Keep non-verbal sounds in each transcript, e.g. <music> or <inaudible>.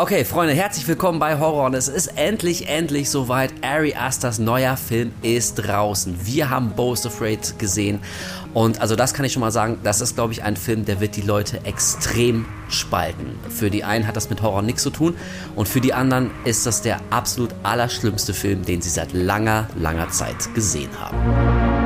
Okay, Freunde, herzlich willkommen bei Horror und es ist endlich, endlich soweit. Ari Asters neuer Film ist draußen. Wir haben Boast Afraid gesehen und also das kann ich schon mal sagen, das ist, glaube ich, ein Film, der wird die Leute extrem spalten. Für die einen hat das mit Horror nichts zu tun und für die anderen ist das der absolut allerschlimmste Film, den sie seit langer, langer Zeit gesehen haben.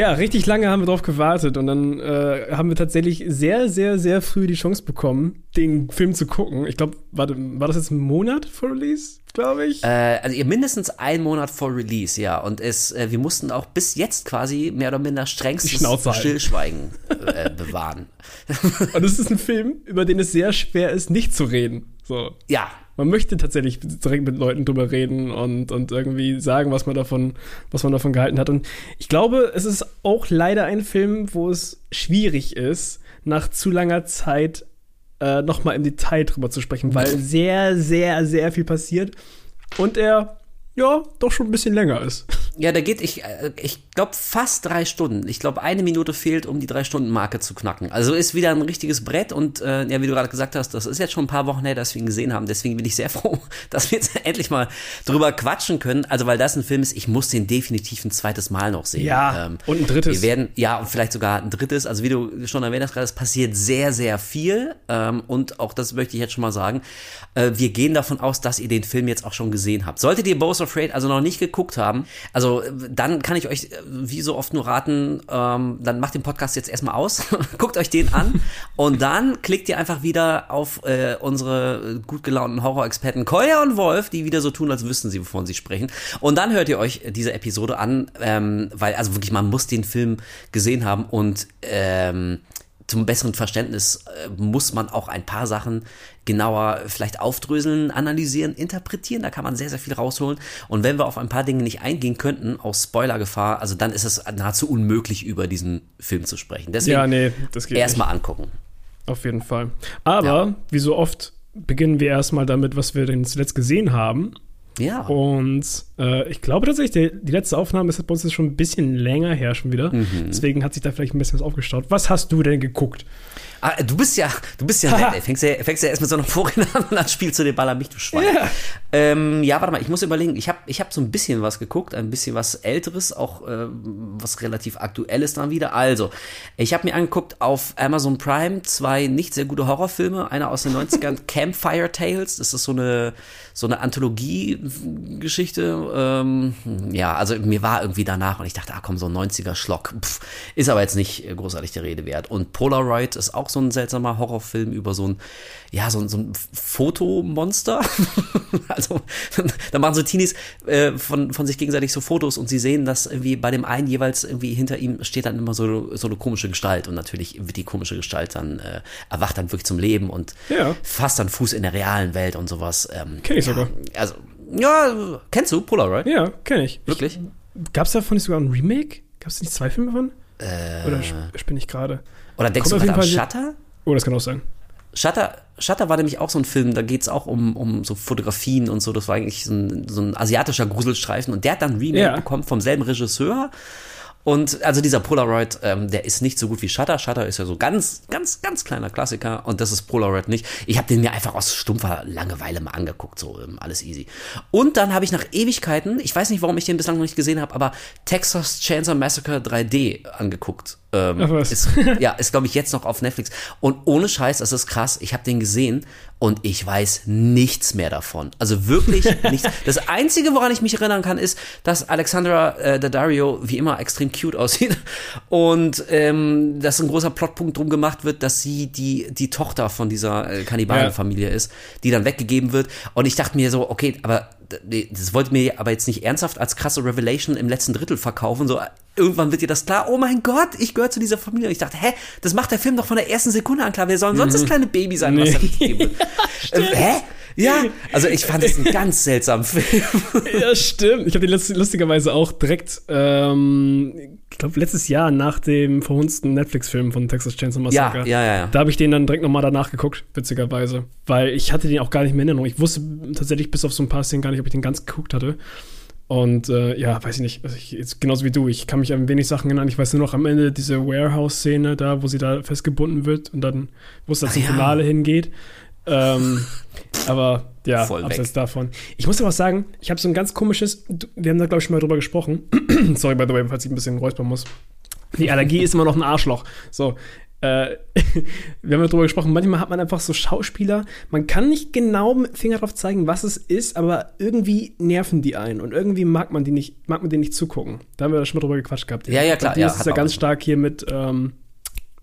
Ja, richtig lange haben wir darauf gewartet und dann äh, haben wir tatsächlich sehr, sehr, sehr früh die Chance bekommen, den Film zu gucken. Ich glaube, war, war das jetzt ein Monat vor Release, glaube ich? Äh, also mindestens ein Monat vor Release, ja. Und es, äh, wir mussten auch bis jetzt quasi mehr oder minder strengstes Stillschweigen äh, bewahren. <laughs> <laughs> und es ist ein Film, über den es sehr schwer ist, nicht zu reden. So. Ja, man möchte tatsächlich direkt mit Leuten drüber reden und, und irgendwie sagen, was man davon, was man davon gehalten hat. Und ich glaube, es ist auch leider ein Film, wo es schwierig ist, nach zu langer Zeit äh, nochmal im Detail drüber zu sprechen, weil <laughs> sehr, sehr, sehr viel passiert. Und er ja, doch schon ein bisschen länger ist. Ja, der geht, ich, äh, ich glaube, fast drei Stunden. Ich glaube, eine Minute fehlt, um die Drei-Stunden-Marke zu knacken. Also ist wieder ein richtiges Brett und äh, ja, wie du gerade gesagt hast, das ist jetzt schon ein paar Wochen her, dass wir ihn gesehen haben. Deswegen bin ich sehr <laughs> froh, dass wir jetzt endlich mal drüber quatschen können. Also, weil das ein Film ist, ich muss den definitiv ein zweites Mal noch sehen. Ja, ähm, und ein drittes. Wir werden, ja, und vielleicht sogar ein drittes. Also, wie du schon erwähnt hast, gerade, es passiert sehr, sehr viel. Ähm, und auch das möchte ich jetzt schon mal sagen. Äh, wir gehen davon aus, dass ihr den Film jetzt auch schon gesehen habt. Solltet ihr Bows Afraid also noch nicht geguckt haben, also dann kann ich euch äh, wie so oft nur raten, ähm, dann macht den Podcast jetzt erstmal aus, <laughs> guckt euch den an <laughs> und dann klickt ihr einfach wieder auf äh, unsere gut gelaunten Horror-Experten Koya und Wolf, die wieder so tun, als wüssten sie, wovon sie sprechen. Und dann hört ihr euch diese Episode an, ähm, weil also wirklich, man muss den Film gesehen haben und ähm, zum besseren Verständnis äh, muss man auch ein paar Sachen genauer vielleicht aufdröseln, analysieren, interpretieren. Da kann man sehr, sehr viel rausholen. Und wenn wir auf ein paar Dinge nicht eingehen könnten, aus Spoilergefahr, also dann ist es nahezu unmöglich, über diesen Film zu sprechen. Deswegen ja, nee, erstmal angucken. Auf jeden Fall. Aber ja. wie so oft beginnen wir erstmal damit, was wir denn zuletzt gesehen haben. Ja. Und äh, ich glaube tatsächlich, die, die, letzte Aufnahme ist bei uns schon ein bisschen länger her schon wieder. Mhm. Deswegen hat sich da vielleicht ein bisschen was aufgestaut. Was hast du denn geguckt? Ah, du bist ja, du bist ja nett, ey. Fängst ja, fängst ja erst mit so einer <laughs> Vorrede an und dann spielst du den Ball an mich, du Schwein. Ja, ähm, ja warte mal, ich muss überlegen. Ich habe ich hab so ein bisschen was geguckt, ein bisschen was Älteres, auch äh, was relativ Aktuelles dann wieder. Also, ich habe mir angeguckt auf Amazon Prime zwei nicht sehr gute Horrorfilme. Einer aus den 90ern, <laughs> Campfire Tales. Das ist so eine, so eine Anthologie-Geschichte. Ähm, ja, also mir war irgendwie danach und ich dachte, ah komm, so ein 90er-Schlock. Ist aber jetzt nicht großartig der Rede wert. Und Polaroid ist auch so ein seltsamer Horrorfilm über so ein, ja, so, so ein Fotomonster. <laughs> also, da machen so Teenies äh, von, von sich gegenseitig so Fotos und sie sehen, dass irgendwie bei dem einen jeweils irgendwie hinter ihm steht dann immer so, so eine komische Gestalt und natürlich wird die komische Gestalt dann, äh, erwacht dann wirklich zum Leben und ja. fasst dann Fuß in der realen Welt und sowas. Ähm, kenn ich ja, sogar. Also, ja, kennst du Polaroid? Ja, kenn ich. Wirklich? Gab es davon nicht sogar ein Remake? Gab es nicht zwei Filme von? Äh, Oder spinne ich gerade? Oder denkst Kommt du gerade an Shutter? Oh, das kann auch sein. Shutter, Shutter war nämlich auch so ein Film, da geht es auch um, um so Fotografien und so. Das war eigentlich so ein, so ein asiatischer Gruselstreifen und der hat dann Remake ja. bekommen vom selben Regisseur. Und also dieser Polaroid, ähm, der ist nicht so gut wie Shutter. Shutter ist ja so ganz, ganz, ganz kleiner Klassiker und das ist Polaroid nicht. Ich habe den mir einfach aus stumpfer Langeweile mal angeguckt, so ähm, alles easy. Und dann habe ich nach Ewigkeiten, ich weiß nicht, warum ich den bislang noch nicht gesehen habe, aber Texas Chainsaw Massacre 3D angeguckt. Ähm. Ist, ja, ist glaube ich jetzt noch auf Netflix. Und ohne Scheiß, das ist krass. Ich habe den gesehen und ich weiß nichts mehr davon. Also wirklich <laughs> nichts. Das Einzige, woran ich mich erinnern kann, ist, dass Alexandra äh, Daddario wie immer extrem cute aussieht und ähm, dass ein großer Plotpunkt drum gemacht wird, dass sie die die Tochter von dieser äh, Kannibalenfamilie ja. ist, die dann weggegeben wird. Und ich dachte mir so, okay, aber das wollte mir aber jetzt nicht ernsthaft als krasse Revelation im letzten Drittel verkaufen. So, irgendwann wird dir das klar, oh mein Gott, ich gehöre zu dieser Familie. Und ich dachte, hä, das macht der Film doch von der ersten Sekunde an klar. Wer soll sonst das mhm. kleine Baby sein, nee. was da gegeben wird? äh, hä? Ja, also ich fand es einen ganz seltsamen Film. <laughs> ja, stimmt. Ich habe den lustigerweise auch direkt ähm, glaube, letztes Jahr nach dem verhunzten Netflix-Film von Texas Chainsaw Massacre. Ja, ja, ja. Da habe ich den dann direkt nochmal danach geguckt, witzigerweise. Weil ich hatte den auch gar nicht mehr in Erinnerung. Ich wusste tatsächlich bis auf so ein paar Szenen gar nicht, ob ich den ganz geguckt hatte. Und äh, ja, weiß ich nicht. Also ich, jetzt, genauso wie du. Ich kann mich an wenig Sachen erinnern. Ich weiß nur noch am Ende diese Warehouse-Szene da, wo sie da festgebunden wird und dann, wo es da zum ja. Finale hingeht. Ähm, aber ja, Voll abseits weg. davon. Ich muss aber auch sagen, ich habe so ein ganz komisches, wir haben da, glaube ich, schon mal drüber gesprochen. <clears throat> Sorry, by the way, falls ich ein bisschen räuspern muss. Die Allergie ist immer noch ein Arschloch. So, äh, <laughs> wir haben ja drüber gesprochen, manchmal hat man einfach so Schauspieler, man kann nicht genau mit Finger drauf zeigen, was es ist, aber irgendwie nerven die einen und irgendwie mag man die nicht, mag man denen nicht zugucken. Da haben wir schon mal drüber gequatscht gehabt. Ja, ja, klar. Die ja, ist ja ganz stark hier mit, ähm,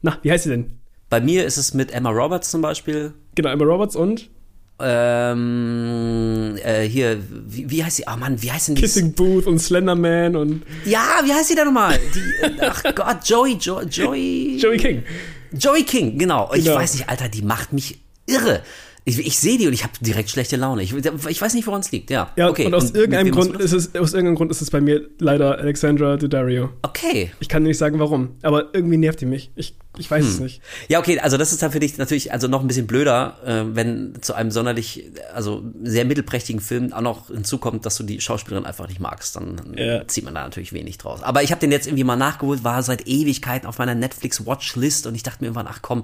na, wie heißt sie denn? Bei mir ist es mit Emma Roberts zum Beispiel. Genau, Emma Roberts und ähm, äh, hier, wie, wie, heißt sie? Oh Mann, wie heißt denn die? Kissing Booth und Slenderman und. Ja, wie heißt sie da nochmal? Die, ach Gott, Joey, jo, Joey. Joey King. Joey King, genau. Ich genau. weiß nicht, Alter, die macht mich irre. Ich, ich sehe die und ich habe direkt schlechte Laune. Ich, ich weiß nicht, woran es liegt. Ja, ja okay. Und aus und irgendeinem Grund ist es aus irgendeinem Grund ist es bei mir leider Alexandra Daddario. Okay. Ich kann nicht sagen, warum, aber irgendwie nervt die mich. Ich ich weiß hm. es nicht. Ja, okay, also das ist dann für dich natürlich also noch ein bisschen blöder, äh, wenn zu einem sonderlich, also sehr mittelprächtigen Film auch noch hinzukommt, dass du die Schauspielerin einfach nicht magst. Dann ja. zieht man da natürlich wenig draus. Aber ich habe den jetzt irgendwie mal nachgeholt, war seit Ewigkeiten auf meiner Netflix-Watchlist und ich dachte mir irgendwann, ach komm,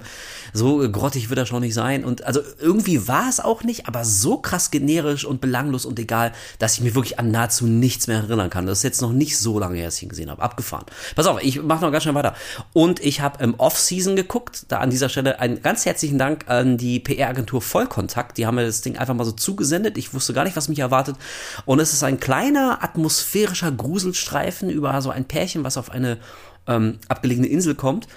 so grottig wird er schon nicht sein. Und also irgendwie war es auch nicht, aber so krass generisch und belanglos und egal, dass ich mir wirklich an nahezu nichts mehr erinnern kann. Das ist jetzt noch nicht so lange her, dass ich ihn gesehen habe. Abgefahren. Pass auf, ich mache noch ganz schnell weiter. Und ich habe im Off Season geguckt. Da an dieser Stelle einen ganz herzlichen Dank an die PR-Agentur Vollkontakt. Die haben mir das Ding einfach mal so zugesendet. Ich wusste gar nicht, was mich erwartet. Und es ist ein kleiner atmosphärischer Gruselstreifen über so ein Pärchen, was auf eine ähm, abgelegene Insel kommt.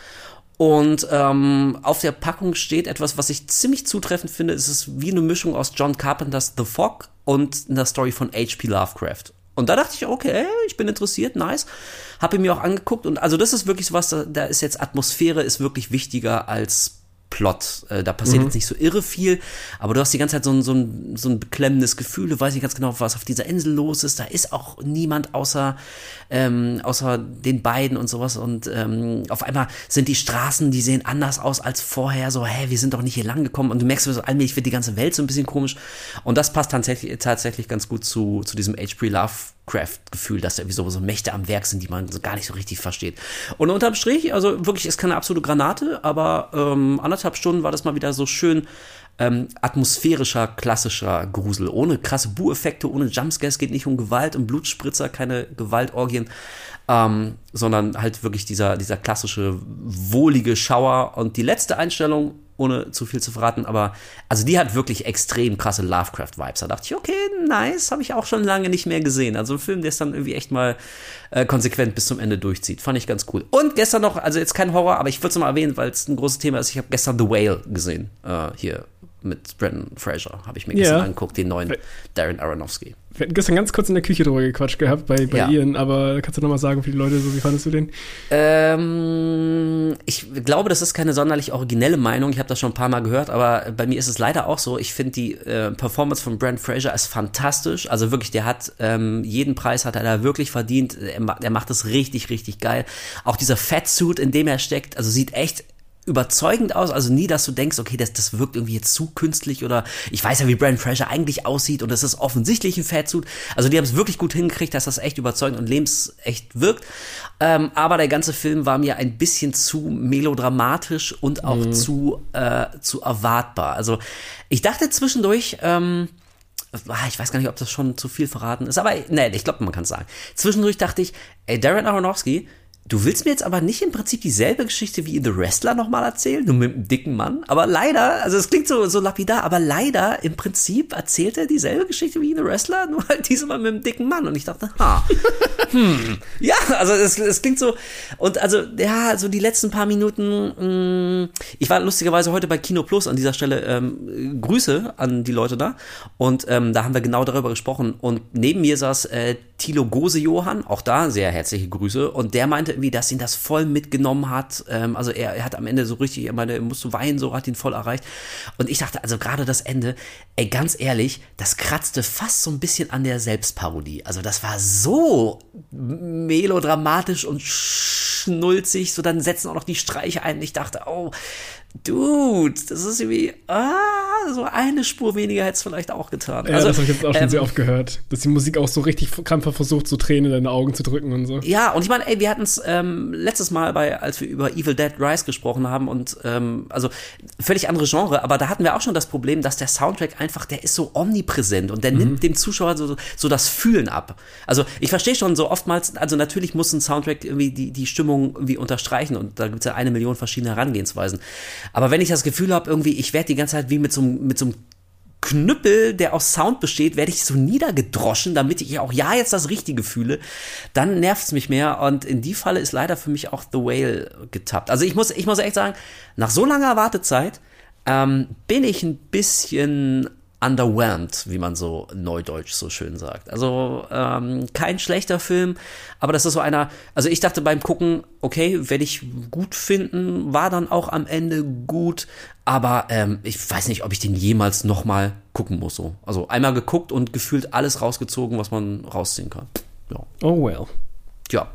Und ähm, auf der Packung steht etwas, was ich ziemlich zutreffend finde. Es ist wie eine Mischung aus John Carpenters The Fog und einer Story von H.P. Lovecraft. Und da dachte ich, okay, ich bin interessiert, nice. Habe mir auch angeguckt und also das ist wirklich sowas, da, da ist jetzt Atmosphäre ist wirklich wichtiger als Plot. Äh, da passiert mhm. jetzt nicht so irre viel, aber du hast die ganze Zeit so ein, so ein, so ein beklemmendes Gefühl, du weißt nicht ganz genau, was auf dieser Insel los ist. Da ist auch niemand außer, ähm, außer den beiden und sowas. Und ähm, auf einmal sind die Straßen, die sehen anders aus als vorher. So, hä, wir sind doch nicht hier lang gekommen. Und du merkst so allmählich wird die ganze Welt so ein bisschen komisch. Und das passt tatsächlich, tatsächlich ganz gut zu, zu diesem H.P. Love Lovecraft-Gefühl, dass da irgendwie so, so Mächte am Werk sind, die man so gar nicht so richtig versteht. Und unterm Strich, also wirklich, ist keine absolute Granate, aber ähm, anderthalb Stunden war das mal wieder so schön ähm, atmosphärischer, klassischer Grusel. Ohne krasse Bu-Effekte, ohne Jumpscares, geht nicht um Gewalt und Blutspritzer, keine Gewaltorgien, ähm, sondern halt wirklich dieser, dieser klassische, wohlige Schauer. Und die letzte Einstellung ohne zu viel zu verraten, aber also die hat wirklich extrem krasse Lovecraft-Vibes. Da dachte ich, okay, nice, habe ich auch schon lange nicht mehr gesehen. Also ein Film, der es dann irgendwie echt mal äh, konsequent bis zum Ende durchzieht. Fand ich ganz cool. Und gestern noch, also jetzt kein Horror, aber ich würde es mal erwähnen, weil es ein großes Thema ist. Ich habe gestern The Whale gesehen, äh, hier mit Brandon Fraser, habe ich mir gestern yeah. angeguckt, den neuen Darren Aronofsky. Wir hatten gestern ganz kurz in der Küche drüber gequatscht gehabt bei, bei ja. Ian, aber kannst du nochmal sagen für die Leute, so wie fandest du den? Ähm, ich glaube, das ist keine sonderlich originelle Meinung. Ich habe das schon ein paar Mal gehört, aber bei mir ist es leider auch so. Ich finde die äh, Performance von Brent Fraser ist fantastisch. Also wirklich, der hat ähm, jeden Preis hat er da wirklich verdient. Er, er macht das richtig, richtig geil. Auch dieser Fatsuit, in dem er steckt, also sieht echt überzeugend aus, also nie, dass du denkst, okay, das, das wirkt irgendwie jetzt zu künstlich oder ich weiß ja, wie Brandon Fraser eigentlich aussieht und das ist offensichtlich ein Fatsuit. Also die haben es wirklich gut hingekriegt, dass das echt überzeugend und lebensecht wirkt. Ähm, aber der ganze Film war mir ein bisschen zu melodramatisch und auch mhm. zu, äh, zu erwartbar. Also ich dachte zwischendurch, ähm, ah, ich weiß gar nicht, ob das schon zu viel verraten ist, aber nee, ich glaube, man kann es sagen. Zwischendurch dachte ich, ey, Darren Aronofsky, Du willst mir jetzt aber nicht im Prinzip dieselbe Geschichte wie in The Wrestler nochmal erzählen, nur mit einem dicken Mann. Aber leider, also es klingt so, so lapidar, aber leider im Prinzip erzählt er dieselbe Geschichte wie in The Wrestler, nur halt diesmal mit einem dicken Mann. Und ich dachte, ha, <laughs> hm, ja, also es, es klingt so. Und also, ja, so die letzten paar Minuten, mh, mm, ich war lustigerweise heute bei Kino Plus an dieser Stelle, ähm, Grüße an die Leute da. Und ähm, da haben wir genau darüber gesprochen. Und neben mir saß äh, Thilo Gose Johann, auch da sehr herzliche Grüße. Und der meinte irgendwie, dass ihn das voll mitgenommen hat. Ähm, also er, er hat am Ende so richtig, er meinte, er musste weinen, so hat ihn voll erreicht. Und ich dachte, also gerade das Ende, ey, ganz ehrlich, das kratzte fast so ein bisschen an der Selbstparodie. Also das war so melodramatisch und schnulzig, so dann setzen auch noch die Streiche ein. Ich dachte, oh, Dude, das ist irgendwie, ah, so eine Spur weniger hätte es vielleicht auch getan. Ja, also, das habe ich jetzt auch schon ähm, sehr oft gehört, dass die Musik auch so richtig krampfhaft versucht, so Tränen in deine Augen zu drücken und so. Ja, und ich meine, ey, wir hatten es ähm, letztes Mal bei, als wir über Evil Dead Rise gesprochen haben und ähm, also völlig andere Genre, aber da hatten wir auch schon das Problem, dass der Soundtrack einfach, der ist so omnipräsent und der mhm. nimmt dem Zuschauer so, so das Fühlen ab. Also ich verstehe schon so oftmals, also natürlich muss ein Soundtrack irgendwie die, die Stimmung irgendwie unterstreichen und da gibt es ja eine Million verschiedene Herangehensweisen. Aber wenn ich das Gefühl habe, irgendwie, ich werde die ganze Zeit wie mit so, mit so einem Knüppel, der aus Sound besteht, werde ich so niedergedroschen, damit ich auch ja jetzt das Richtige fühle, dann nervt es mich mehr. Und in die Falle ist leider für mich auch The Whale getappt. Also ich muss, ich muss echt sagen, nach so langer Wartezeit ähm, bin ich ein bisschen underwhelmed, wie man so neudeutsch so schön sagt. Also ähm, kein schlechter Film, aber das ist so einer, also ich dachte beim Gucken, okay, werde ich gut finden, war dann auch am Ende gut, aber ähm, ich weiß nicht, ob ich den jemals nochmal gucken muss. So. Also einmal geguckt und gefühlt alles rausgezogen, was man rausziehen kann. Ja. Oh well. Ja.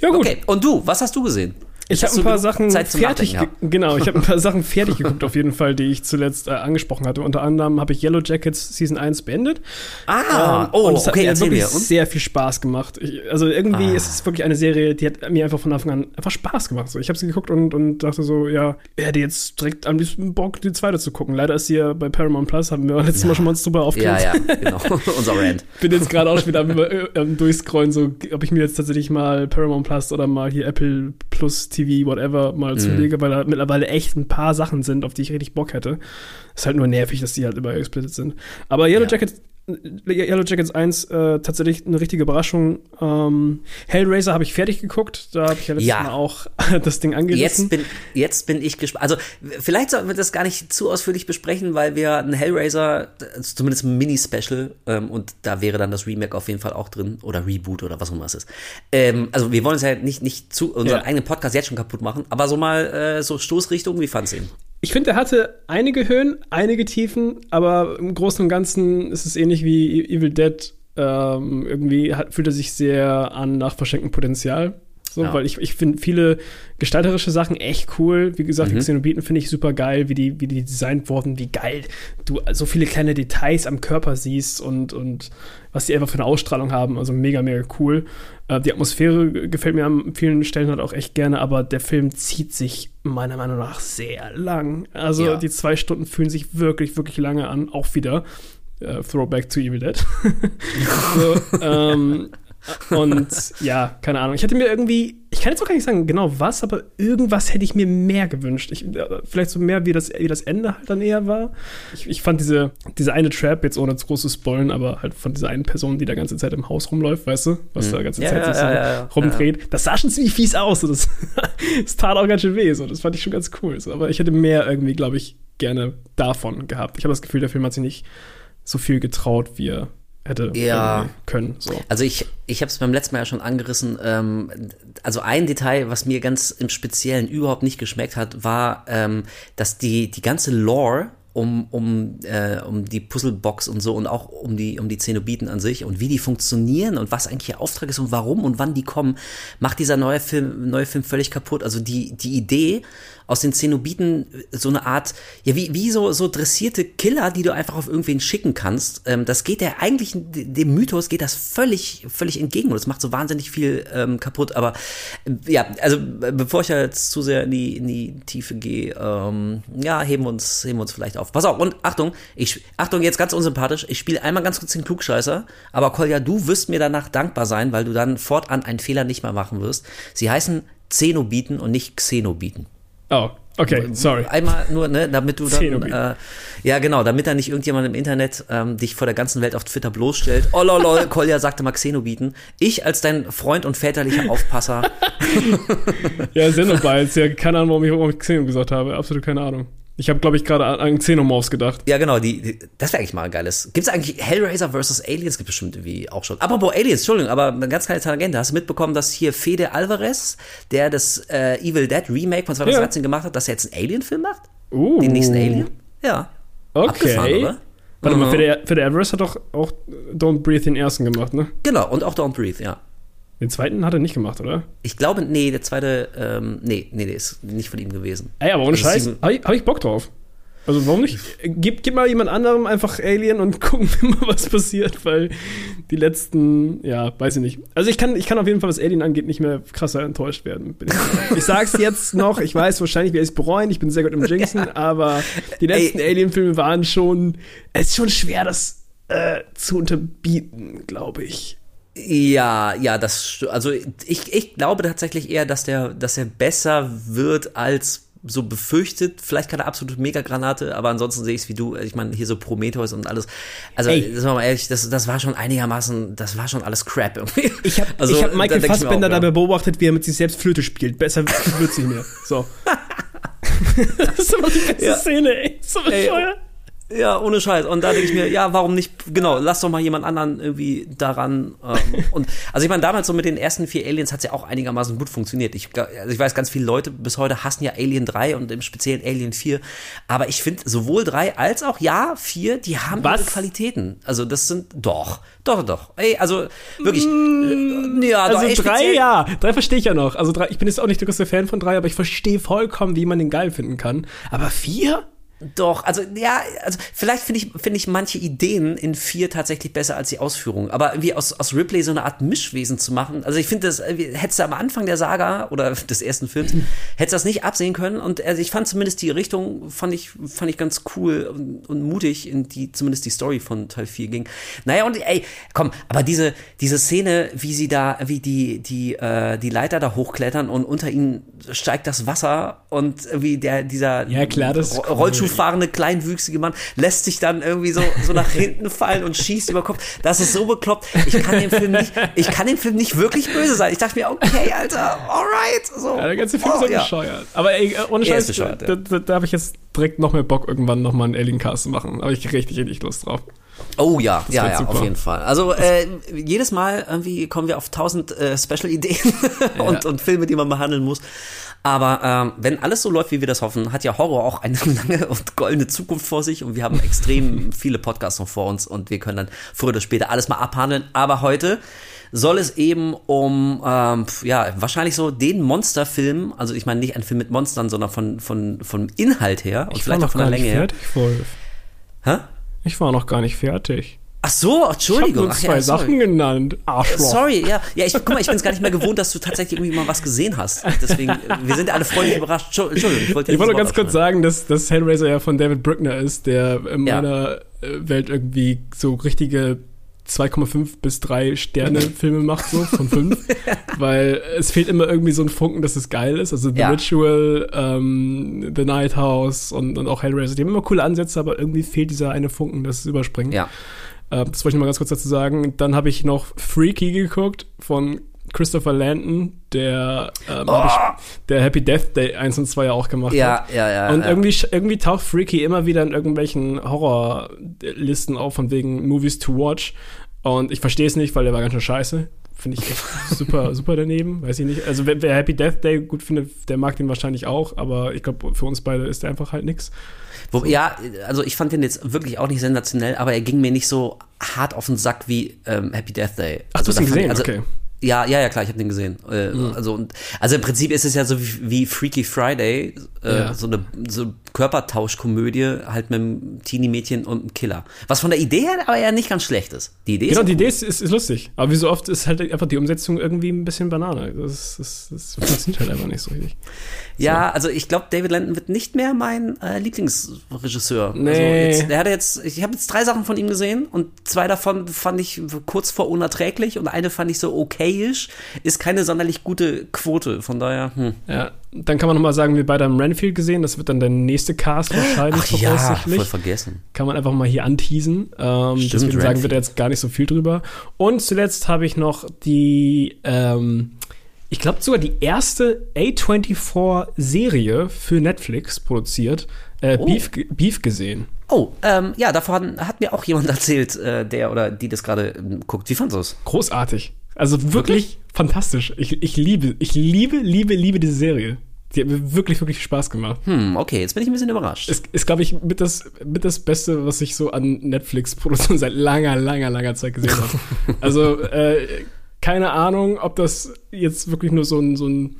Ja gut. Okay, und du, was hast du gesehen? Ich habe ein paar Sachen fertig, genau, ich habe ein <laughs> paar Sachen fertig geguckt auf jeden Fall, die ich zuletzt äh, angesprochen hatte. Unter anderem habe ich Yellow Jackets Season 1 beendet. Ah, ähm, oh, und es okay, hat mir wirklich sehr viel Spaß gemacht. Ich, also irgendwie ah. ist es wirklich eine Serie, die hat mir einfach von Anfang an einfach Spaß gemacht. So, ich habe sie geguckt und, und dachte so, ja, ich hätte jetzt direkt am liebsten Bock, die zweite zu gucken. Leider ist sie ja bei Paramount Plus, haben wir letztes ja. Mal schon mal drüber aufgehört. Ja, ja, genau, <laughs> <laughs> unser Rand. Bin jetzt gerade auch schon wieder am, am durchscrollen, so, ob ich mir jetzt tatsächlich mal Paramount Plus oder mal hier Apple Plus TV, whatever, mal mhm. zulege, weil da mittlerweile echt ein paar Sachen sind, auf die ich richtig Bock hätte. Ist halt nur nervig, dass die halt immer gesplittet sind. Aber Yellow ja. Jackets Yellow Jackets 1 äh, tatsächlich eine richtige Überraschung. Ähm, Hellraiser habe ich fertig geguckt. Da habe ich ja letztes ja. Mal auch <laughs> das Ding angerissen. Jetzt bin, jetzt bin ich gespannt. Also vielleicht sollten wir das gar nicht zu ausführlich besprechen, weil wir ein Hellraiser, zumindest ein Mini-Special, ähm, und da wäre dann das Remake auf jeden Fall auch drin oder Reboot oder was auch immer es ist. Ähm, also wir wollen es ja nicht, nicht zu unseren ja. eigenen Podcast jetzt schon kaputt machen, aber so mal äh, so Stoßrichtung, wie fand's ihn? Ich finde, er hatte einige Höhen, einige Tiefen, aber im Großen und Ganzen ist es ähnlich wie Evil Dead. Ähm, irgendwie hat, fühlt er sich sehr an nach verschenktem Potenzial. So, ja. Weil ich, ich finde viele gestalterische Sachen echt cool. Wie gesagt, mhm. die Xenobiten finde ich super geil, wie die, wie die designt wurden, wie geil du so viele kleine Details am Körper siehst und, und was die einfach für eine Ausstrahlung haben. Also mega, mega cool. Äh, die Atmosphäre gefällt mir an vielen Stellen halt auch echt gerne, aber der Film zieht sich meiner Meinung nach sehr lang. Also ja. die zwei Stunden fühlen sich wirklich, wirklich lange an. Auch wieder. Uh, Throwback to Evil Dead. <laughs> so, ähm, <laughs> und ja, keine Ahnung. Ich hätte mir irgendwie, ich kann jetzt auch gar nicht sagen genau was, aber irgendwas hätte ich mir mehr gewünscht. Ich, äh, vielleicht so mehr, wie das, wie das Ende halt dann eher war. Ich, ich fand diese, diese eine Trap, jetzt ohne großes Spoilen, aber halt von dieser einen Person, die da ganze Zeit im Haus rumläuft, weißt du, was mhm. da ganze ja, Zeit ja, sich so ja, rumdreht. Das sah schon ziemlich fies aus. Das, <laughs> das tat auch ganz schön weh. So. Das fand ich schon ganz cool. So. Aber ich hätte mehr irgendwie, glaube ich, gerne davon gehabt. Ich habe das Gefühl, der Film hat sich nicht so viel getraut, wie er hätte ja. können. So. Also ich, ich habe es beim letzten Mal ja schon angerissen. Ähm, also ein Detail, was mir ganz im Speziellen überhaupt nicht geschmeckt hat, war, ähm, dass die, die ganze Lore um, um, äh, um die Puzzlebox und so und auch um die, um die Zenobiten an sich und wie die funktionieren und was eigentlich ihr Auftrag ist und warum und wann die kommen, macht dieser neue Film, neue Film völlig kaputt. Also die, die Idee, aus den Zenobiten so eine Art, ja, wie, wie so, so dressierte Killer, die du einfach auf irgendwen schicken kannst. Ähm, das geht der eigentlich, dem Mythos geht das völlig, völlig entgegen und es macht so wahnsinnig viel ähm, kaputt. Aber äh, ja, also bevor ich jetzt zu sehr in die, in die Tiefe gehe, ähm, ja, heben wir uns, heben wir uns vielleicht auf. Pass auf, und Achtung, ich, Achtung, jetzt ganz unsympathisch, ich spiele einmal ganz kurz den Klugscheißer, aber Kolja, du wirst mir danach dankbar sein, weil du dann fortan einen Fehler nicht mehr machen wirst. Sie heißen Zenobiten und nicht Xenobiten. Oh, okay, sorry. Einmal nur, ne, damit du dann, äh, ja genau, damit da nicht irgendjemand im Internet ähm, dich vor der ganzen Welt auf Twitter bloßstellt. Oh lol, lol, <laughs> Kolja sagte mal Xenobiten. Ich als dein Freund und väterlicher Aufpasser. <laughs> ja, Xenobites, <laughs> ja, keine Ahnung, warum ich, warum ich Xeno gesagt habe, absolut keine Ahnung. Ich habe, glaube ich, gerade an Xenomorphs gedacht. Ja, genau, die, die das wäre eigentlich mal ein geiles. Gibt es eigentlich Hellraiser vs. Aliens? Gibt bestimmt irgendwie auch schon. Apropos Aliens, Entschuldigung, aber eine ganz kleine Tangente. Hast du mitbekommen, dass hier Fede Alvarez, der das äh, Evil Dead Remake von 2013 ja. gemacht hat, dass er jetzt einen Alien-Film macht? Uh. Den nächsten Alien? Ja. Okay. Warte mhm. mal, Fede, Fede Alvarez hat doch auch Don't Breathe den ersten gemacht, ne? Genau, und auch Don't Breathe, ja. Den zweiten hat er nicht gemacht, oder? Ich glaube, nee, der zweite, ähm, nee, nee, der ist nicht von ihm gewesen. Ey, aber ohne also Scheiß, habe ich, hab ich Bock drauf. Also warum nicht? Gib, gib mal jemand anderem einfach Alien und <laughs> gucken wir mal, was passiert, weil die letzten, ja, weiß ich nicht. Also ich kann, ich kann auf jeden Fall, was Alien angeht, nicht mehr krasser enttäuscht werden. Ich, ich sag's jetzt noch, ich weiß wahrscheinlich, werde ich es bereuen, ich bin sehr gut im Jinxen, ja. aber die letzten Alien-Filme waren schon, es ist schon schwer, das äh, zu unterbieten, glaube ich. Ja, ja, das also ich, ich glaube tatsächlich eher, dass der, dass er besser wird als so befürchtet. Vielleicht keine absolute Megagranate, aber ansonsten sehe ich es wie du. Ich meine, hier so Prometheus und alles. Also, Ey. sagen wir mal ehrlich, das, das war schon einigermaßen, das war schon alles Crap irgendwie. Ich habe also, hab Michael Fassbender dabei beobachtet, wie er mit sich selbst Flöte spielt. Besser wird nicht mehr. So. <laughs> <laughs> das ist immer die beste ja. Szene, ey. So bescheuert. Ja, ohne Scheiß. Und da denke ich mir, ja, warum nicht, genau, lass doch mal jemand anderen irgendwie daran. Ähm, <laughs> und also ich meine, damals so mit den ersten vier Aliens hat es ja auch einigermaßen gut funktioniert. Ich, also ich weiß, ganz viele Leute bis heute hassen ja Alien 3 und im speziellen Alien 4. Aber ich finde, sowohl 3 als auch ja, 4, die haben Was? ihre Qualitäten. Also das sind doch, doch, doch. Ey, also wirklich. Mm, äh, ja, also doch, 3 ja. 3 verstehe ich ja noch. Also drei, ich bin jetzt auch nicht der größte Fan von 3, aber ich verstehe vollkommen, wie man den geil finden kann. Aber 4? Doch, also ja, also vielleicht finde ich, finde ich manche Ideen in vier tatsächlich besser als die Ausführung. Aber irgendwie aus, aus Ripley so eine Art Mischwesen zu machen, also ich finde das, hättest du am Anfang der Saga oder <laughs> des ersten Films, hättest du das nicht absehen können. Und also ich fand zumindest die Richtung, fand ich, fand ich ganz cool und, und mutig, in die zumindest die Story von Teil 4 ging. Naja, und ey, komm, aber diese, diese Szene, wie sie da, wie die, die, äh, die Leiter da hochklettern und unter ihnen steigt das Wasser und wie der, dieser ja, klar, das Rollschuh fahrende, kleinwüchsige Mann lässt sich dann irgendwie so, so nach hinten fallen und schießt über Kopf. Das ist so bekloppt. Ich kann dem Film nicht, ich kann dem Film nicht wirklich böse sein. Ich dachte mir, okay, Alter, alright. So. Ja, der ganze Film oh, ist ja bescheuert. Aber ey, ohne Scheiß, da, da, da habe ich jetzt direkt noch mehr Bock, irgendwann nochmal einen Alien-Cast zu machen. Habe ich richtig, richtig Lust drauf. Oh ja, das ja, ja, auf jeden Fall. Also äh, jedes Mal irgendwie kommen wir auf tausend äh, Special-Ideen <laughs> und, ja. und Filme, die man behandeln muss. Aber ähm, wenn alles so läuft, wie wir das hoffen, hat ja Horror auch eine <laughs> lange und goldene Zukunft vor sich und wir haben extrem <laughs> viele Podcasts noch vor uns und wir können dann früher oder später alles mal abhandeln. Aber heute soll es eben um, ähm, ja, wahrscheinlich so den Monsterfilm, also ich meine nicht ein Film mit Monstern, sondern von, von, vom Inhalt her und vielleicht auch von der Länge her. Hä? Ich war noch gar nicht fertig. Ach so, Entschuldigung. Ich habe zwei ja, Sachen genannt. Arschloch. Sorry, ja. Ja, ich, guck mal, ich bin es gar nicht mehr gewohnt, dass du tatsächlich irgendwie mal was gesehen hast. Deswegen, wir sind alle freundlich überrascht. Entschuldigung, ich wollte Ich wollte nur ganz kurz sagen, dass, dass Hellraiser ja von David Bruckner ist, der in ja. meiner äh, Welt irgendwie so richtige 2,5 bis 3 Sterne <laughs> Filme macht, so von 5. <laughs> weil es fehlt immer irgendwie so ein Funken, dass es geil ist. Also The ja. Ritual, ähm, The Night House und, und auch Hellraiser, die haben immer coole Ansätze, aber irgendwie fehlt dieser eine Funken, das es überspringt. Ja. Äh, das wollte ich noch mal ganz kurz dazu sagen. Dann habe ich noch Freaky geguckt von Christopher Landon, der, ähm, oh. ich, der Happy Death Day 1 und 2 ja auch gemacht ja, hat. Ja, ja, Und ja. irgendwie, irgendwie taucht Freaky immer wieder in irgendwelchen Horrorlisten auf, von wegen Movies to Watch. Und ich verstehe es nicht, weil der war ganz schön scheiße. Finde ich echt <laughs> super, super daneben. Weiß ich nicht. Also, wer, wer Happy Death Day gut findet, der mag den wahrscheinlich auch. Aber ich glaube, für uns beide ist der einfach halt nix. Wo, ja, also ich fand den jetzt wirklich auch nicht sensationell, aber er ging mir nicht so hart auf den Sack wie ähm, Happy Death Day. Ach, also, du hast ihn gesehen? also, okay. Ja, ja, ja, klar, ich habe den gesehen. Äh, mhm. Also und also im Prinzip ist es ja so wie, wie Freaky Friday, äh, ja. so eine so Körpertauschkomödie halt mit einem Teenie-Mädchen und einem Killer. Was von der Idee her aber ja nicht ganz schlecht ist. Die Idee genau, ist die. Idee ist, ist, ist, lustig. Aber wie so oft ist halt einfach die Umsetzung irgendwie ein bisschen Banane. Das, das, das funktioniert halt einfach nicht so richtig. Ja, so. also ich glaube, David Landon wird nicht mehr mein äh, Lieblingsregisseur. Nee. Also jetzt, der hat jetzt, ich habe jetzt drei Sachen von ihm gesehen und zwei davon fand ich kurz vor unerträglich und eine fand ich so okayisch. Ist keine sonderlich gute Quote, von daher. Hm. Ja, dann kann man nochmal sagen, wir beide haben Renfield gesehen. Das wird dann der nächste Cast wahrscheinlich Ach ja, voll vergessen. Kann man einfach mal hier anteasen. Ähm, Stimmt, deswegen sagen wir da jetzt gar nicht so viel drüber. Und zuletzt habe ich noch die, ähm, ich glaube sogar die erste A24-Serie für Netflix produziert, äh, oh. Beef, Beef gesehen. Oh, ähm, ja, davon hat mir auch jemand <laughs> erzählt, äh, der oder die das gerade äh, guckt. Wie fandest du es? Großartig. Also wirklich, wirklich? fantastisch. Ich, ich liebe, ich liebe, liebe, liebe diese Serie. Die hat mir wirklich, wirklich Spaß gemacht. Hm, okay, jetzt bin ich ein bisschen überrascht. Ist, ist glaube ich, mit das, mit das Beste, was ich so an Netflix-Produktionen <laughs> seit langer, langer, langer Zeit gesehen habe. <laughs> also, äh, keine Ahnung, ob das jetzt wirklich nur so ein, so ein,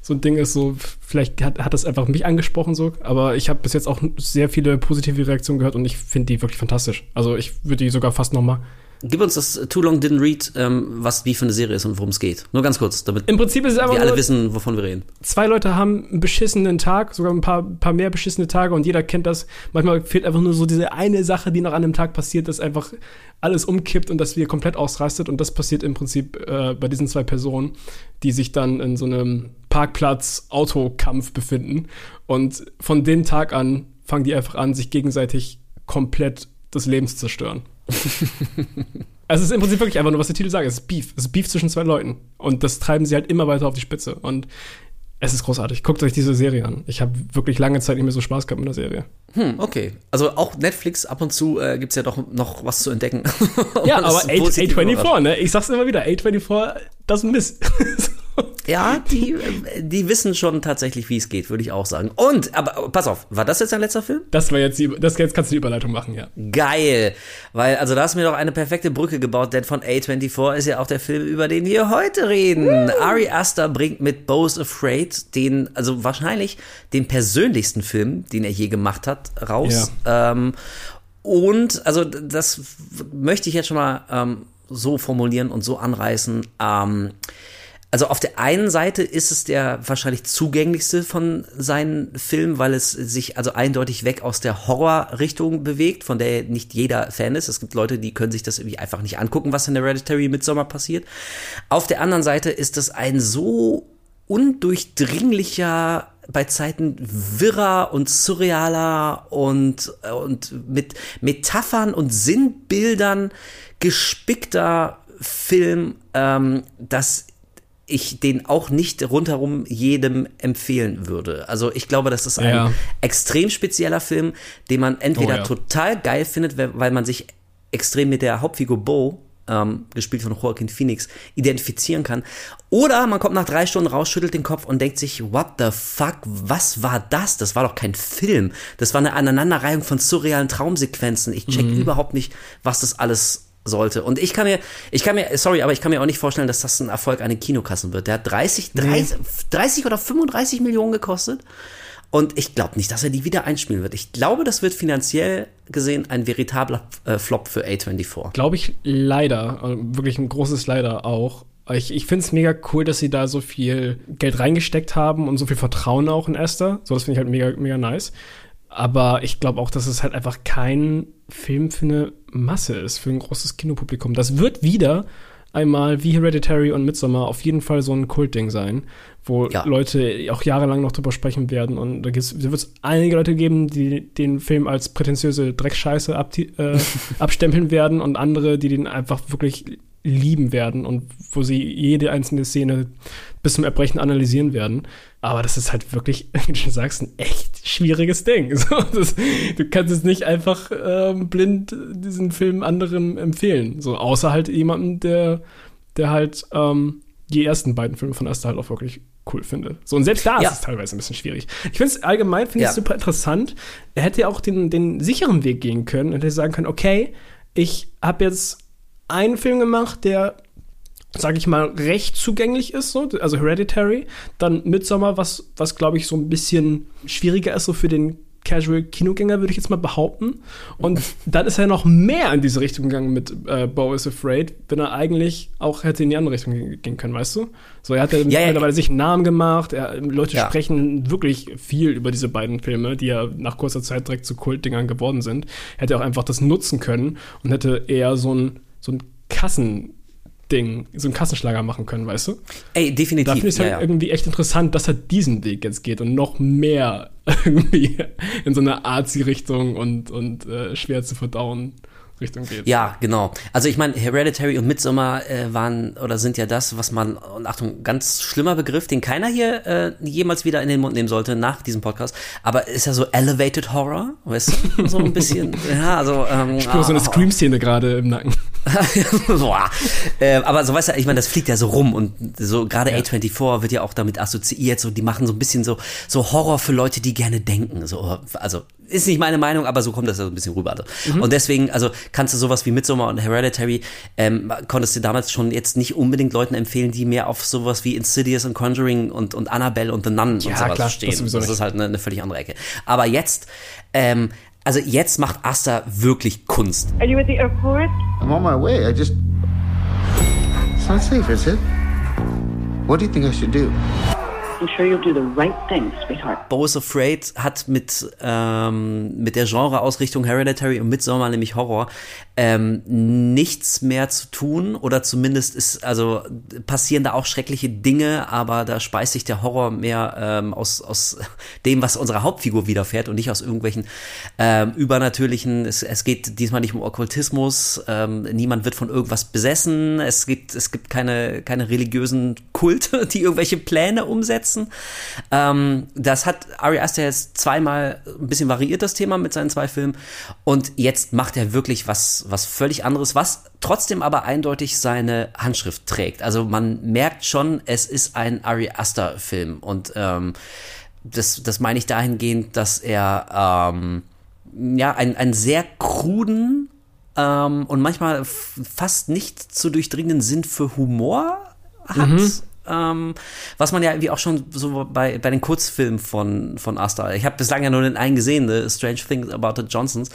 so ein Ding ist, so, vielleicht hat, hat das einfach mich angesprochen, so, aber ich habe bis jetzt auch sehr viele positive Reaktionen gehört und ich finde die wirklich fantastisch. Also, ich würde die sogar fast noch mal Gib uns das Too Long Didn't Read, ähm, was wie für eine Serie ist und worum es geht. Nur ganz kurz, damit Im Prinzip ist es einfach wir alle wissen, wovon wir reden. Zwei Leute haben einen beschissenen Tag, sogar ein paar, paar mehr beschissene Tage und jeder kennt das. Manchmal fehlt einfach nur so diese eine Sache, die noch an einem Tag passiert, dass einfach alles umkippt und dass wir komplett ausrastet. Und das passiert im Prinzip äh, bei diesen zwei Personen, die sich dann in so einem Parkplatz-Autokampf befinden. Und von dem Tag an fangen die einfach an, sich gegenseitig komplett das Leben zu zerstören. <laughs> also es ist im Prinzip wirklich einfach nur, was der Titel sagt. Es ist Beef. Es ist Beef zwischen zwei Leuten. Und das treiben sie halt immer weiter auf die Spitze. Und es ist großartig. Guckt euch diese Serie an. Ich habe wirklich lange Zeit nicht mehr so Spaß gehabt mit der Serie. Hm, okay. Also auch Netflix, ab und zu äh, gibt es ja doch noch was zu entdecken. <laughs> ja, aber A24, ne? Ich sag's immer wieder, A24 doesn't miss. Ja, die, die wissen schon tatsächlich, wie es geht, würde ich auch sagen. Und, aber pass auf, war das jetzt dein letzter Film? Das war jetzt, die, das jetzt kannst du die Überleitung machen, ja. Geil, weil, also da hast du mir doch eine perfekte Brücke gebaut, denn von A24 ist ja auch der Film, über den wir heute reden. Uh. Ari Aster bringt mit Bo's Afraid den, also wahrscheinlich den persönlichsten Film, den er je gemacht hat, raus. Ja. Ähm, und, also das möchte ich jetzt schon mal ähm, so formulieren und so anreißen. Ähm, also auf der einen Seite ist es der wahrscheinlich zugänglichste von seinen Filmen, weil es sich also eindeutig weg aus der Horrorrichtung bewegt, von der nicht jeder Fan ist. Es gibt Leute, die können sich das irgendwie einfach nicht angucken, was in der Hereditary Midsommar passiert. Auf der anderen Seite ist es ein so undurchdringlicher bei Zeiten wirrer und surrealer und, und mit Metaphern und Sinnbildern gespickter Film, ähm, dass ich den auch nicht rundherum jedem empfehlen würde. Also ich glaube, das ist ein ja. extrem spezieller Film, den man entweder oh, ja. total geil findet, weil man sich extrem mit der Hauptfigur Bo, ähm, gespielt von Joaquin Phoenix, identifizieren kann. Oder man kommt nach drei Stunden raus, schüttelt den Kopf und denkt sich, what the fuck, was war das? Das war doch kein Film. Das war eine Aneinanderreihung von surrealen Traumsequenzen. Ich check mhm. überhaupt nicht, was das alles sollte. Und ich kann mir, ich kann mir, sorry, aber ich kann mir auch nicht vorstellen, dass das ein Erfolg an den Kinokassen wird. Der hat 30, 30, 30 oder 35 Millionen gekostet. Und ich glaube nicht, dass er die wieder einspielen wird. Ich glaube, das wird finanziell gesehen ein veritabler äh, Flop für A24. Glaube ich leider. Äh, wirklich ein großes Leider auch. Ich, ich finde es mega cool, dass sie da so viel Geld reingesteckt haben und so viel Vertrauen auch in Esther. So, das finde ich halt mega, mega nice. Aber ich glaube auch, dass es halt einfach kein Film für eine Masse ist, für ein großes Kinopublikum. Das wird wieder einmal wie Hereditary und Midsommar auf jeden Fall so ein Kultding sein, wo ja. Leute auch jahrelang noch drüber sprechen werden. Und da, wird es einige Leute geben, die den Film als prätentiöse Dreckscheiße ab, äh, <laughs> abstempeln werden und andere, die den einfach wirklich lieben werden und wo sie jede einzelne Szene bis zum Erbrechen analysieren werden. Aber das ist halt wirklich, <laughs> wie du schon sagst, ein echt schwieriges Ding. <laughs> So, das, du kannst es nicht einfach ähm, blind diesen Film anderen empfehlen. So, außer halt jemanden, der, der halt ähm, die ersten beiden Filme von Asta halt auch wirklich cool finde. So, und selbst da ja. ist es teilweise ein bisschen schwierig. Ich finde es allgemein, finde ich ja. super interessant. Er hätte ja auch den, den sicheren Weg gehen können. Er hätte sagen können, okay, ich habe jetzt einen Film gemacht, der sage ich mal, recht zugänglich ist, so, also Hereditary. Dann Midsommar, was, was glaube ich, so ein bisschen schwieriger ist, so für den Casual-Kinogänger, würde ich jetzt mal behaupten. Und <laughs> dann ist er noch mehr in diese Richtung gegangen mit äh, Bo is Afraid, wenn er eigentlich auch hätte in die andere Richtung gehen können, weißt du? So, er hat ja, ja mittlerweile ja. sich einen Namen gemacht, er, Leute ja. sprechen wirklich viel über diese beiden Filme, die ja nach kurzer Zeit direkt zu Kultdingern geworden sind. Er hätte auch einfach das nutzen können und hätte eher so ein, so ein Kassen- Ding, so einen Kassenschlager machen können, weißt du? Ey, definitiv. Da finde ich es halt ja, ja. irgendwie echt interessant, dass er diesen Weg jetzt geht und noch mehr <laughs> irgendwie in so eine Arzi-Richtung und, und äh, schwer zu verdauen Richtung geht. Ja, genau. Also ich meine, Hereditary und Midsommar äh, waren oder sind ja das, was man, und Achtung, ganz schlimmer Begriff, den keiner hier äh, jemals wieder in den Mund nehmen sollte nach diesem Podcast, aber ist ja so Elevated Horror, weißt du? So ein bisschen, <laughs> ja, also. Ähm, ich spüre so eine ah. Scream-Szene gerade im Nacken. <laughs> Boah. äh, aber so weißt du, ich meine, das fliegt ja so rum und so gerade ja. A24 wird ja auch damit assoziiert, so die machen so ein bisschen so, so Horror für Leute, die gerne denken. So, also ist nicht meine Meinung, aber so kommt das ja so ein bisschen rüber. Also. Mhm. Und deswegen, also kannst du sowas wie Midsommar und Hereditary, ähm, konntest du damals schon jetzt nicht unbedingt Leuten empfehlen, die mehr auf sowas wie Insidious und Conjuring und, und Annabelle und The Nun ja, und sowas klar, stehen. Das, das ist halt eine, eine, völlig andere Ecke. Aber jetzt, ähm, also jetzt macht Asta wirklich Kunst. Are you at the airport? I'm on my way. I just... It's not safe, is it? What do you think I should do? I'm sure you'll do the right thing, sweetheart. Bo's Afraid hat mit, ähm, mit der Genreausrichtung Hereditary und Midsommar, nämlich Horror, ähm, nichts mehr zu tun oder zumindest ist, also passieren da auch schreckliche Dinge, aber da speist sich der Horror mehr ähm, aus, aus dem, was unserer Hauptfigur widerfährt und nicht aus irgendwelchen ähm, übernatürlichen, es, es geht diesmal nicht um Okkultismus, ähm, niemand wird von irgendwas besessen, es gibt, es gibt keine, keine religiösen Kulte, <laughs> die irgendwelche Pläne umsetzen. Ähm, das hat Ari Aster jetzt zweimal ein bisschen variiert, das Thema mit seinen zwei Filmen und jetzt macht er wirklich was was, völlig anderes, was trotzdem aber eindeutig seine Handschrift trägt. Also man merkt schon, es ist ein Ari Aster Film und ähm, das, das meine ich dahingehend, dass er ähm, ja einen, einen sehr kruden ähm, und manchmal fast nicht zu durchdringenden Sinn für Humor hat. Mhm. Ähm, was man ja irgendwie auch schon so bei, bei den Kurzfilmen von, von Asta, ich habe bislang ja nur den einen gesehen, The Strange Things About the Johnsons,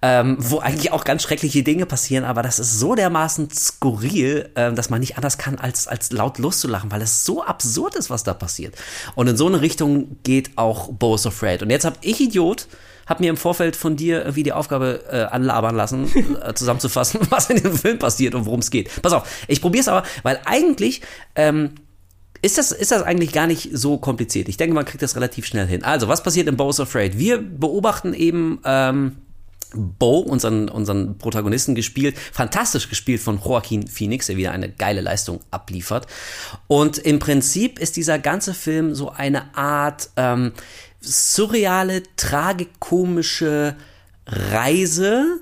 ähm, wo eigentlich auch ganz schreckliche Dinge passieren, aber das ist so dermaßen skurril, äh, dass man nicht anders kann, als, als laut loszulachen, weil es so absurd ist, was da passiert. Und in so eine Richtung geht auch Bo's Afraid. Und jetzt habe ich Idiot habe mir im Vorfeld von dir irgendwie die Aufgabe äh, anlabern lassen, <laughs> äh, zusammenzufassen, <laughs> was in dem Film passiert und worum es geht. Pass auf, ich probiere es aber, weil eigentlich ähm, ist das, ist das eigentlich gar nicht so kompliziert. Ich denke, man kriegt das relativ schnell hin. Also, was passiert in Bo's Afraid? Wir beobachten eben ähm, Bo, unseren, unseren Protagonisten gespielt, fantastisch gespielt von Joaquin Phoenix, der wieder eine geile Leistung abliefert. Und im Prinzip ist dieser ganze Film so eine Art ähm, surreale, tragikomische Reise,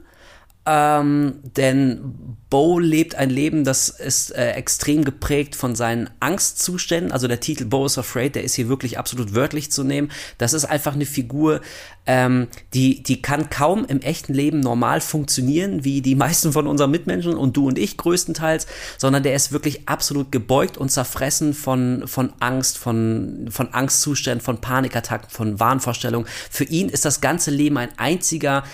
ähm, denn Bo lebt ein Leben, das ist äh, extrem geprägt von seinen Angstzuständen. Also der Titel Bo is Afraid, der ist hier wirklich absolut wörtlich zu nehmen. Das ist einfach eine Figur, ähm, die, die kann kaum im echten Leben normal funktionieren, wie die meisten von unseren Mitmenschen und du und ich größtenteils, sondern der ist wirklich absolut gebeugt und zerfressen von, von Angst, von, von Angstzuständen, von Panikattacken, von Wahnvorstellungen. Für ihn ist das ganze Leben ein einziger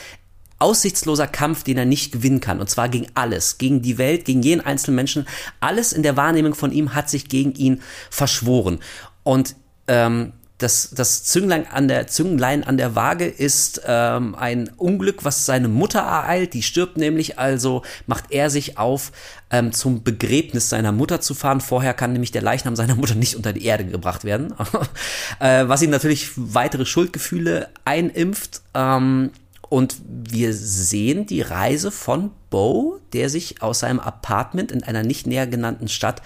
aussichtsloser Kampf, den er nicht gewinnen kann. Und zwar gegen alles, gegen die Welt, gegen jeden einzelnen Menschen. Alles in der Wahrnehmung von ihm hat sich gegen ihn verschworen. Und ähm, das, das Zünglein an der Zünglein an der Waage ist ähm, ein Unglück, was seine Mutter ereilt. Die stirbt nämlich, also macht er sich auf, ähm, zum Begräbnis seiner Mutter zu fahren. Vorher kann nämlich der Leichnam seiner Mutter nicht unter die Erde gebracht werden, <laughs> äh, was ihm natürlich weitere Schuldgefühle einimpft. Ähm, und wir sehen die Reise von Bo, der sich aus seinem Apartment in einer nicht näher genannten Stadt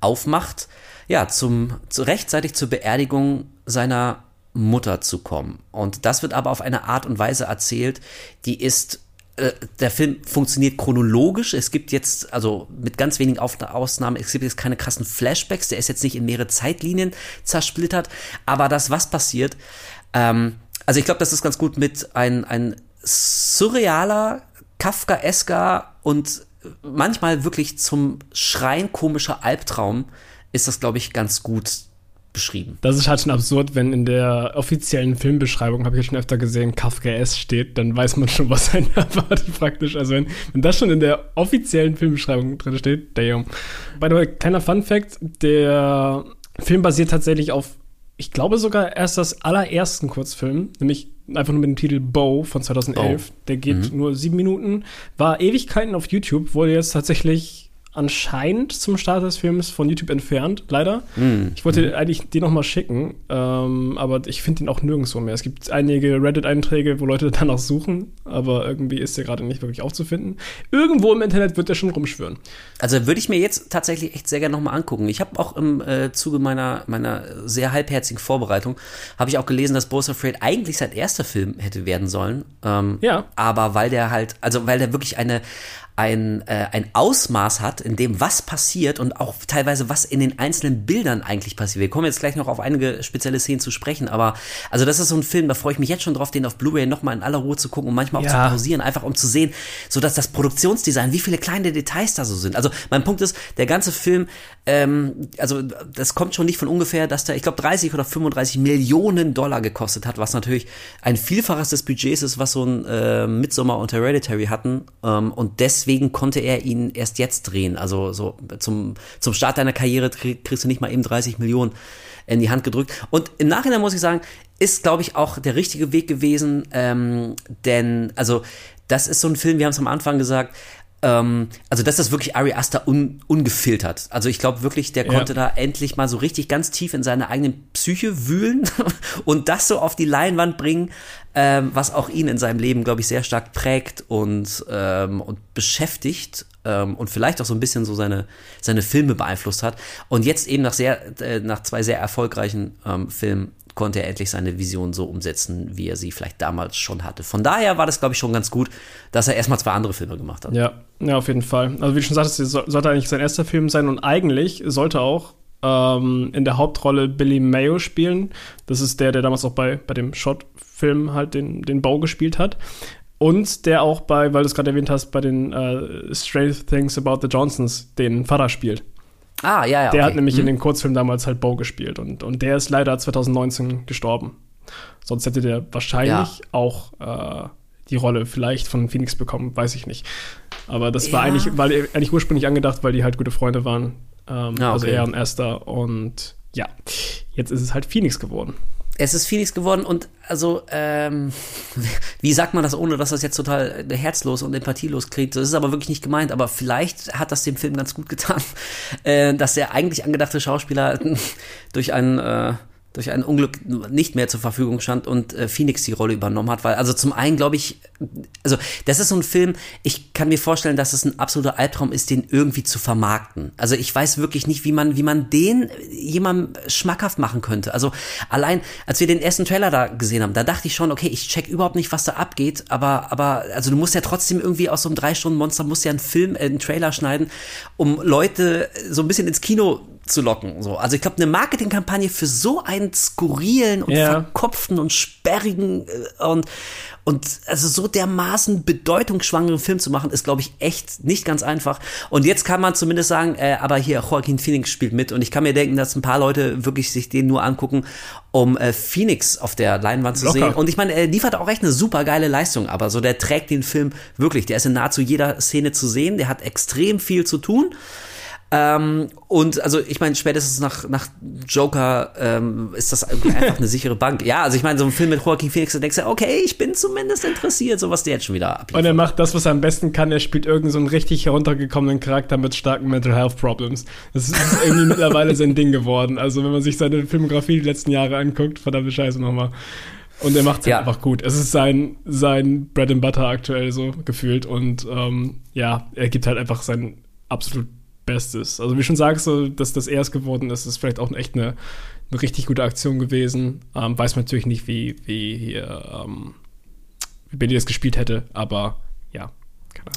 aufmacht, ja, zum, zu, rechtzeitig zur Beerdigung seiner Mutter zu kommen. Und das wird aber auf eine Art und Weise erzählt, die ist äh, der Film funktioniert chronologisch. Es gibt jetzt, also mit ganz wenigen Ausnahmen, es gibt jetzt keine krassen Flashbacks. Der ist jetzt nicht in mehrere Zeitlinien zersplittert. Aber das, was passiert, ähm, also ich glaube, das ist ganz gut mit ein, ein surrealer, Kafkaesker und manchmal wirklich zum Schreien komischer Albtraum ist das, glaube ich, ganz gut beschrieben. Das ist halt schon absurd, wenn in der offiziellen Filmbeschreibung, habe ich ja schon öfter gesehen, Kafka S steht, dann weiß man schon, was einen <laughs> erwartet praktisch. Also wenn, wenn das schon in der offiziellen Filmbeschreibung drin steht, damn. By the way, kleiner Fun Fact, der Film basiert tatsächlich auf ich glaube sogar erst das allerersten Kurzfilm, nämlich einfach nur mit dem Titel Bow von 2011. Bow. Der geht mhm. nur sieben Minuten, war Ewigkeiten auf YouTube, wurde jetzt tatsächlich anscheinend zum Start des Films von YouTube entfernt, leider. Mm. Ich wollte mm. eigentlich den noch mal schicken, ähm, aber ich finde ihn auch nirgendwo mehr. Es gibt einige Reddit-Einträge, wo Leute <laughs> danach suchen, aber irgendwie ist der gerade nicht wirklich aufzufinden. Irgendwo im Internet wird der schon rumschwören. Also würde ich mir jetzt tatsächlich echt sehr gerne noch mal angucken. Ich habe auch im äh, Zuge meiner, meiner sehr halbherzigen Vorbereitung, habe ich auch gelesen, dass Bo's Afraid eigentlich sein erster Film hätte werden sollen. Ähm, ja. Aber weil der halt, also weil der wirklich eine, ein, äh, ein Ausmaß hat, in dem was passiert und auch teilweise was in den einzelnen Bildern eigentlich passiert. Wir kommen jetzt gleich noch auf einige spezielle Szenen zu sprechen, aber also das ist so ein Film, da freue ich mich jetzt schon drauf, den auf Blu-ray nochmal in aller Ruhe zu gucken und manchmal auch ja. zu pausieren, einfach um zu sehen, so dass das Produktionsdesign, wie viele kleine Details da so sind. Also mein Punkt ist, der ganze Film, ähm, also das kommt schon nicht von ungefähr, dass der, ich glaube, 30 oder 35 Millionen Dollar gekostet hat, was natürlich ein Vielfaches des Budgets ist, was so ein äh, Midsommar und Hereditary hatten ähm, und deswegen deswegen konnte er ihn erst jetzt drehen. Also so zum, zum Start deiner Karriere kriegst du nicht mal eben 30 Millionen in die Hand gedrückt. Und im Nachhinein muss ich sagen, ist, glaube ich, auch der richtige Weg gewesen, ähm, denn, also, das ist so ein Film, wir haben es am Anfang gesagt, ähm, also das ist wirklich Ari Aster un, ungefiltert. Also ich glaube wirklich, der ja. konnte da endlich mal so richtig ganz tief in seine eigenen Psyche wühlen <laughs> und das so auf die Leinwand bringen, ähm, was auch ihn in seinem Leben, glaube ich, sehr stark prägt und, ähm, und beschäftigt ähm, und vielleicht auch so ein bisschen so seine, seine Filme beeinflusst hat. Und jetzt eben nach sehr, äh, nach zwei sehr erfolgreichen ähm, Filmen konnte er endlich seine Vision so umsetzen, wie er sie vielleicht damals schon hatte. Von daher war das, glaube ich, schon ganz gut, dass er erstmal zwei andere Filme gemacht hat. Ja, ja, auf jeden Fall. Also wie du schon sagtest, sollte eigentlich sein erster Film sein und eigentlich sollte auch ähm, in der Hauptrolle Billy Mayo spielen. Das ist der, der damals auch bei, bei dem Shot-Film halt den, den Bau gespielt hat. Und der auch bei, weil du es gerade erwähnt hast, bei den uh, Strange Things About the Johnsons den Vater spielt. Ah, ja, ja. Der okay. hat nämlich hm. in dem Kurzfilm damals halt Bo gespielt und, und der ist leider 2019 gestorben. Sonst hätte der wahrscheinlich ja. auch äh, die Rolle vielleicht von Phoenix bekommen, weiß ich nicht. Aber das ja. war eigentlich, weil eigentlich ursprünglich angedacht, weil die halt gute Freunde waren. Ähm, ah, also okay. Also er und Esther. Und ja, jetzt ist es halt Phoenix geworden es ist Phoenix geworden und also, ähm, <laughs> wie sagt man das, ohne dass das jetzt total herzlos und empathielos klingt? Das ist aber wirklich nicht gemeint, aber vielleicht hat das dem Film ganz gut getan, <laughs> äh, dass der eigentlich angedachte Schauspieler <laughs> durch einen äh, durch ein Unglück nicht mehr zur Verfügung stand und äh, Phoenix die Rolle übernommen hat, weil also zum einen glaube ich, also das ist so ein Film, ich kann mir vorstellen, dass es ein absoluter Albtraum ist, den irgendwie zu vermarkten. Also ich weiß wirklich nicht, wie man wie man den jemandem schmackhaft machen könnte. Also allein als wir den ersten Trailer da gesehen haben, da dachte ich schon, okay, ich check überhaupt nicht, was da abgeht, aber aber also du musst ja trotzdem irgendwie aus so einem drei Stunden Monster musst ja einen Film, äh, einen Trailer schneiden, um Leute so ein bisschen ins Kino zu locken. So. Also ich glaube, eine Marketingkampagne für so einen skurrilen und ja. verkopften und sperrigen äh, und und also so dermaßen bedeutungsschwangeren Film zu machen, ist, glaube ich, echt nicht ganz einfach. Und jetzt kann man zumindest sagen, äh, aber hier Joaquin Phoenix spielt mit. Und ich kann mir denken, dass ein paar Leute wirklich sich den nur angucken, um äh, Phoenix auf der Leinwand zu Locker. sehen. Und ich meine, er liefert auch echt eine super geile Leistung. Aber so, der trägt den Film wirklich. Der ist in nahezu jeder Szene zu sehen. Der hat extrem viel zu tun. Ähm, und also ich meine, spätestens nach, nach Joker ähm, ist das einfach eine sichere Bank. Ja, also ich meine, so ein Film mit Joaquin Phoenix, da denkst du, okay, ich bin zumindest interessiert, so was der jetzt schon wieder abliefert. Und er macht das, was er am besten kann, er spielt irgendeinen so einen richtig heruntergekommenen Charakter mit starken Mental Health Problems. Das ist, das ist irgendwie <laughs> mittlerweile sein Ding geworden. Also wenn man sich seine Filmografie die letzten Jahre anguckt, verdammte Scheiße nochmal. Und er macht es ja. einfach gut. Es ist sein, sein Bread and Butter aktuell so gefühlt. Und ähm, ja, er gibt halt einfach sein absolut Bestes. Also wie schon sagst, so, dass das erst geworden ist, ist vielleicht auch echt eine, eine richtig gute Aktion gewesen. Ähm, weiß man natürlich nicht, wie, wie hier ähm, wie Billy das gespielt hätte, aber ja.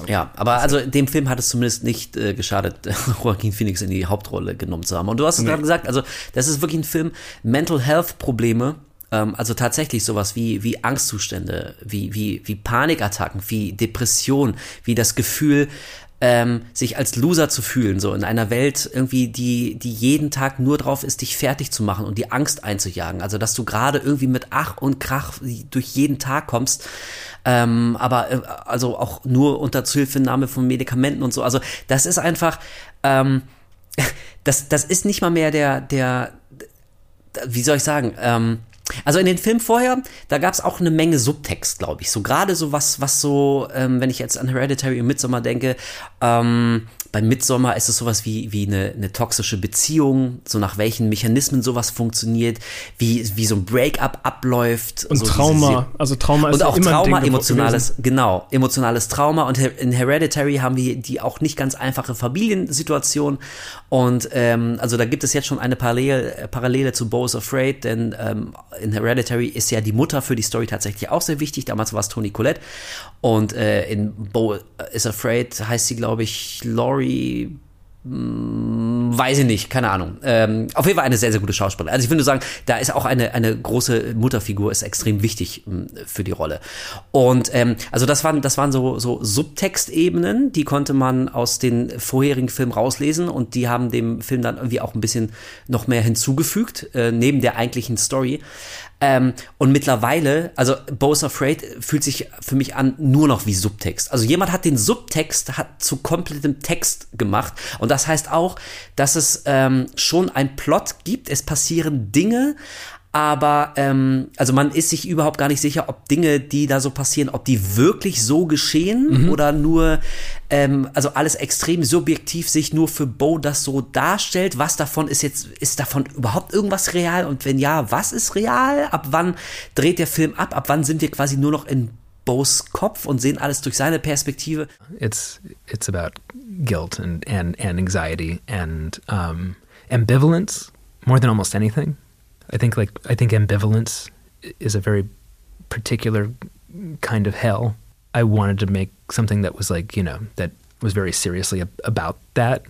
Ja, aber also dem Film hat es zumindest nicht äh, geschadet, <laughs> Joaquin Phoenix in die Hauptrolle genommen zu haben. Und du hast es nee. gerade gesagt, also das ist wirklich ein Film, Mental Health Probleme, ähm, also tatsächlich sowas wie, wie Angstzustände, wie, wie, wie Panikattacken, wie Depression, wie das Gefühl, ähm, sich als Loser zu fühlen, so in einer Welt irgendwie, die, die jeden Tag nur drauf ist, dich fertig zu machen und die Angst einzujagen. Also, dass du gerade irgendwie mit Ach und Krach durch jeden Tag kommst, ähm, aber äh, also auch nur unter Zuhilfenahme von Medikamenten und so. Also, das ist einfach, ähm, <laughs> das, das ist nicht mal mehr der, der, wie soll ich sagen, ähm, also in den Film vorher, da gab es auch eine Menge Subtext, glaube ich. So gerade so was, was so, ähm, wenn ich jetzt an Hereditary und Midsommar denke, ähm, bei Midsommar ist es sowas wie, wie eine, eine toxische Beziehung, so nach welchen Mechanismen sowas funktioniert, wie, wie so ein Breakup abläuft. Und so Trauma, diese, also Trauma ist Und auch immer Trauma, emotionales, gewesen. genau, emotionales Trauma. Und in Hereditary haben wir die auch nicht ganz einfache Familiensituation. Und ähm, also da gibt es jetzt schon eine Parallele, Parallele zu Bo is Afraid, denn ähm, in Hereditary ist ja die Mutter für die Story tatsächlich auch sehr wichtig. Damals war es Toni Collette. Und äh, in Bo is Afraid heißt sie, glaube ich, Laurie hm, weiß ich nicht, keine Ahnung. Ähm, auf jeden Fall eine sehr, sehr gute Schauspielerin. Also ich würde sagen, da ist auch eine, eine große Mutterfigur, ist extrem wichtig ähm, für die Rolle. Und ähm, also das waren, das waren so, so Subtextebenen, die konnte man aus den vorherigen Filmen rauslesen und die haben dem Film dann irgendwie auch ein bisschen noch mehr hinzugefügt, äh, neben der eigentlichen Story. Ähm, und mittlerweile, also Bo's Afraid fühlt sich für mich an nur noch wie Subtext. Also jemand hat den Subtext hat zu komplettem Text gemacht. Und das heißt auch, dass es ähm, schon ein Plot gibt. Es passieren Dinge, aber ähm, also man ist sich überhaupt gar nicht sicher, ob Dinge, die da so passieren, ob die wirklich so geschehen mhm. oder nur, ähm, also alles extrem subjektiv sich nur für Bo das so darstellt. Was davon ist jetzt, ist davon überhaupt irgendwas real? Und wenn ja, was ist real? Ab wann dreht der Film ab? Ab wann sind wir quasi nur noch in Bo's Kopf und sehen alles durch seine Perspektive? It's it's about guilt and and and anxiety and um, ambivalence more than almost anything. I think like I think ambivalence is a very particular kind of hell. I wanted to make something that was like you know that was very seriously about that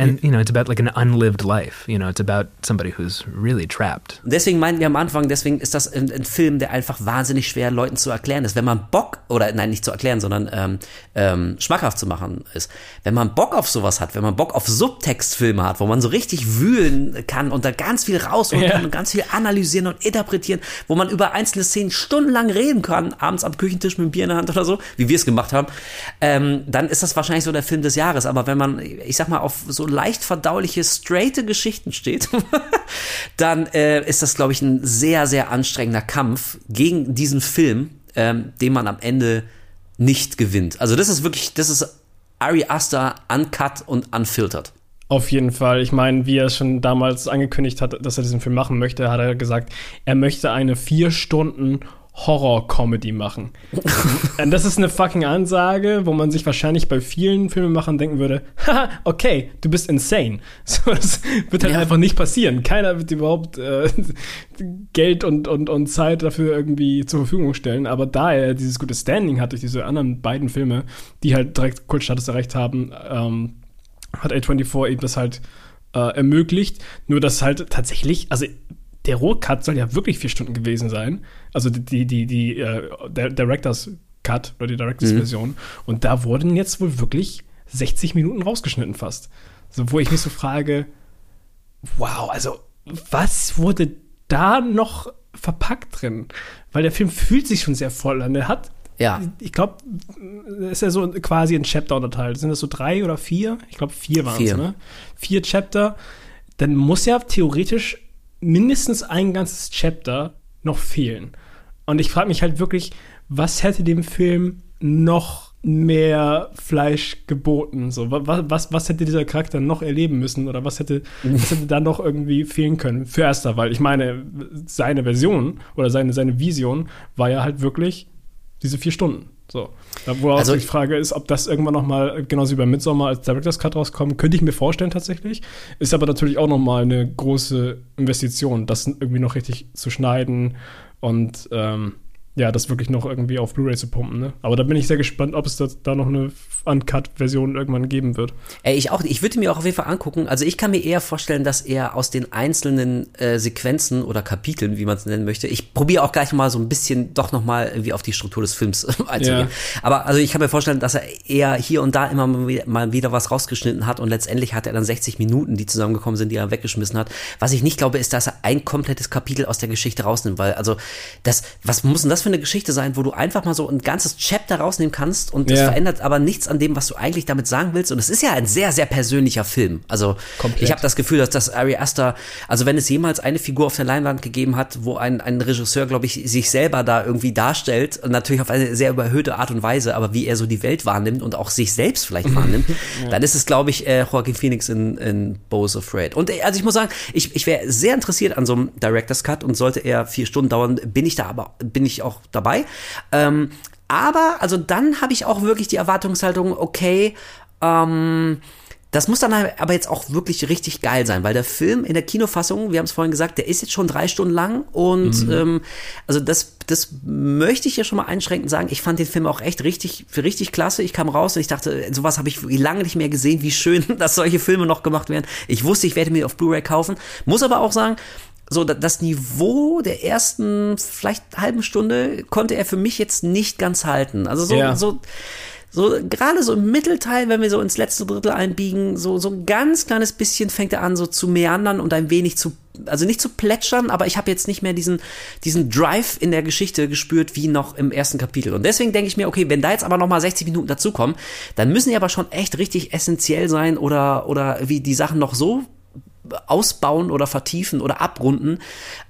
And, you know, it's about like an unlived life. You know, it's about somebody who's really trapped. Deswegen meinten wir am Anfang, deswegen ist das ein, ein, Film, der einfach wahnsinnig schwer Leuten zu erklären ist. Wenn man Bock, oder nein, nicht zu erklären, sondern ähm, ähm, schmackhaft zu machen ist. Wenn man Bock auf sowas hat, wenn man Bock auf Subtextfilme hat, wo man so richtig wühlen kann und da ganz viel rausholen ja. kann und ganz viel analysieren und interpretieren, wo man über einzelne Szenen stundenlang reden kann, abends am Küchentisch mit dem Bier in der Hand oder so, wie wir es gemacht haben, ähm, dann ist das wahrscheinlich so der Film des Jahres. Aber wenn man, ich sag mal, auf so leicht verdauliche, straighte Geschichten steht, <laughs> dann äh, ist das, glaube ich, ein sehr, sehr anstrengender Kampf gegen diesen Film, ähm, den man am Ende nicht gewinnt. Also das ist wirklich, das ist Ari Aster uncut und unfiltered. Auf jeden Fall. Ich meine, wie er es schon damals angekündigt hat, dass er diesen Film machen möchte, hat er gesagt, er möchte eine vier Stunden Horror-Comedy machen. <laughs> Und das ist eine fucking Ansage, wo man sich wahrscheinlich bei vielen Filmemachern denken würde, haha, okay, du bist insane. <laughs> So, das wird halt ja. einfach nicht passieren. Keiner wird überhaupt äh, Geld und, und, und Zeit dafür irgendwie zur Verfügung stellen. Aber da er dieses gute Standing hat durch diese anderen beiden Filme, die halt direkt Kultstatus erreicht haben, ähm, hat A24 eben das halt äh, ermöglicht. Nur dass halt tatsächlich, also der Rohcut soll ja wirklich vier Stunden gewesen sein. Also die, die, die, äh, der Directors Cut oder die Directors mhm. Version. Und da wurden jetzt wohl wirklich 60 Minuten rausgeschnitten fast. So, wo ich mich so frage, wow, also was wurde da noch verpackt drin? Weil der Film fühlt sich schon sehr voll an. Der hat, ja. ich glaube, ist ja so quasi ein Chapter unterteilt. Sind das so drei oder vier? Ich glaube, vier waren es, ne? Vier Chapter. Dann muss ja theoretisch mindestens ein ganzes Chapter noch fehlen. Und ich frage mich halt wirklich, was hätte dem Film noch mehr Fleisch geboten? So, was, was, was hätte dieser Charakter noch erleben müssen? Oder was hätte, was hätte da noch irgendwie fehlen können? Für Erster, weil ich meine, seine Version oder seine, seine Vision war ja halt wirklich diese vier Stunden. So. Wo also, die Frage ist, ob das irgendwann nochmal, genauso wie bei Midsommar, als Director's Cut rauskommt, könnte ich mir vorstellen tatsächlich. Ist aber natürlich auch nochmal eine große Investition, das irgendwie noch richtig zu schneiden und ähm, ja, das wirklich noch irgendwie auf Blu-ray zu pumpen. Ne? Aber da bin ich sehr gespannt, ob es da, da noch eine Uncut-Version irgendwann geben wird. Ey, ich auch. Ich würde mir auch auf jeden Fall angucken. Also ich kann mir eher vorstellen, dass er aus den einzelnen äh, Sequenzen oder Kapiteln, wie man es nennen möchte, ich probiere auch gleich mal so ein bisschen doch noch mal irgendwie auf die Struktur des Films <laughs> einzugehen. Ja. Aber also ich kann mir vorstellen, dass er eher hier und da immer mal wieder was rausgeschnitten hat und letztendlich hat er dann 60 Minuten, die zusammengekommen sind, die er weggeschmissen hat. Was ich nicht glaube, ist, dass er ein komplettes Kapitel aus der Geschichte rausnimmt, weil also das, was muss denn das das für eine Geschichte sein, wo du einfach mal so ein ganzes Chapter rausnehmen kannst und das Ja. verändert aber nichts an dem, was du eigentlich damit sagen willst. Und es ist ja ein sehr, sehr persönlicher Film. Also Komplett. ich habe das Gefühl, dass das Ari Aster, also wenn es jemals eine Figur auf der Leinwand gegeben hat, wo ein, ein Regisseur, glaube ich, sich selber da irgendwie darstellt, und natürlich auf eine sehr überhöhte Art und Weise, aber wie er so die Welt wahrnimmt und auch sich selbst vielleicht <laughs> wahrnimmt, dann ist es, glaube ich, äh, Joaquin Phoenix in, in Bo's Afraid. Und äh, also ich muss sagen, ich, ich wäre sehr interessiert an so einem Director's Cut und sollte er vier Stunden dauern, bin ich da aber, bin ich auch dabei. Ähm, aber, also dann habe ich auch wirklich die Erwartungshaltung, okay, ähm, das muss dann aber jetzt auch wirklich richtig geil sein, weil der Film in der Kinofassung, wir haben es vorhin gesagt, der ist jetzt schon drei Stunden lang und ähm, also das, das möchte ich hier schon mal einschränkend sagen. Ich fand den Film auch echt richtig, richtig klasse. Ich kam raus und ich dachte, sowas habe ich lange nicht mehr gesehen, wie schön, <laughs> dass solche Filme noch gemacht werden. Ich wusste, ich werde mir auf Blu-ray kaufen. Muss aber auch sagen, so da- das Niveau der ersten vielleicht halben Stunde konnte er für mich jetzt nicht ganz halten. Also so, Ja. so so gerade so im Mittelteil, wenn wir so ins letzte Drittel einbiegen, so so ein ganz kleines bisschen fängt er an so zu meandern und ein wenig zu also nicht zu plätschern, aber ich habe jetzt nicht mehr diesen diesen Drive in der Geschichte gespürt wie noch im ersten Kapitel und deswegen denke ich mir, okay, wenn da jetzt aber noch mal 60 Minuten dazukommen, dann müssen die aber schon echt richtig essentiell sein oder oder wie die Sachen noch so ausbauen oder vertiefen oder abrunden,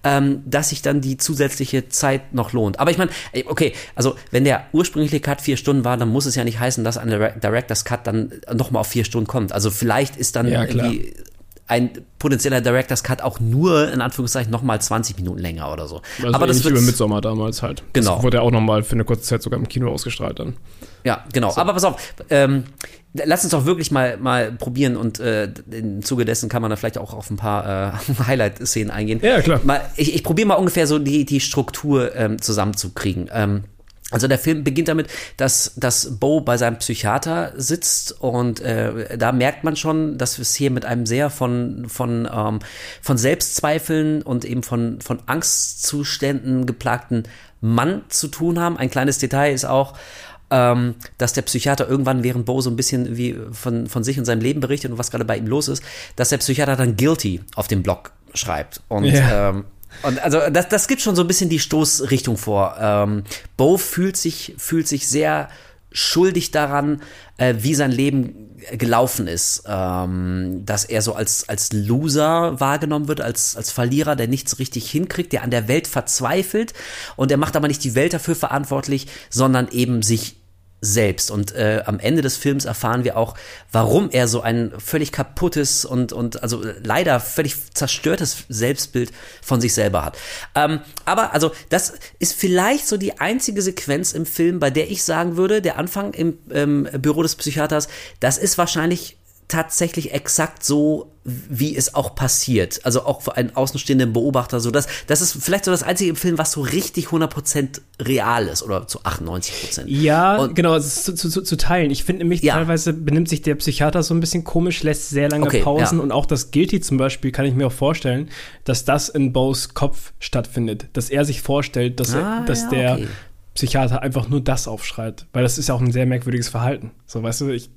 ähm, dass sich dann die zusätzliche Zeit noch lohnt. Aber ich meine, okay, also wenn der ursprüngliche Cut vier Stunden war, dann muss es ja nicht heißen, dass ein Direct- Director's Cut dann nochmal auf vier Stunden kommt. Also vielleicht ist dann Ja, irgendwie ein potenzieller Director's Cut auch nur in Anführungszeichen nochmal 20 Minuten länger oder so. Also Aber das wird wie bei Midsommar damals halt. Genau. Das wurde ja auch nochmal für eine kurze Zeit sogar im Kino ausgestrahlt dann. Ja, genau. Aber pass auf, ähm, lass uns doch wirklich mal, mal probieren und äh, im Zuge dessen kann man da vielleicht auch auf ein paar äh, <laughs> Highlight-Szenen eingehen. Ja, klar. Mal, ich ich probiere mal ungefähr so die, die Struktur ähm, zusammenzukriegen. Ähm, also der Film beginnt damit, dass, dass Bo bei seinem Psychiater sitzt und äh, da merkt man schon, dass wir es hier mit einem sehr von, von, ähm, von Selbstzweifeln und eben von, von Angstzuständen geplagten Mann zu tun haben. Ein kleines Detail ist auch, ähm, dass der Psychiater irgendwann, während Bo so ein bisschen wie von, von sich und seinem Leben berichtet und was gerade bei ihm los ist, dass der Psychiater dann guilty auf dem Blog schreibt. Und Ja. ähm, und also das, das gibt schon so ein bisschen die Stoßrichtung vor. Ähm, Bo fühlt sich, fühlt sich sehr schuldig daran, äh, wie sein Leben gelaufen ist. Ähm, dass er so als, als Loser wahrgenommen wird, als, als Verlierer, der nichts richtig hinkriegt, der an der Welt verzweifelt. Und er macht aber nicht die Welt dafür verantwortlich, sondern eben sich selbst. Und äh, am Ende des Films erfahren wir auch, warum er so ein völlig kaputtes und, und also leider völlig zerstörtes Selbstbild von sich selber hat. Ähm, aber also das ist vielleicht so die einzige Sequenz im Film, bei der ich sagen würde, der Anfang im ähm, Büro des Psychiaters, das ist wahrscheinlich tatsächlich exakt so, wie es auch passiert. Also auch für einen außenstehenden Beobachter so. Das, das ist vielleicht so das einzige im Film, was so richtig 100% real ist oder zu 98%. Ja, Und- genau, zu, zu, zu, teilen. Ich finde nämlich, Ja. teilweise benimmt sich der Psychiater so ein bisschen komisch, lässt sehr lange Okay, Pausen ja. und auch das Guilty zum Beispiel kann ich mir auch vorstellen, dass das in Bo's Kopf stattfindet. Dass er sich vorstellt, dass, Ah, er, dass ja, der okay. Psychiater einfach nur das aufschreit. Weil das ist ja auch ein sehr merkwürdiges Verhalten. So, weißt du, ich,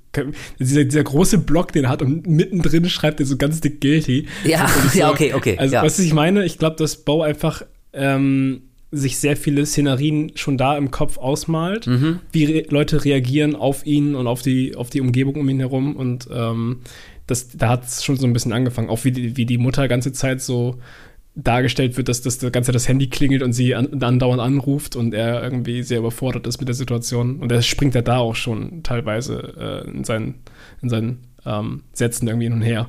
dieser, dieser große Block, den er hat und mittendrin schreibt er so ganz dick Guilty. Ja, ich <laughs> ja, okay, okay, Also, ja. was ich meine, ich glaube, dass Bo einfach ähm, sich sehr viele Szenarien schon da im Kopf ausmalt, Mhm. wie re Leute reagieren auf ihn und auf die, auf die Umgebung um ihn herum. Und ähm, das, da hat es schon so ein bisschen angefangen. Auch wie die, wie die Mutter ganze Zeit so dargestellt wird, dass das, das ganze das Handy klingelt und sie an, andauernd anruft und er irgendwie sehr überfordert ist mit der Situation. Und er springt ja da auch schon teilweise äh, in seinen, in seinen ähm, Sätzen irgendwie hin und her.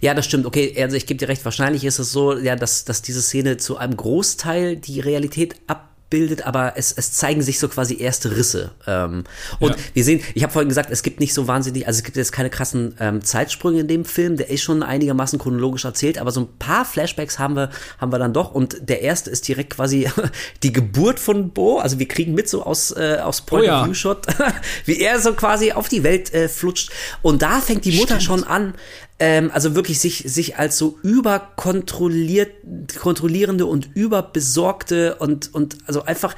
Ja, das stimmt. Okay, also ich gebe dir recht. Wahrscheinlich ist es so, ja, dass, dass diese Szene zu einem Großteil die Realität abbildet, aber es, es zeigen sich so quasi erste Risse. Ähm, und Ja. wir sehen, ich habe vorhin gesagt, es gibt nicht so wahnsinnig, also es gibt jetzt keine krassen ähm, Zeitsprünge in dem Film, der ist schon einigermaßen chronologisch erzählt, aber so ein paar Flashbacks haben wir, haben wir dann doch. Und der erste ist direkt quasi <laughs> die Geburt von Bo. Also wir kriegen mit so aus, äh, aus Point Oh ja. of View Shot, <laughs> wie er so quasi auf die Welt äh, flutscht. Und da fängt die Mutter schon an, ähm, also wirklich sich, sich als so überkontrolliert, kontrollierende und überbesorgte und, und also einfach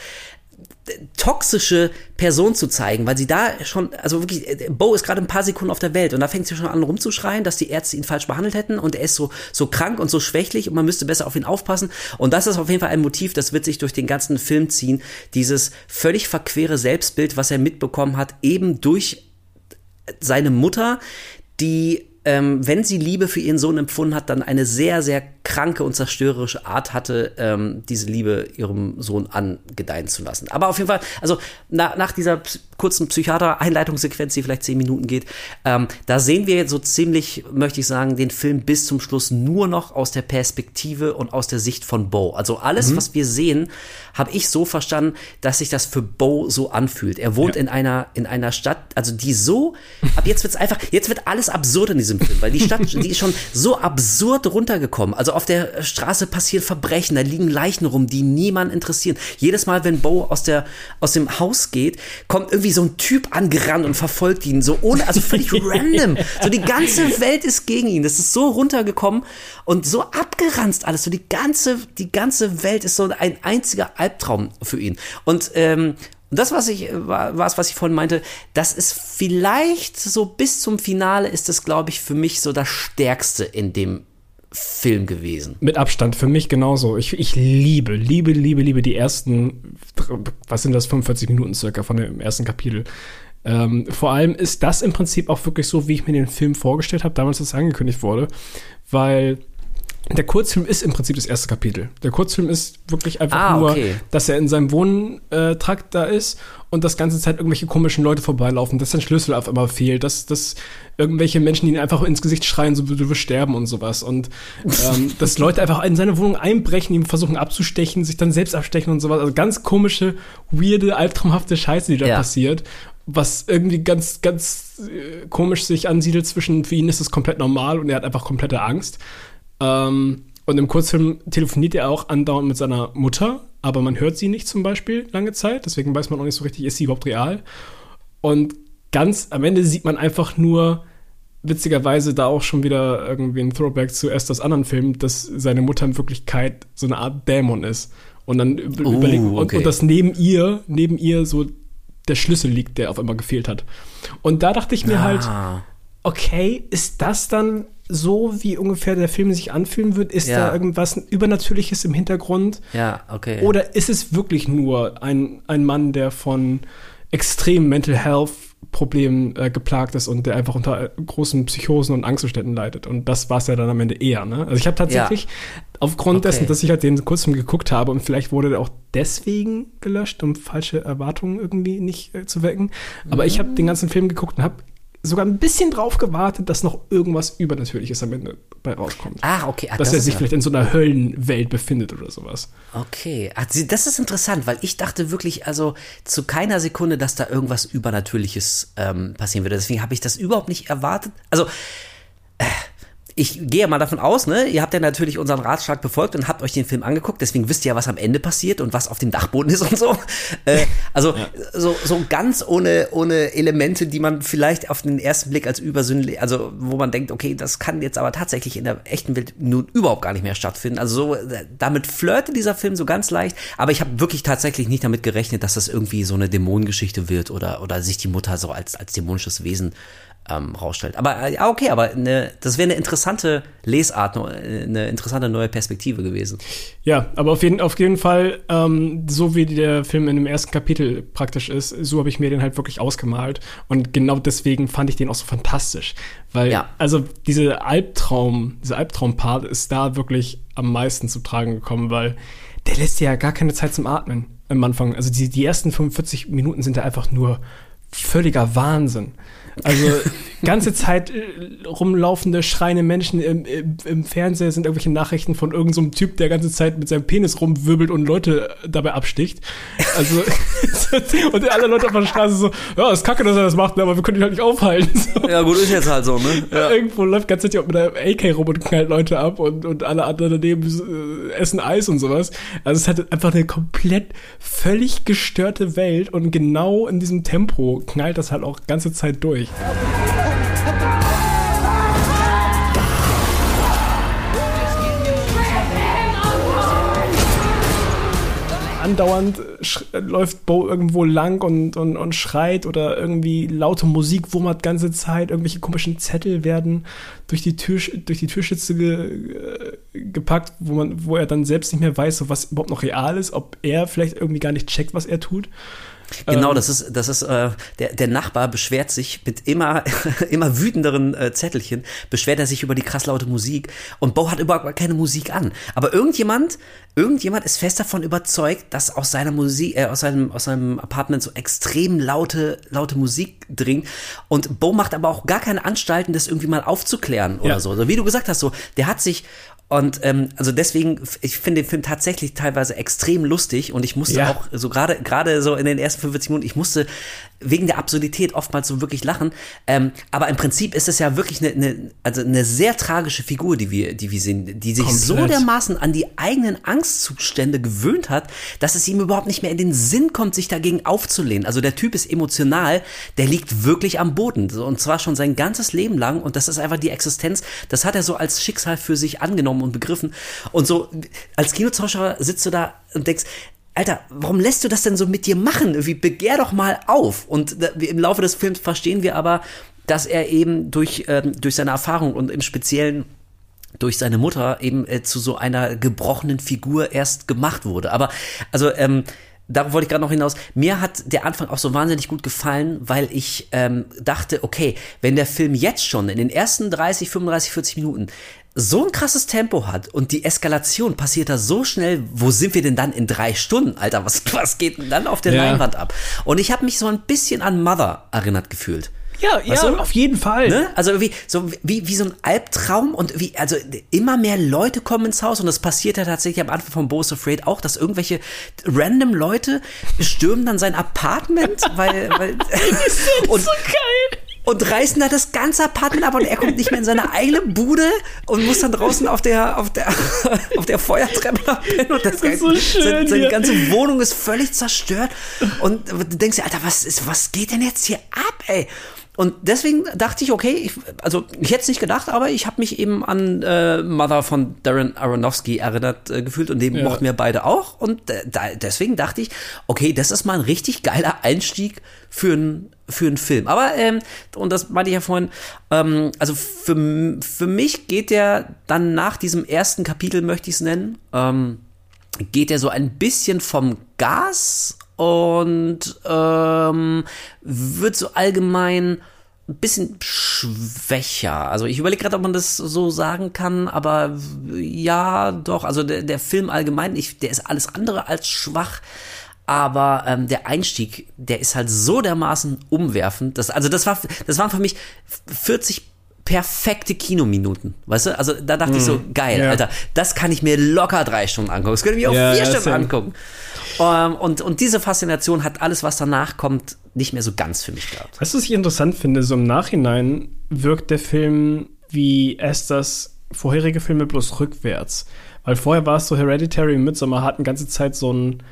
toxische Person zu zeigen, weil sie da schon, also wirklich, äh, Bo ist gerade ein paar Sekunden auf der Welt und da fängt sie schon an rumzuschreien, dass die Ärzte ihn falsch behandelt hätten und er ist so, so krank und so schwächlich und man müsste besser auf ihn aufpassen. Und das ist auf jeden Fall ein Motiv, das wird sich durch den ganzen Film ziehen. Dieses völlig verquere Selbstbild, was er mitbekommen hat, eben durch seine Mutter, die ähm, wenn sie Liebe für ihren Sohn empfunden hat, dann eine sehr, sehr kranke und zerstörerische Art hatte, ähm, diese Liebe ihrem Sohn angedeihen zu lassen. Aber auf jeden Fall, also na, nach dieser kurzen Psychiater-Einleitungssequenz, die vielleicht zehn Minuten geht, ähm, da sehen wir so ziemlich, möchte ich sagen, den Film bis zum Schluss nur noch aus der Perspektive und aus der Sicht von Bo. Also alles, mhm. was wir sehen, habe ich so verstanden, dass sich das für Bo so anfühlt. Er wohnt ja. in einer in einer Stadt, also die so, ab jetzt wird's einfach, jetzt wird alles absurd in diesem Film, weil die Stadt, die ist schon so absurd runtergekommen. Also auf der Straße passieren Verbrechen, da liegen Leichen rum, die niemand interessieren. Jedes Mal, wenn Bo aus der aus dem Haus geht, kommt irgendwie so ein Typ angerannt und verfolgt ihn so ohne, also völlig <laughs> random. So die ganze <laughs> Welt ist gegen ihn. Das ist so runtergekommen und so abgeranzt alles. So die ganze die ganze Welt ist so ein einziger Albtraum für ihn. Und ähm, und das, was ich, war, was ich vorhin meinte, das ist vielleicht so bis zum Finale ist das, glaube ich, für mich so das Stärkste in dem Film gewesen. Mit Abstand, für mich genauso. Ich, ich liebe, liebe, liebe, liebe die ersten, was sind das, 45 Minuten circa von dem ersten Kapitel. Ähm, vor allem ist das im Prinzip auch wirklich so, wie ich mir den Film vorgestellt habe, damals, als es angekündigt wurde, weil der Kurzfilm ist im Prinzip das erste Kapitel. Der Kurzfilm ist wirklich einfach ah, nur, okay. dass er in seinem Wohntrakt da ist und das ganze Zeit irgendwelche komischen Leute vorbeilaufen, dass sein Schlüssel auf einmal fehlt, dass, dass irgendwelche Menschen ihn einfach ins Gesicht schreien, so du wirst sterben und sowas. Und ähm, <laughs> dass Leute einfach in seine Wohnung einbrechen, ihm versuchen abzustechen, sich dann selbst abstechen und sowas. Also ganz komische, weirde, albtraumhafte Scheiße, die da ja. passiert was irgendwie ganz, ganz äh, komisch sich ansiedelt zwischen, für ihn ist es komplett normal und er hat einfach komplette Angst. Ähm, und im Kurzfilm telefoniert er auch andauernd mit seiner Mutter, aber man hört sie nicht zum Beispiel lange Zeit. Deswegen weiß man auch nicht so richtig, ist sie überhaupt real. Und ganz am Ende sieht man einfach nur, witzigerweise da auch schon wieder irgendwie ein Throwback zu Esthers anderen Film, dass seine Mutter in Wirklichkeit so eine Art Dämon ist. Und dann uh, überlegt, okay. und, und, dass neben ihr, neben ihr so der Schlüssel liegt, der auf einmal gefehlt hat. Und da dachte ich mir ah. halt, okay, ist das dann so, wie ungefähr der Film sich anfühlen wird? Ist ja. da irgendwas Übernatürliches im Hintergrund? Ja, okay. Oder ist es wirklich nur ein, ein Mann, der von extremen Mental Health Problemen äh, geplagt ist und der einfach unter großen Psychosen und Angstzuständen leidet. Und das war es ja dann am Ende eher. Ne? Also ich habe tatsächlich ja. aufgrund okay. dessen, dass ich halt den Kurzfilm geguckt habe und vielleicht wurde der auch deswegen gelöscht, um falsche Erwartungen irgendwie nicht äh, zu wecken. Aber mhm. ich habe den ganzen Film geguckt und habe sogar ein bisschen drauf gewartet, dass noch irgendwas Übernatürliches am Ende bei rauskommt. Ah, okay. Ah, dass das er sich ja. vielleicht in so einer Höllenwelt befindet oder sowas. Okay. Ach, das ist interessant, weil ich dachte wirklich, also zu keiner Sekunde, dass da irgendwas Übernatürliches ähm, passieren würde. Deswegen habe ich das überhaupt nicht erwartet. Also, äh, ich gehe ja mal davon aus, ne, ihr habt ja natürlich unseren Ratschlag befolgt und habt euch den Film angeguckt, deswegen wisst ihr ja, was am Ende passiert und was auf dem Dachboden ist und so. <laughs> Äh, also ja. so, so ganz ohne, ohne Elemente, die man vielleicht auf den ersten Blick als übersündlich, also wo man denkt, okay, das kann jetzt aber tatsächlich in der echten Welt nun überhaupt gar nicht mehr stattfinden. Also so, äh, damit flirtet dieser Film so ganz leicht, aber ich habe wirklich tatsächlich nicht damit gerechnet, dass das irgendwie so eine Dämonengeschichte wird oder, oder sich die Mutter so als, als dämonisches Wesen ähm, rausstellt. Aber äh, ja, okay, aber eine, das wäre eine interessante Lesart, eine interessante neue Perspektive gewesen. Ja, aber auf jeden, auf jeden Fall, ähm, so wie der Film in dem ersten Kapitel praktisch ist, so habe ich mir den halt wirklich ausgemalt. Und genau deswegen fand ich den auch so fantastisch. Weil, ja. also diese Albtraum, dieser Albtraumpart ist da wirklich am meisten zu tragen gekommen, weil der lässt ja gar keine Zeit zum Atmen am Anfang. Also die, die ersten 45 Minuten sind da einfach nur völliger Wahnsinn. Also ganze Zeit äh, rumlaufende, schreiende Menschen im, im, im Fernseher sind irgendwelche Nachrichten von irgendeinem so Typ, der ganze Zeit mit seinem Penis rumwirbelt und Leute dabei absticht. Also <laughs> und alle Leute auf der Straße so, ja, ist kacke, dass er das macht, aber wir können ihn halt nicht aufhalten. <laughs> So. Ja, gut, ist jetzt halt so, ne? Ja. Irgendwo läuft ganze Zeit mit einem AK rum und knallt Leute ab und, und alle anderen daneben äh, essen Eis und sowas. Also es hat einfach eine komplett völlig gestörte Welt und genau in diesem Tempo knallt das halt auch ganze Zeit durch. Andauernd läuft Bo irgendwo lang und, und, und schreit oder irgendwie laute Musik wummert ganze Zeit, irgendwelche komischen Zettel werden durch die, Tür, durch die Türschütze ge, gepackt, wo, man, wo er dann selbst nicht mehr weiß, was überhaupt noch real ist, ob er vielleicht irgendwie gar nicht checkt, was er tut. Genau, ähm, das ist, das ist, äh, der, der Nachbar beschwert sich mit immer, <laughs> immer wütenderen äh, Zettelchen, beschwert er sich über die krass laute Musik und Bo hat überhaupt keine Musik an. Aber irgendjemand, irgendjemand ist fest davon überzeugt, dass aus seiner Musik, äh, aus seinem, aus seinem Apartment so extrem laute, laute Musik dringt. Und Bo macht aber auch gar keine Anstalten, das irgendwie mal aufzuklären oder ja. so. Also wie du gesagt hast, so, der hat sich und ähm, also deswegen, ich finde den Film tatsächlich teilweise extrem lustig und ich musste ja. auch so gerade gerade so in den ersten 45 Minuten, ich musste wegen der Absurdität oftmals so wirklich lachen. Ähm, aber im Prinzip ist es ja wirklich eine, eine, also eine sehr tragische Figur, die wir, die wir sehen, die sich Komplett. so dermaßen an die eigenen Angstzustände gewöhnt hat, dass es ihm überhaupt nicht mehr in den Sinn kommt, sich dagegen aufzulehnen. Also der Typ ist emotional, der liegt wirklich am Boden. Und zwar schon sein ganzes Leben lang. Und das ist einfach die Existenz. Das hat er so als Schicksal für sich angenommen und begriffen. Und so als Kinozuschauer sitzt du da und denkst, Alter, warum lässt du das denn so mit dir machen? Irgendwie begehr doch mal auf. Und im Laufe des Films verstehen wir aber, dass er eben durch, ähm, durch seine Erfahrung und im Speziellen durch seine Mutter eben äh, zu so einer gebrochenen Figur erst gemacht wurde. Aber also ähm, darauf wollte ich gerade noch hinaus. Mir hat der Anfang auch so wahnsinnig gut gefallen, weil ich ähm, dachte, okay, wenn der Film jetzt schon in den ersten 30, 35, 40 Minuten so ein krasses Tempo hat und die Eskalation passiert da so schnell, wo sind wir denn dann in drei Stunden, Alter? Was, <laughs> was geht denn dann auf der ja. Leinwand ab? Und ich habe mich so ein bisschen an Mother erinnert gefühlt. Ja, weißt ja, du? auf jeden Fall. Ne? Also irgendwie so wie, wie so ein Albtraum und wie, also immer mehr Leute kommen ins Haus und das passiert ja tatsächlich am Anfang von Bo's Afraid auch, dass irgendwelche random Leute stürmen dann sein Apartment, <laughs> weil, weil <laughs> und, so geil und reißen da das ganze Apartment ab und er kommt nicht mehr in seine eigene Bude und muss dann draußen auf der auf der <laughs> auf der Feuertreppe hin und das, das ist so schön, seine, seine ganze Wohnung ist völlig zerstört und du denkst dir, Alter, was ist was geht denn jetzt hier ab, ey? Und deswegen dachte ich, okay, ich, also ich hätte es nicht gedacht, aber ich habe mich eben an äh, Mother von Darren Aronofsky erinnert äh, gefühlt und den ja. mochten wir beide auch. Und äh, da, deswegen dachte ich, okay, das ist mal ein richtig geiler Einstieg für einen für einen Film. Aber, ähm, und das meinte ich ja vorhin, ähm, also für, für mich geht der dann nach diesem ersten Kapitel, möchte ich es nennen, ähm, geht er so ein bisschen vom Gas und ähm, wird so allgemein ein bisschen schwächer. Also ich überlege gerade, ob man das so sagen kann, aber ja, doch. Also der, der Film allgemein, ich, der ist alles andere als schwach. Aber ähm, der Einstieg, der ist halt so dermaßen umwerfend. Dass, also das war, das waren für mich 40 perfekte Kinominuten, weißt du? Also da dachte mm, ich so, mhm. geil, ja. Alter, das kann ich mir locker drei Stunden angucken. Das könnte ich mir auch ja, vier Stunden angucken. Ähm, und, und diese Faszination hat alles, was danach kommt, nicht mehr so ganz für mich gehabt. Was ich interessant finde? So im Nachhinein wirkt der Film wie Esthers vorherige Filme bloß rückwärts. Weil vorher war es so Hereditary und Midsommar hatten ganze Zeit so ein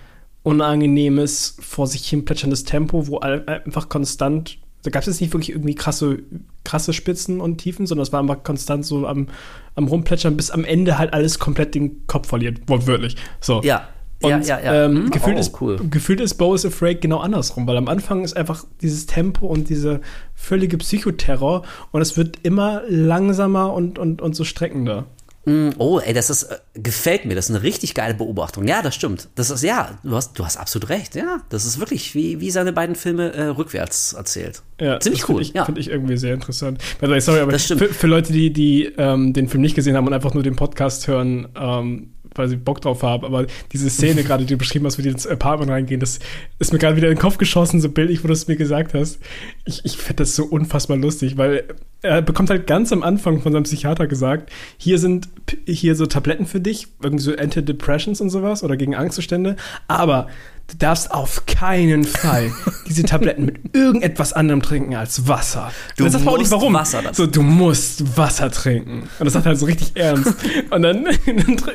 unangenehmes, vor sich hin plätscherndes Tempo, wo einfach konstant, da gab es jetzt nicht wirklich irgendwie krasse, krasse Spitzen und Tiefen, sondern es war einfach konstant so am, am Rumplätschern, bis am Ende halt alles komplett den Kopf verliert, wortwörtlich. So. Ja. Und ja, ja, ja. Ähm, mhm. gefühlt, oh, ist, cool. gefühlt ist Bo is Afraid genau andersrum, weil am Anfang ist einfach dieses Tempo und diese völlige Psychoterror und es wird immer langsamer und, und, und so streckender. Mm, oh, ey, das ist, äh, gefällt mir. Das ist eine richtig geile Beobachtung. Ja, das stimmt. Das ist, ja, du hast, du hast absolut recht. Ja, das ist wirklich wie, wie seine beiden Filme äh, rückwärts erzählt. Ja, ziemlich cool. Finde ich, ja. find ich irgendwie sehr interessant. Sorry, aber für, für, Leute, die, die ähm, den Film nicht gesehen haben und einfach nur den Podcast hören, ähm, weil sie Bock drauf haben. Aber diese Szene gerade, die du beschrieben hast, wie die ins Apartment reingehen, das ist mir gerade wieder in den Kopf geschossen, so bildlich, wo du es mir gesagt hast. Ich, ich finde das so unfassbar lustig, weil er bekommt halt ganz am Anfang von seinem Psychiater gesagt, hier sind hier so Tabletten für dich, irgendwie so Antidepressants und sowas oder gegen Angstzustände, aber du darfst auf keinen Fall diese Tabletten mit irgendetwas anderem trinken als Wasser. Du das musst auch nicht warum. Wasser so, du musst Wasser trinken. Und das sagt er halt so richtig ernst. Und dann, <laughs>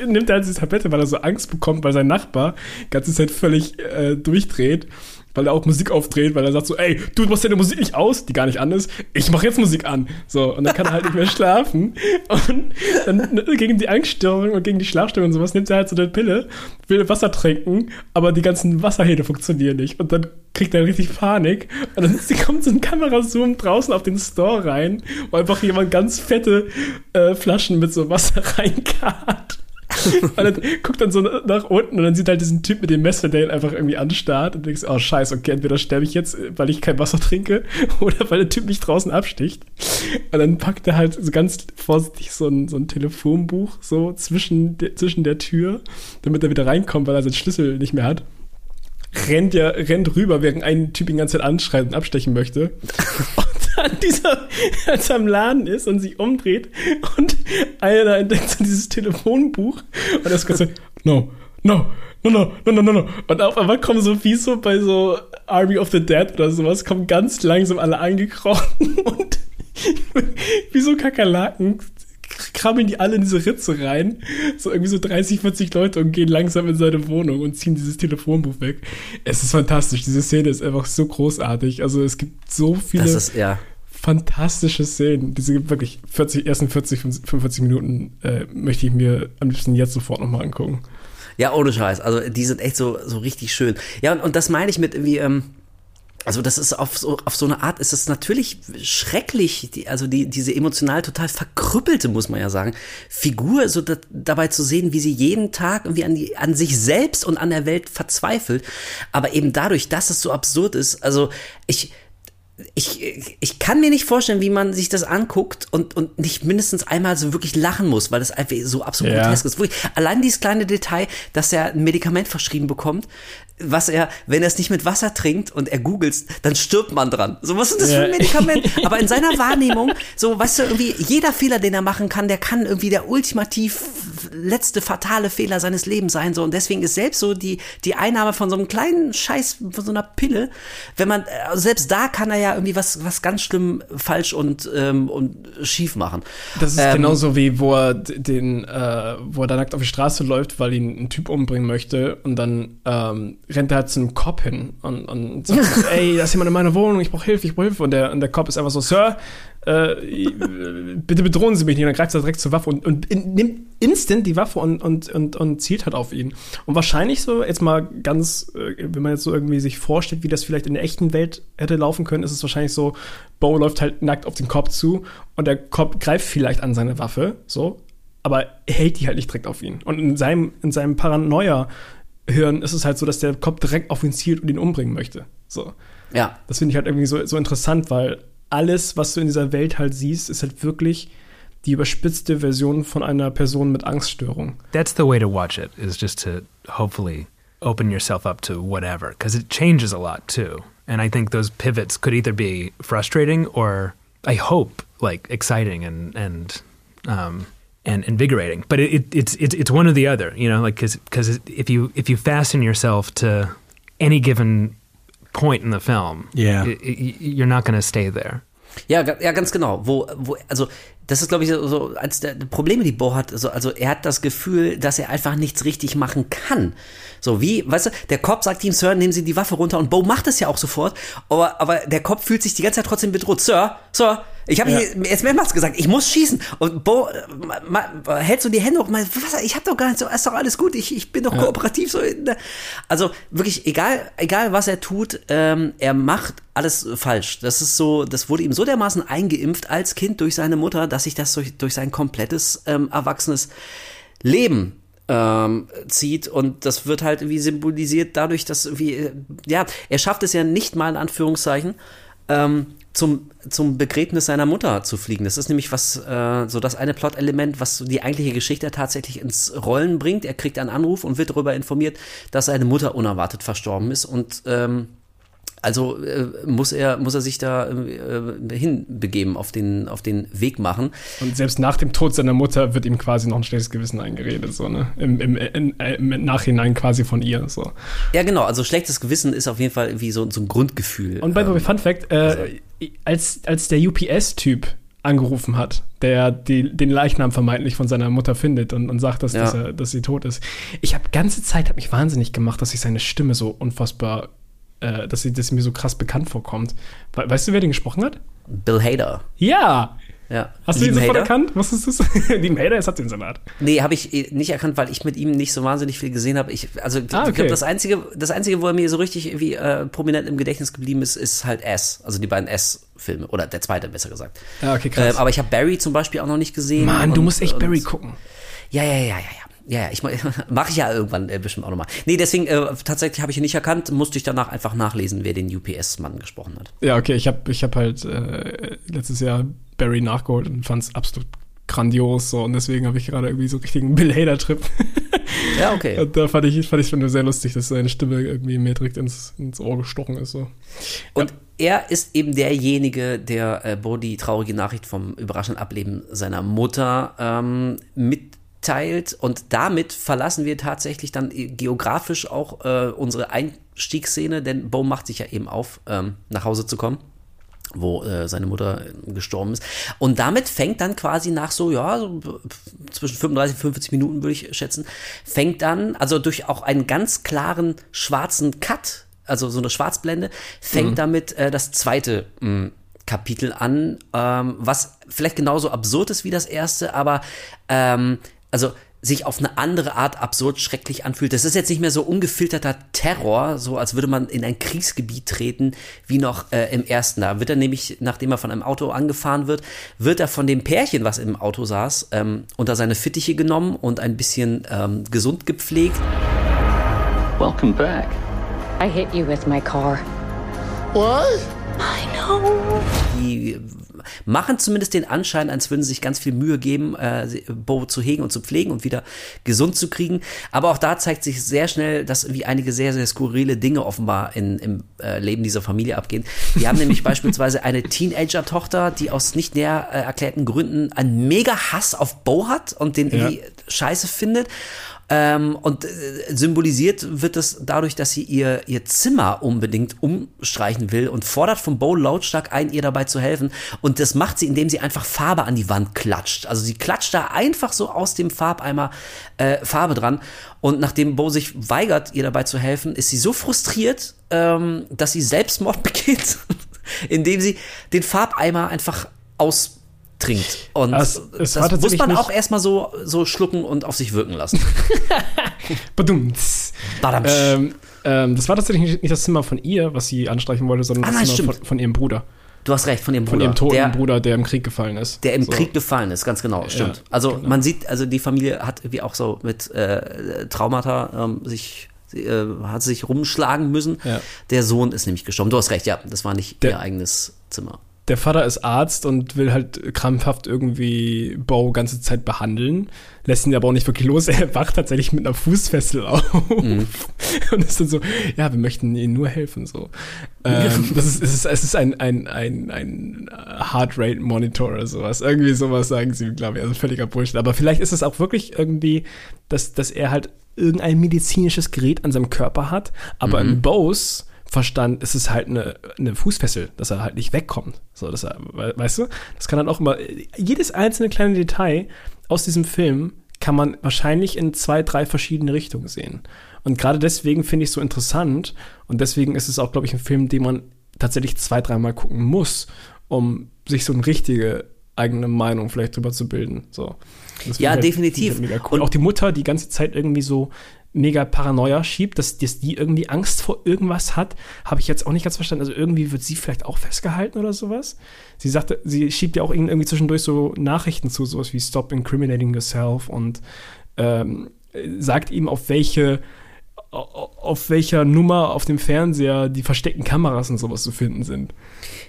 nimmt er halt diese Tablette, weil er so Angst bekommt, weil sein Nachbar die ganze Zeit völlig äh, durchdreht. Weil er auch Musik aufdreht, weil er sagt so, ey, du machst deine Musik nicht aus, die gar nicht an ist, ich mach jetzt Musik an. So, und dann kann er halt nicht mehr <laughs> schlafen. Und dann gegen die Angststörung und gegen die Schlafstörung und sowas nimmt er halt so eine Pille, will Wasser trinken, aber die ganzen Wasserhähne funktionieren nicht. Und dann kriegt er richtig Panik. Und dann kommt so ein Kamerazoom draußen auf den Store rein, wo einfach jemand ganz fette äh, Flaschen mit so Wasser <laughs> reinkarrt. <laughs> und dann guckt dann so nach unten und dann sieht halt diesen Typ mit dem Messer, der ihn einfach irgendwie anstarrt und denkst, oh scheiße, okay, entweder sterbe ich jetzt, weil ich kein Wasser trinke <laughs> oder weil der Typ mich draußen absticht. Und dann packt er halt so ganz vorsichtig so ein, so ein Telefonbuch so zwischen, de, zwischen der Tür, damit er wieder reinkommt, weil er seinen Schlüssel nicht mehr hat rennt ja, rennt rüber, während ein Typ ihn die ganze Zeit anschreit und abstechen möchte. Und <laughs> dann <laughs> dieser, als er im Laden ist und sich umdreht und einer entdeckt so <laughs> dieses Telefonbuch und er ist ganz so, no, no, no, no, no, no, no, no. Und auf einmal kommen so wie so bei so Army of the Dead oder sowas, kommen ganz langsam alle angekrochen <laughs> und wie so Kakerlaken krabbeln die alle in diese Ritze rein, so irgendwie so 30, 40 Leute und gehen langsam in seine Wohnung und ziehen dieses Telefonbuch weg. Es ist fantastisch, diese Szene ist einfach so großartig. Also es gibt so viele ist, ja. Fantastische Szenen. Diese wirklich 40, ersten 40, 45 Minuten äh, möchte ich mir am liebsten jetzt sofort nochmal angucken. Ja, ohne Scheiß. Also die sind echt so, so richtig schön. Ja, und, und das meine ich mit irgendwie, ähm, also das ist auf so, auf so eine Art ist es natürlich schrecklich, die, also die, diese emotional total verkrüppelte, muss man ja sagen, Figur so da, dabei zu sehen, wie sie jeden Tag irgendwie an, die, an sich selbst und an der Welt verzweifelt. Aber eben dadurch, dass es so absurd ist, also ich, ich, ich kann mir nicht vorstellen, wie man sich das anguckt und, und nicht mindestens einmal so wirklich lachen muss, weil das einfach so absolut ja. grotesk ist. Wirklich, allein dieses kleine Detail, dass er ein Medikament verschrieben bekommt, was er, wenn er es nicht mit Wasser trinkt und er googelt, dann stirbt man dran. So, was ist das für ein Medikament? <laughs> Aber in seiner Wahrnehmung, so, weißt du, irgendwie, jeder Fehler, den er machen kann, der kann irgendwie der ultimativ letzte fatale Fehler seines Lebens sein, so. Und deswegen ist selbst so die, die Einnahme von so einem kleinen Scheiß, von so einer Pille, wenn man, äh, selbst da kann er ja irgendwie was, was ganz schlimm falsch und, ähm, und schief machen. Das ist ähm, genauso wie, wo er den, äh, wo er da nackt auf die Straße läuft, weil ihn ein Typ umbringen möchte und dann, ähm, rennt er halt zu einem Cop hin und, und sagt, <laughs> ey, da ist jemand in meiner Wohnung, ich brauche Hilfe, ich brauche Hilfe. Und der, und der Cop ist einfach so, Sir, äh, bitte bedrohen Sie mich nicht. Und dann greift er direkt zur Waffe und, und in, nimmt instant die Waffe und, und, und, und zielt halt auf ihn. Und wahrscheinlich so, jetzt mal ganz, äh, wenn man jetzt so irgendwie sich vorstellt, wie das vielleicht in der echten Welt hätte laufen können, ist es wahrscheinlich so, Bo läuft halt nackt auf den Cop zu und der Cop greift vielleicht an seine Waffe, so, aber hält die halt nicht direkt auf ihn. Und in seinem, in seinem Paranoia hören, ist es halt so, dass der Kopf direkt auf ihn zielt und ihn umbringen möchte. So. Ja. Das finde ich halt irgendwie so, so interessant, weil alles, was du in dieser Welt halt siehst, ist halt wirklich die überspitzte Version von einer Person mit Angststörung. That's the way to watch it, is just to hopefully open yourself up to whatever, because it changes a lot too. And I think those pivots could either be frustrating or, I hope, like exciting and and um, and invigorating. But it, it, it's it's it's one or the other, you know, like because because if you if you fasten yourself to any given point in the film, yeah, it, you're not going to stay there. Ja, ja, ganz genau. Wo, wo, also das ist, glaube ich, so als der Probleme, die Bo hat. Also, also er hat das Gefühl, dass er einfach nichts richtig machen kann. So wie, weißt du, der Cop sagt ihm, Sir, nehmen Sie die Waffe runter und Bo macht es ja auch sofort. Aber, aber der Cop fühlt sich die ganze Zeit trotzdem bedroht. Sir, Sir, ich habe ja. jetzt mehrmals gesagt, ich muss schießen. Und Bo äh, hält so die Hände hoch meint, was, ich habe doch gar nicht so, ist doch alles gut, ich, ich bin doch ja. kooperativ. So in, also wirklich, egal, egal was er tut, ähm, er macht alles falsch. Das ist so, das wurde ihm so dermaßen eingeimpft als Kind durch seine Mutter, dass sich das durch, durch sein komplettes ähm, erwachsenes Leben ähm, zieht und das wird halt irgendwie symbolisiert dadurch, dass irgendwie, äh, ja, er schafft es ja nicht mal in Anführungszeichen, ähm, zum, zum Begräbnis seiner Mutter zu fliegen. Das ist nämlich was, äh, so das eine Plot-Element, was die eigentliche Geschichte tatsächlich ins Rollen bringt. Er kriegt einen Anruf und wird darüber informiert, dass seine Mutter unerwartet verstorben ist und ähm, also äh, muss er muss er sich da äh, hinbegeben, auf den auf den Weg machen. Und selbst nach dem Tod seiner Mutter wird ihm quasi noch ein schlechtes Gewissen eingeredet, so ne, im, im, in, im Nachhinein quasi von ihr, so. Ja genau, also schlechtes Gewissen ist auf jeden Fall wie so, so ein Grundgefühl. Und by the way, ähm, Fun Fact: äh, also. als als der UPS-Typ angerufen hat, der die, den Leichnam vermeintlich von seiner Mutter findet und, und sagt, dass, ja. dass, er, dass sie tot ist. Ich habe ganze Zeit hat mich wahnsinnig gemacht, dass ich seine Stimme so unfassbar äh, dass, sie, sie mir so krass bekannt vorkommt. We weißt du, wer den gesprochen hat? Bill Hader. Ja! Ja. Hast du ihn sofort erkannt? Wusstest du es? <laughs> Liam Hader ist hat den Salat. Nee, habe ich äh, nicht erkannt, weil ich mit ihm nicht so wahnsinnig viel gesehen habe. Ich, also ah, okay. ich glaube, das einzige, das einzige, wo er mir so richtig irgendwie äh, prominent im Gedächtnis geblieben ist, ist halt S. Also die beiden S-Filme oder der zweite besser gesagt. Ah, okay, krass. Äh, aber ich habe Barry zum Beispiel auch noch nicht gesehen. Mann, du musst echt Barry gucken. Ja, ja, ja, ja, ja. Ja, ich <laughs> mache ich ja irgendwann äh, bestimmt auch nochmal. Nee, deswegen äh, tatsächlich habe ich ihn nicht erkannt, musste ich danach einfach nachlesen, wer den UPS-Mann gesprochen hat. Ja, okay, ich habe ich hab halt äh, letztes Jahr Barry nachgeholt und fand es absolut grandios so und deswegen habe ich gerade irgendwie so richtigen <laughs> Bill Hader Trip. Ja, okay. und da fand ich fand ich schon sehr lustig, dass seine Stimme irgendwie mir direkt ins, ins Ohr gestochen ist so. Und ja. er ist eben derjenige, der äh, Bo die traurige Nachricht vom überraschenden Ableben seiner Mutter ähm, mit teilt und damit verlassen wir tatsächlich dann geografisch auch äh, unsere Einstiegsszene, denn Bo macht sich ja eben auf, ähm, nach Hause zu kommen wo äh, seine Mutter gestorben ist. Und damit fängt dann quasi nach so, ja, so zwischen 35 und 45 Minuten würde ich schätzen, fängt dann, also durch auch einen ganz klaren schwarzen Cut, also so eine Schwarzblende, fängt mhm. damit äh, das zweite mh, Kapitel an, ähm, was vielleicht genauso absurd ist wie das erste, aber ähm, also sich auf eine andere Art absurd schrecklich anfühlt. Das ist jetzt nicht mehr so ungefilterter Terror, so als würde man in ein Kriegsgebiet treten, wie noch äh, im ersten. Da wird er nämlich, nachdem er von einem Auto angefahren wird, wird er von dem Pärchen, was im Auto saß, ähm, unter seine Fittiche genommen und ein bisschen ähm, gesund gepflegt. Welcome back. I hit you with my car. What? I know. Die machen zumindest den Anschein, als würden sie sich ganz viel Mühe geben, äh, Bo zu hegen und zu pflegen und wieder gesund zu kriegen. Aber auch da zeigt sich sehr schnell, dass wie einige sehr, sehr skurrile Dinge offenbar in, im äh, Leben dieser Familie abgehen. Die haben nämlich <laughs> beispielsweise eine Teenager-Tochter, die aus nicht näher äh, erklärten Gründen einen mega Hass auf Bo hat und den ja. irgendwie scheiße findet. Ähm, und äh, symbolisiert wird es dadurch, dass sie ihr, ihr Zimmer unbedingt umstreichen will und fordert von Bo lautstark ein, ihr dabei zu helfen. Und das macht sie, indem sie einfach Farbe an die Wand klatscht. Also sie klatscht da einfach so aus dem Farbeimer äh, Farbe dran. Und nachdem Bo sich weigert, ihr dabei zu helfen, ist sie so frustriert, ähm, dass sie Selbstmord <laughs> begeht, indem sie den Farbeimer einfach aus trinkt. Und es das muss man auch erstmal so, so schlucken und auf sich wirken lassen. <laughs> Badumts. Ähm, ähm, das war tatsächlich nicht das Zimmer von ihr, was sie anstreichen wollte, sondern ah, das Zimmer von, von, ihrem Bruder. Du hast recht, von ihrem Bruder. Von ihrem toten der, Bruder, der im Krieg gefallen ist. Der im so. Krieg gefallen ist, ganz genau, stimmt. Ja, also genau. man sieht, also die Familie hat irgendwie auch so mit äh, Traumata ähm, sich äh, hat sich rumschlagen müssen. Ja. Der Sohn ist nämlich gestorben. Du hast recht, ja, das war nicht der, ihr eigenes Zimmer der Vater ist Arzt und will halt krampfhaft irgendwie Bo ganze Zeit behandeln, lässt ihn aber auch nicht wirklich los. <laughs> Er wacht tatsächlich mit einer Fußfessel auf mhm. <laughs> und ist dann so, ja, wir möchten ihnen nur helfen, so. Ähm, <laughs> das ist, es ist, es ist ein, ein, ein, ein Heart Rate Monitor oder sowas. Irgendwie sowas sagen sie, glaube ich, also völliger Bullshit. Aber vielleicht ist es auch wirklich irgendwie, dass, dass er halt irgendein medizinisches Gerät an seinem Körper hat, aber mhm. in Bose Verstand ist es halt eine, eine Fußfessel, dass er halt nicht wegkommt. So, dass er, weißt du, das kann dann auch immer, jedes einzelne kleine Detail aus diesem Film kann man wahrscheinlich in zwei, drei verschiedene Richtungen sehen. Und gerade deswegen finde ich es so interessant und deswegen ist es auch, glaube ich, ein Film, den man tatsächlich zwei, dreimal gucken muss, um sich so eine richtige eigene Meinung vielleicht drüber zu bilden. So. ja, halt, definitiv. Halt cool. Und auch die Mutter die ganze Zeit irgendwie so mega Paranoia schiebt, dass, dass die irgendwie Angst vor irgendwas hat, habe ich jetzt auch nicht ganz verstanden. Also irgendwie wird sie vielleicht auch festgehalten oder sowas. Sie sagte, sie schiebt ja auch irgendwie zwischendurch so Nachrichten zu, sowas wie Stop incriminating yourself und ähm, sagt ihm, auf welche auf welcher Nummer auf dem Fernseher die versteckten Kameras und sowas zu finden sind.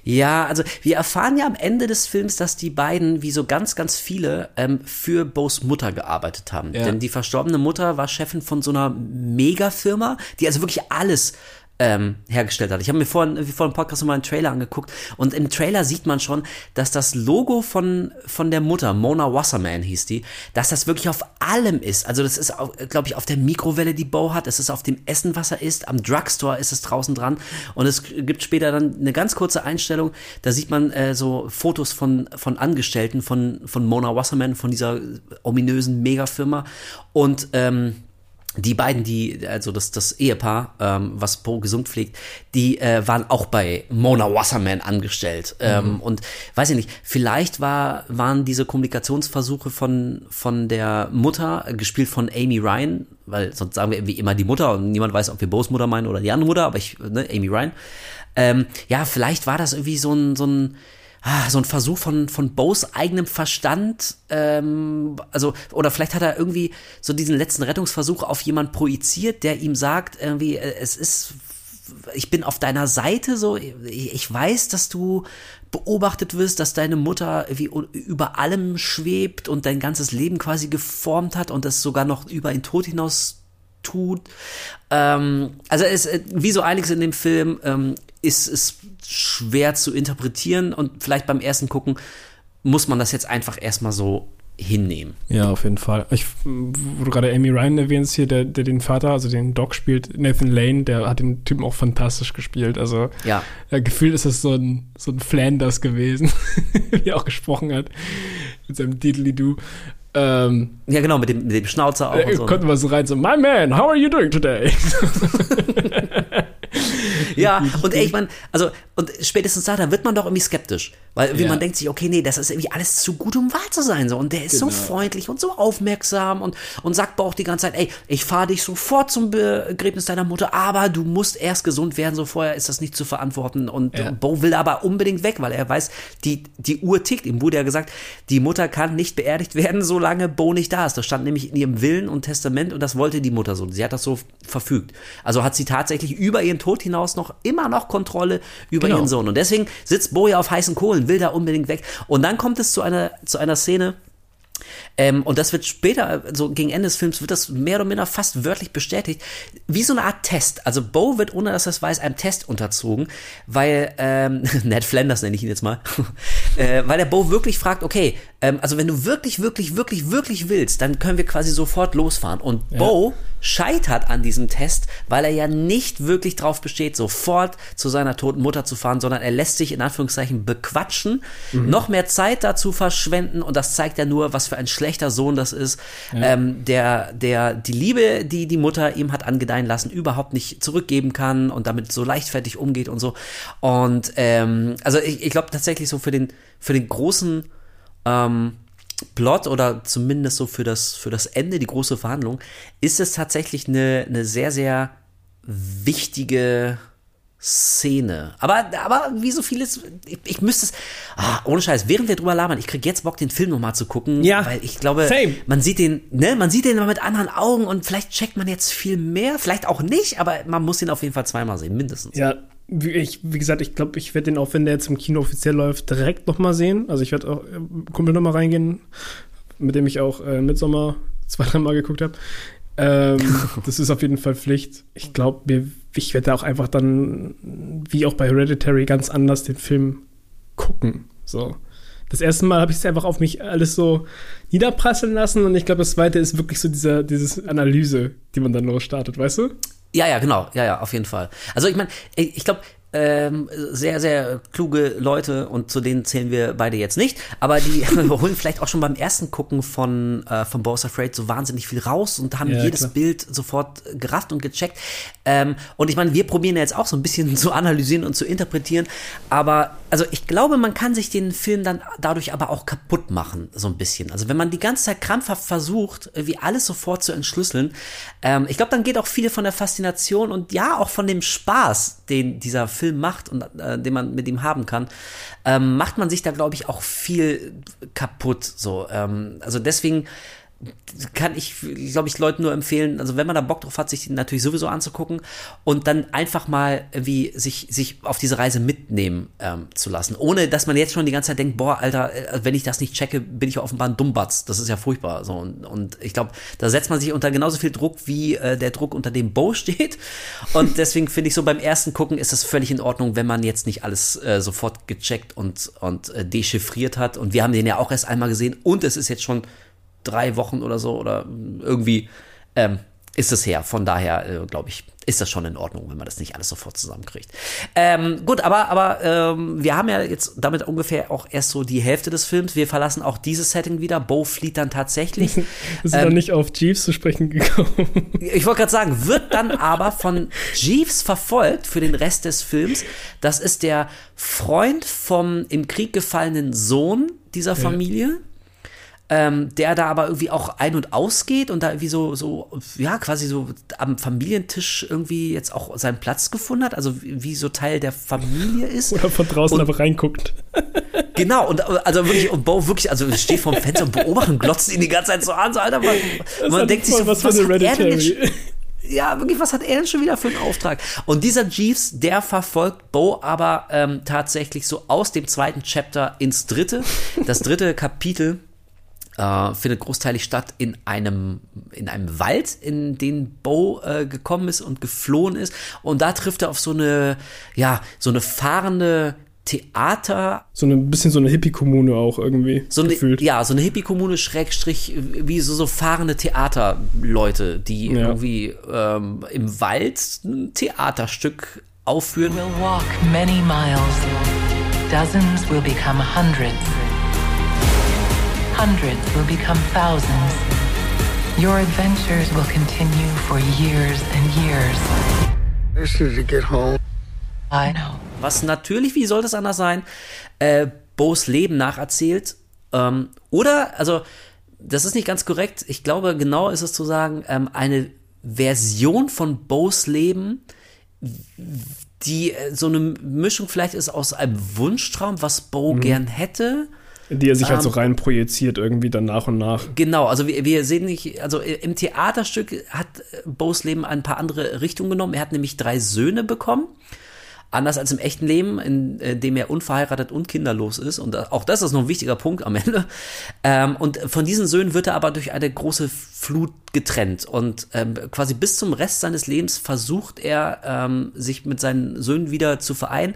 Ja, also wir erfahren ja am Ende des Films, dass die beiden, wie so ganz, ganz viele, ähm, für Bo's Mutter gearbeitet haben. Ja. Denn die verstorbene Mutter war Chefin von so einer Megafirma, die also wirklich alles ähm, hergestellt hat. Ich habe mir vorhin, wie vor dem Podcast nochmal einen Trailer angeguckt und im Trailer sieht man schon, dass das Logo von, von der Mutter, Mona Wasserman hieß die, dass das wirklich auf allem ist. Also das ist, glaube ich, auf der Mikrowelle, die Bo hat, es ist auf dem Essen, was er isst, am Drugstore ist es draußen dran und es gibt später dann eine ganz kurze Einstellung, da sieht man äh, so Fotos von, von Angestellten von, von Mona Wasserman, von dieser ominösen Megafirma und ähm, die beiden, die, also das, das Ehepaar, ähm, was Bo gesund pflegt, die äh, waren auch bei Mona Wasserman angestellt. Mhm. Ähm, und weiß ich nicht, vielleicht war, waren diese Kommunikationsversuche von, von der Mutter, gespielt von Amy Ryan, weil sonst sagen wir irgendwie immer die Mutter und niemand weiß, ob wir Bo's Mutter meinen oder die andere Mutter, aber ich, ne, Amy Ryan. Ähm, ja, vielleicht war das irgendwie so ein, so ein, ah, so ein Versuch von, von Bo's eigenem Verstand, ähm, also, oder vielleicht hat er irgendwie so diesen letzten Rettungsversuch auf jemand projiziert, der ihm sagt, irgendwie, äh, es ist, ich bin auf deiner Seite, so, ich weiß, dass du beobachtet wirst, dass deine Mutter wie über allem schwebt und dein ganzes Leben quasi geformt hat und das sogar noch über den Tod hinaus tut. Ähm, also es, äh, wie so einiges in dem Film ähm, ist es schwer zu interpretieren und vielleicht beim ersten Gucken muss man das jetzt einfach erstmal so hinnehmen. Ja, auf jeden Fall. Ich, wo du gerade Amy Ryan erwähnst hier, der, der den Vater, also den Doc spielt, Nathan Lane, der hat den Typen auch fantastisch gespielt. Also ja. Äh, gefühlt ist es so ein, so ein Flanders gewesen, <laughs> wie er auch gesprochen hat mit seinem Diddly-Doo. Ähm, ja, genau, mit dem, mit dem Schnauzer auch. Äh, und so. Konnten wir so rein, so, My man, how are you doing today? <laughs> <laughs> ja, und ey, ich meine, also, und spätestens da, da wird man doch irgendwie skeptisch. Weil ja. man denkt sich, okay, nee, das ist irgendwie alles zu gut, um wahr zu sein. So. Und der ist genau. so freundlich und so aufmerksam und, und sagt auch die ganze Zeit, ey, ich fahre dich sofort zum Begräbnis deiner Mutter, aber du musst erst gesund werden, so vorher ist das nicht zu verantworten. Und ja. Bo will aber unbedingt weg, weil er weiß, die, die Uhr tickt. Ihm wurde ja gesagt, die Mutter kann nicht beerdigt werden, solange Bo nicht da ist. Das stand nämlich in ihrem Willen und Testament und das wollte die Mutter so. Sie hat das so verfügt. Also hat sie tatsächlich über ihren Tod hinaus noch immer noch Kontrolle über genau. ihren Sohn. Und deswegen sitzt Bo ja auf heißen Kohlen, will da unbedingt weg. Und dann kommt es zu einer, zu einer Szene, ähm, und das wird später, so gegen Ende des Films, wird das mehr oder minder fast wörtlich bestätigt, wie so eine Art Test. Also Bo wird, ohne dass er es weiß, einem Test unterzogen, weil, ähm, <laughs> Ned Flanders nenne ich ihn jetzt mal, <laughs> äh, weil der Bo wirklich fragt, okay, ähm, also wenn du wirklich, wirklich, wirklich, wirklich willst, dann können wir quasi sofort losfahren. Und ja. Bo scheitert an diesem Test, weil er ja nicht wirklich drauf besteht, sofort zu seiner toten Mutter zu fahren, sondern er lässt sich in Anführungszeichen bequatschen, mhm. noch mehr Zeit dazu verschwenden und das zeigt ja nur, was für ein schlechter Sohn das ist, ja. ähm, der, der die Liebe, die die Mutter ihm hat angedeihen lassen, überhaupt nicht zurückgeben kann und damit so leichtfertig umgeht und so. Und ähm, also ich, ich glaube tatsächlich so für den, für den großen ähm, Plot oder zumindest so für das, für das Ende, die große Verhandlung, ist es tatsächlich eine, eine sehr, sehr wichtige Szene. Aber, aber wie so vieles, ich, ich müsste es, ah, ohne Scheiß, während wir drüber labern, ich krieg jetzt Bock, den Film nochmal zu gucken, ja, weil ich glaube, same. man sieht den, ne, man sieht den immer mit anderen Augen und vielleicht checkt man jetzt viel mehr, vielleicht auch nicht, aber man muss ihn auf jeden Fall zweimal sehen, mindestens. Ja, ich, wie gesagt, ich glaube, ich werde den auch, wenn der jetzt im Kino offiziell läuft, direkt nochmal sehen. Also ich werde auch äh, Kumpel nochmal reingehen, mit dem ich auch äh, Midsommer zwei, dreimal geguckt habe. Ähm, <laughs> das ist auf jeden Fall Pflicht. Ich glaube, ich werde auch einfach dann, wie auch bei Hereditary, ganz anders den Film gucken. So. Das erste Mal habe ich es einfach auf mich alles so niederprasseln lassen und ich glaube, das zweite ist wirklich so dieser, diese Analyse, die man dann losstartet, weißt du? Ja, ja, genau. Ja, ja, auf jeden Fall. Also ich meine, ich glaube, ähm, sehr, sehr kluge Leute und zu denen zählen wir beide jetzt nicht, aber die <laughs> holen vielleicht auch schon beim ersten Gucken von, äh, von Boss Afraid so wahnsinnig viel raus und haben ja, jedes klar. Bild sofort gerafft und gecheckt. Ähm, und ich meine, wir probieren jetzt auch so ein bisschen <laughs> zu analysieren und zu interpretieren, aber also ich glaube, man kann sich den Film dann dadurch aber auch kaputt machen, so ein bisschen. Also wenn man die ganze Zeit krampfhaft versucht, wie alles sofort zu entschlüsseln, ähm, ich glaube, dann geht auch viele von der Faszination und ja, auch von dem Spaß, den dieser Film macht und äh, den man mit ihm haben kann, ähm, macht man sich da, glaube ich, auch viel kaputt. So, ähm, also deswegen kann ich, glaube ich, Leuten nur empfehlen, also wenn man da Bock drauf hat, sich den natürlich sowieso anzugucken und dann einfach mal irgendwie sich, sich auf diese Reise mitnehmen ähm, zu lassen. Ohne, dass man jetzt schon die ganze Zeit denkt, boah, Alter, äh, wenn ich das nicht checke, bin ich offenbar ein Dummbatz. Das ist ja furchtbar. So, und, und ich glaube, da setzt man sich unter genauso viel Druck, wie äh, der Druck, unter dem Bo <laughs> steht. Und deswegen finde ich so beim ersten Gucken ist es völlig in Ordnung, wenn man jetzt nicht alles äh, sofort gecheckt und, und äh, dechiffriert hat. Und wir haben den ja auch erst einmal gesehen und es ist jetzt schon drei Wochen oder so oder irgendwie ähm, ist es her. Von daher, äh, glaube ich, ist das schon in Ordnung, wenn man das nicht alles sofort zusammenkriegt. Ähm, gut, aber, aber ähm, wir haben ja jetzt damit ungefähr auch erst so die Hälfte des Films. Wir verlassen auch dieses Setting wieder. Bo flieht dann tatsächlich. <laughs> Wir sind ähm, dann nicht auf Jeeves zu sprechen gekommen. <laughs> Ich wollte gerade sagen, wird dann aber von Jeeves verfolgt für den Rest des Films. Das ist der Freund vom im Krieg gefallenen Sohn dieser Familie. Ja ähm, der da aber irgendwie auch ein- und ausgeht und da irgendwie so, so, ja, quasi so am Familientisch irgendwie jetzt auch seinen Platz gefunden hat, also wie, wie so Teil der Familie ist. <laughs> Oder von draußen und, aber reinguckt. <laughs> Genau, und also wirklich, und Bo wirklich, also steht vorm Fenster und beobachtet und glotzt ihn die ganze Zeit so an, so, Alter, man, man denkt sich so, was, was hat er denn jetzt, ja, wirklich, was hat er denn schon wieder für einen Auftrag? Und dieser Jeeves, der verfolgt Bo aber ähm, tatsächlich so aus dem zweiten Chapter ins dritte. Das dritte Kapitel äh, findet großteilig statt in einem, in einem Wald, in den Bo äh, gekommen ist und geflohen ist. Und da trifft er auf so eine, ja, so eine fahrende Theater. So ein bisschen so eine Hippie-Kommune auch irgendwie. So eine, gefühlt. Ja, so eine Hippie-Kommune, Schrägstrich, wie so, so fahrende Theaterleute, die ja. irgendwie ähm, im Wald ein Theaterstück aufführen. We'll walk many miles. Dozens will become hundreds. Hundreds will become thousands. Your adventures will continue for years and years. I need to get home. I know. Was natürlich, wie soll das anders sein, äh, Bo's Leben nacherzählt. Ähm, oder, also, das ist nicht ganz korrekt. Ich glaube, genau ist es zu sagen, ähm, eine Version von Bo's Leben, die äh, so eine Mischung vielleicht ist aus einem Wunschtraum, was Bo mhm. gern hätte die er sich halt so ähm, rein projiziert irgendwie dann nach und nach. Genau, also wir, wir sehen nicht, also im Theaterstück hat Bo's Leben ein paar andere Richtungen genommen. Er hat nämlich drei Söhne bekommen. Anders als im echten Leben, in, in dem er unverheiratet und kinderlos ist. Und auch das ist noch ein wichtiger Punkt am Ende. Ähm, und von diesen Söhnen wird er aber durch eine große Flut getrennt. Und ähm, quasi bis zum Rest seines Lebens versucht er, ähm, sich mit seinen Söhnen wieder zu vereinen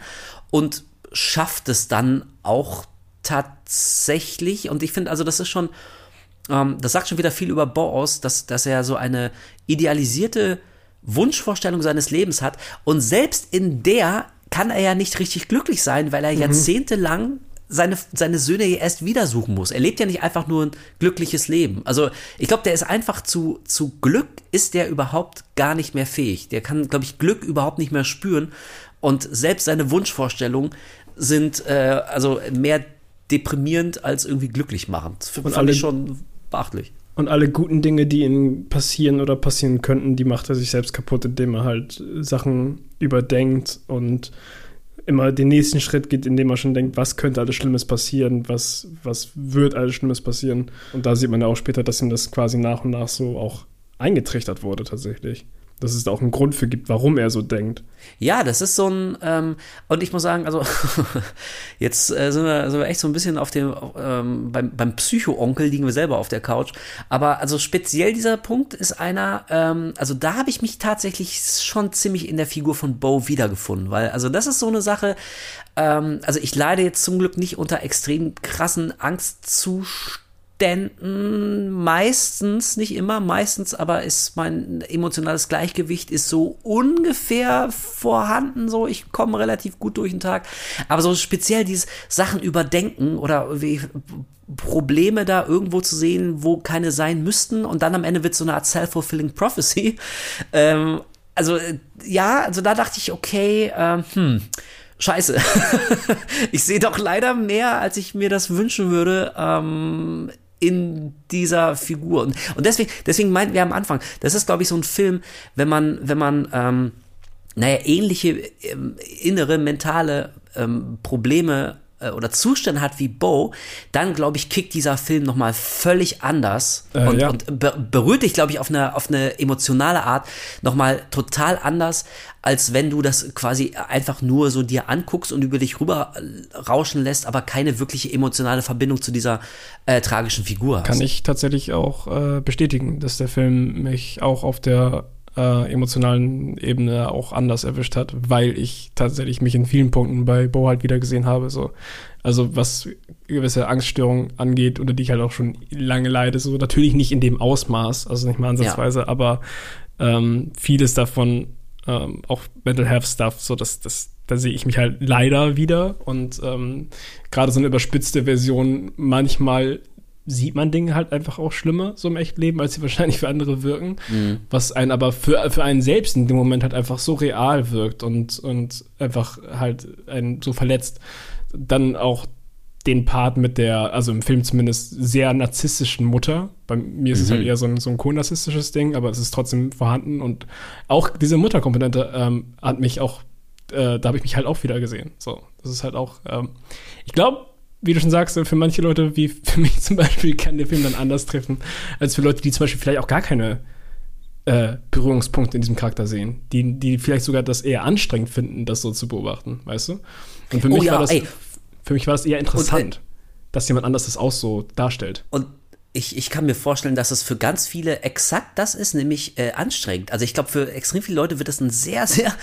und schafft es dann auch tatsächlich, und ich finde, also das ist schon, ähm, das sagt schon wieder viel über Bo aus, dass, dass er so eine idealisierte Wunschvorstellung seines Lebens hat. Und selbst in der kann er ja nicht richtig glücklich sein, weil er mhm. jahrzehntelang seine, seine Söhne erst wieder suchen muss. Er lebt ja nicht einfach nur ein glückliches Leben. Also ich glaube, der ist einfach zu, zu Glück ist der überhaupt gar nicht mehr fähig. Der kann, glaube ich, Glück überhaupt nicht mehr spüren. Und selbst seine Wunschvorstellungen sind äh, also mehr deprimierend als irgendwie glücklich machend. Das fand alle, ich schon beachtlich. Und alle guten Dinge, die ihm passieren oder passieren könnten, die macht er sich selbst kaputt, indem er halt Sachen überdenkt und immer den nächsten Schritt geht, indem er schon denkt, was könnte alles Schlimmes passieren, was, was wird alles Schlimmes passieren. Und da sieht man ja auch später, dass ihm das quasi nach und nach so auch eingetrichtert wurde tatsächlich dass es da auch einen Grund für gibt, warum er so denkt. Ja, das ist so ein, ähm, und ich muss sagen, also <laughs> jetzt äh, sind, wir, sind wir echt so ein bisschen auf dem, ähm, beim, beim Psycho-Onkel liegen wir selber auf der Couch. Aber also speziell dieser Punkt ist einer, ähm, also da habe ich mich tatsächlich schon ziemlich in der Figur von Bo wiedergefunden, weil also das ist so eine Sache, ähm, also ich leide jetzt zum Glück nicht unter extrem krassen Angstzuständen Umständen meistens, nicht immer, meistens, aber ist mein emotionales Gleichgewicht ist so ungefähr vorhanden, so ich komme relativ gut durch den Tag, aber so speziell dieses Sachen überdenken oder wie Probleme da irgendwo zu sehen, wo keine sein müssten und dann am Ende wird so eine Art self-fulfilling prophecy. <laughs> Ähm, also ja, also da dachte ich, okay, äh, hm, Scheiße. <laughs> ich sehe doch leider mehr, als ich mir das wünschen würde. Ähm, in dieser Figur. Und, und deswegen, deswegen meinten wir am Anfang, das ist, glaube ich, so ein Film, wenn man, wenn man, ähm, naja, ähnliche ähm, innere mentale ähm, Probleme äh, oder Zustände hat wie Bo, dann glaube ich, kickt dieser Film nochmal völlig anders äh, und, ja. und be berührt dich, glaube ich, auf eine, auf eine emotionale Art nochmal total anders, als wenn du das quasi einfach nur so dir anguckst und über dich rüber äh, rauschen lässt, aber keine wirkliche emotionale Verbindung zu dieser äh, tragischen Figur hast. Kann ich tatsächlich auch äh, bestätigen, dass der Film mich auch auf der äh, emotionalen Ebene auch anders erwischt hat, weil ich tatsächlich mich in vielen Punkten bei Bo halt wieder gesehen habe. So. Also was gewisse Angststörungen angeht, unter die ich halt auch schon lange leide. So natürlich nicht in dem Ausmaß, also nicht mal ansatzweise, ja. aber Ähm, vieles davon, ähm, auch Mental Health Stuff, so dass das, da sehe ich mich halt leider wieder und ähm, gerade so eine überspitzte Version manchmal sieht man Dinge halt einfach auch schlimmer so im echten Leben, als sie <laughs> wahrscheinlich für andere wirken. Mhm. Was einen aber für, für einen selbst in dem Moment halt einfach so real wirkt und, und einfach halt einen so verletzt. Dann auch den Part mit der, also im Film zumindest, sehr narzisstischen Mutter. Bei mir ist mhm. es halt mhm. eher so ein, so ein co-narzisstisches Ding, aber es ist trotzdem vorhanden. Und auch diese Mutterkomponente ähm, hat mich auch, äh, da habe ich mich halt auch wieder gesehen. So, das ist halt auch, ähm, ich glaube, wie du schon sagst, für manche Leute, wie für mich <laughs> zum Beispiel, kann der Film dann anders treffen, als für Leute, die zum Beispiel vielleicht auch gar keine äh, Berührungspunkte in diesem Charakter sehen, die, die vielleicht sogar das eher anstrengend finden, das so zu beobachten, weißt du? Und für oh mich ja, war das, ey. für mich war das eher interessant, und, dass jemand anders das auch so darstellt. Und ich, ich kann mir vorstellen, dass es für ganz viele exakt das ist, nämlich äh, anstrengend. Also ich glaube, für extrem viele Leute wird das ein sehr, <laughs> sehr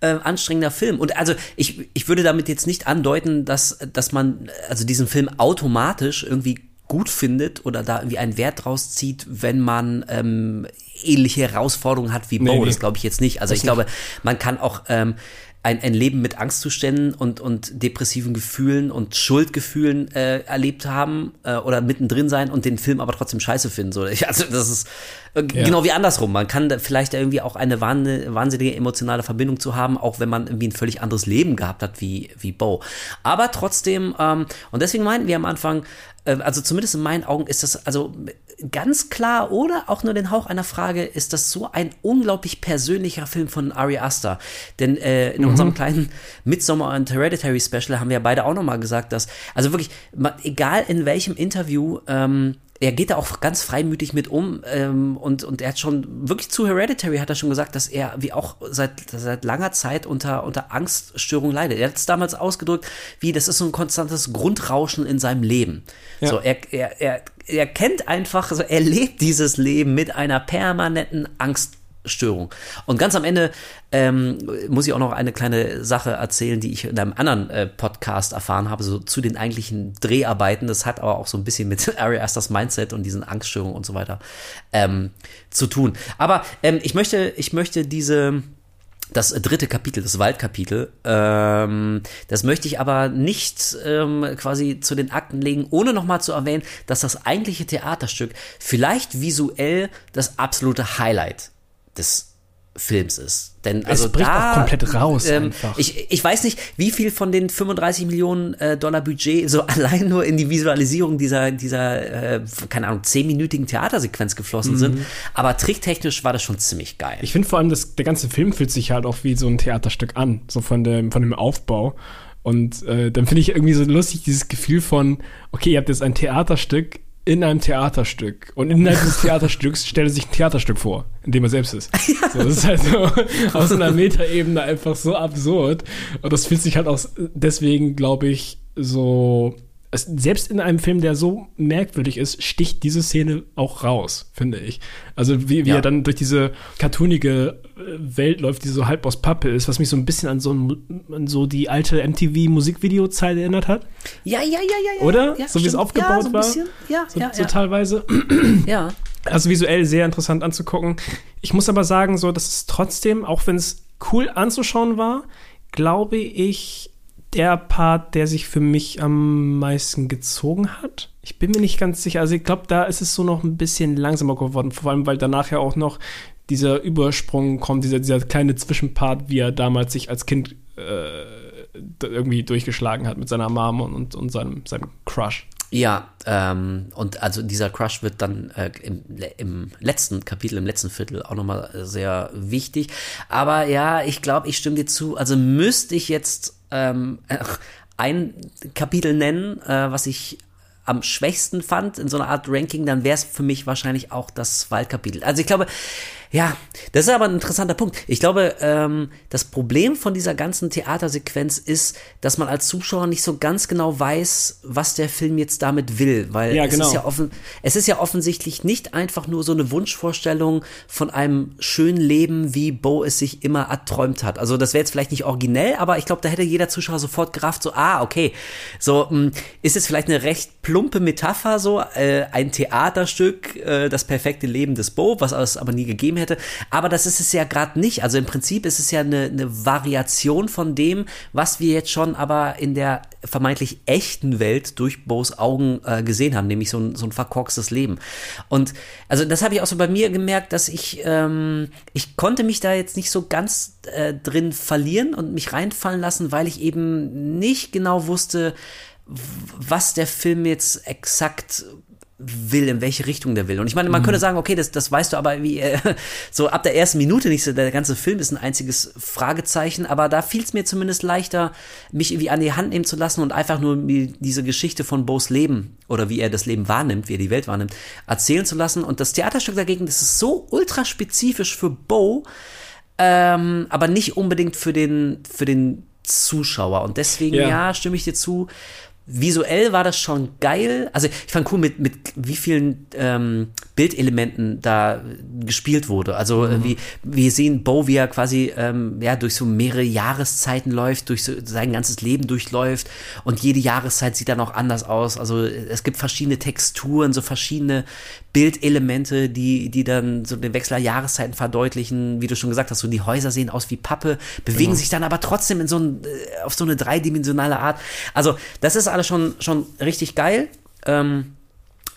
äh, anstrengender Film. Und also ich, ich würde damit jetzt nicht andeuten, dass, dass man also diesen Film automatisch irgendwie gut findet oder da irgendwie einen Wert draus zieht, wenn man ähm, ähnliche Herausforderungen hat wie Bo. Nee, nee. Das glaube ich jetzt nicht. Also das ich nicht. glaube, man kann auch ähm, ein, ein Leben mit Angstzuständen und, und depressiven Gefühlen und Schuldgefühlen äh, erlebt haben äh, oder mittendrin sein und den Film aber trotzdem scheiße finden. So. <laughs> Also das ist äh, ja. genau wie andersrum. Man kann da vielleicht irgendwie auch eine wahnsinnige emotionale Verbindung zu haben, auch wenn man irgendwie ein völlig anderes Leben gehabt hat wie, wie Bo. Aber trotzdem, ähm, und deswegen meinten wir am Anfang, äh, also zumindest in meinen Augen ist das also ganz klar oder auch nur den Hauch einer Frage, ist das so ein unglaublich persönlicher Film von Ari Aster. Denn äh, in mhm. unserem kleinen Midsommar und Hereditary Special haben wir beide auch nochmal gesagt, dass, also wirklich, egal in welchem Interview, ähm, er geht da auch ganz freimütig mit um ähm, und, und er hat schon wirklich zu Hereditary hat er schon gesagt, dass er wie auch seit, seit langer Zeit unter, unter Angststörung leidet. Er hat es damals ausgedrückt, wie das ist so ein konstantes Grundrauschen in seinem Leben. Ja. So, er, er, er, er kennt einfach, also er lebt dieses Leben mit einer permanenten Angst Störung. Und ganz am Ende ähm, muss ich auch noch eine kleine Sache erzählen, die ich in einem anderen äh, Podcast erfahren habe, so zu den eigentlichen Dreharbeiten. Das hat aber auch so ein bisschen mit <laughs> Ari Asters Mindset und diesen Angststörungen und so weiter ähm, zu tun. Aber ähm, ich möchte, ich möchte diese das dritte Kapitel, das Waldkapitel, ähm, das möchte ich aber nicht ähm, quasi zu den Akten legen, ohne nochmal zu erwähnen, dass das eigentliche Theaterstück vielleicht visuell das absolute Highlight des Films ist. Denn also es bricht da, auch komplett raus. Ähm, ich, ich weiß nicht, wie viel von den 35 Millionen äh, Dollar Budget so <laughs> allein nur in die Visualisierung dieser, dieser äh, keine Ahnung, zehnminütigen Theatersequenz geflossen mhm. sind. Aber tricktechnisch war das schon ziemlich geil. Ich finde vor allem, dass der ganze Film fühlt sich halt auch wie so ein Theaterstück an, so von dem, von dem Aufbau. Und äh, dann finde ich irgendwie so lustig dieses Gefühl von, okay, ihr habt jetzt ein Theaterstück in einem Theaterstück. Und innerhalb des <laughs> Theaterstücks stellt er sich ein Theaterstück vor, in dem er selbst ist. <laughs> So, das ist halt so <laughs> aus einer Metaebene einfach so absurd. Und das fühlt sich halt auch deswegen, glaube ich, so es, selbst in einem Film, der so merkwürdig ist, sticht diese Szene auch raus, finde ich. Also wie, wie ja. er dann durch diese cartoonige äh, Welt läuft, die so halb aus Pappe ist, was mich so ein bisschen an so, an so die alte MTV-Musikvideo-Zeit erinnert hat. Ja, ja, ja, ja. ja Oder? Ja, so wie es aufgebaut ja, so war. Ja, so, ja, so teilweise. <clears throat> Ja. Also visuell sehr interessant anzugucken. Ich muss aber sagen, so, dass es trotzdem, auch wenn es cool anzuschauen war, glaube ich, der Part, der sich für mich am meisten gezogen hat. Ich bin mir nicht ganz sicher. Also ich glaube, da ist es so noch ein bisschen langsamer geworden. Vor allem, weil danach ja auch noch dieser Übersprung kommt, dieser, dieser kleine Zwischenpart, wie er damals sich als Kind äh, irgendwie durchgeschlagen hat mit seiner Mom und, und seinem, seinem Crush. Ja, ähm, und also dieser Crush wird dann äh, im, im letzten Kapitel, im letzten Viertel auch nochmal sehr wichtig. Aber ja, ich glaube, ich stimme dir zu. Also müsste ich jetzt ähm, <laughs> ein Kapitel nennen, äh, was ich am schwächsten fand in so einer Art Ranking, dann wäre es für mich wahrscheinlich auch das Waldkapitel. Also ich glaube, ja, das ist aber ein interessanter Punkt. Ich glaube, ähm, das Problem von dieser ganzen Theatersequenz ist, dass man als Zuschauer nicht so ganz genau weiß, was der Film jetzt damit will, weil ja, es, genau. ist ja offen, es ist ja offensichtlich nicht einfach nur so eine Wunschvorstellung von einem schönen Leben, wie Bo es sich immer erträumt hat. Also das wäre jetzt vielleicht nicht originell, aber ich glaube, da hätte jeder Zuschauer sofort gerafft, so, ah, okay, so mh, hm, ist es vielleicht eine recht plumpe Metapher, so äh, ein Theaterstück, äh, das perfekte Leben des Bo, was es aber nie gegeben hätte. Aber das ist es ja gerade nicht. Also im Prinzip ist es ja eine, eine Variation von dem, was wir jetzt schon aber in der vermeintlich echten Welt durch Bo's Augen äh, gesehen haben, nämlich so ein, so ein verkorkstes Leben. Und also das habe ich auch so bei mir gemerkt, dass ich, ähm, ich konnte mich da jetzt nicht so ganz äh, drin verlieren und mich reinfallen lassen, weil ich eben nicht genau wusste, was der Film jetzt exakt will, in welche Richtung der will. Und ich meine, man mhm. könnte sagen, okay, das, das weißt du aber wie äh, <laughs> so ab der ersten Minute nicht so, der ganze Film ist ein einziges Fragezeichen, aber da fiel es mir zumindest leichter, mich irgendwie an die Hand nehmen zu lassen und einfach nur diese Geschichte von Bo's Leben oder wie er das Leben wahrnimmt, wie er die Welt wahrnimmt, erzählen zu lassen. Und das Theaterstück dagegen, das ist so ultra spezifisch für Bo, ähm, aber nicht unbedingt für den, für den Zuschauer. Und deswegen, ja, ja stimme ich dir zu, visuell war das schon geil. Also ich fand cool, mit, mit wie vielen ähm, Bildelementen da gespielt wurde. Also äh, mhm. wie wir sehen Bo, wie er quasi ähm, ja, durch so mehrere Jahreszeiten läuft, durch so sein ganzes Leben durchläuft und jede Jahreszeit sieht dann auch anders aus. Also es gibt verschiedene Texturen, so verschiedene Bildelemente, die, die dann so den Wechsel der Jahreszeiten verdeutlichen. Wie du schon gesagt hast, so die Häuser sehen aus wie Pappe, bewegen genau. sich dann aber trotzdem in so ein, äh, auf so eine dreidimensionale Art. Also das ist alles schon, schon richtig geil. Ähm,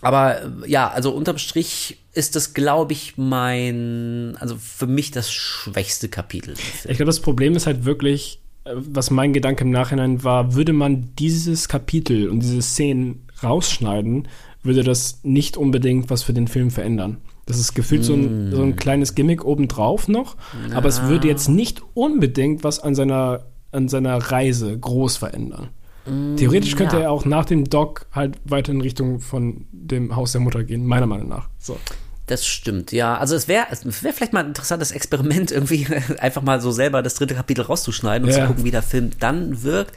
aber ja, also unterm Strich ist das, glaube ich, mein, also für mich das schwächste Kapitel. Ich glaube, das Problem ist halt wirklich, äh, was mein Gedanke im Nachhinein war, würde man dieses Kapitel und diese Szenen rausschneiden, würde das nicht unbedingt was für den Film verändern. Das ist gefühlt mm. so, ein, so ein kleines Gimmick obendrauf noch, ja. aber es würde jetzt nicht unbedingt was an seiner, an seiner Reise groß verändern. Mm, Theoretisch könnte ja. er auch nach dem Doc halt weiter in Richtung von dem Haus der Mutter gehen, meiner Meinung nach. So. Das stimmt, ja. Also es wäre wär vielleicht mal ein interessantes Experiment, <laughs> irgendwie einfach mal so selber das dritte Kapitel rauszuschneiden und ja. zu gucken, wie der Film dann wirkt.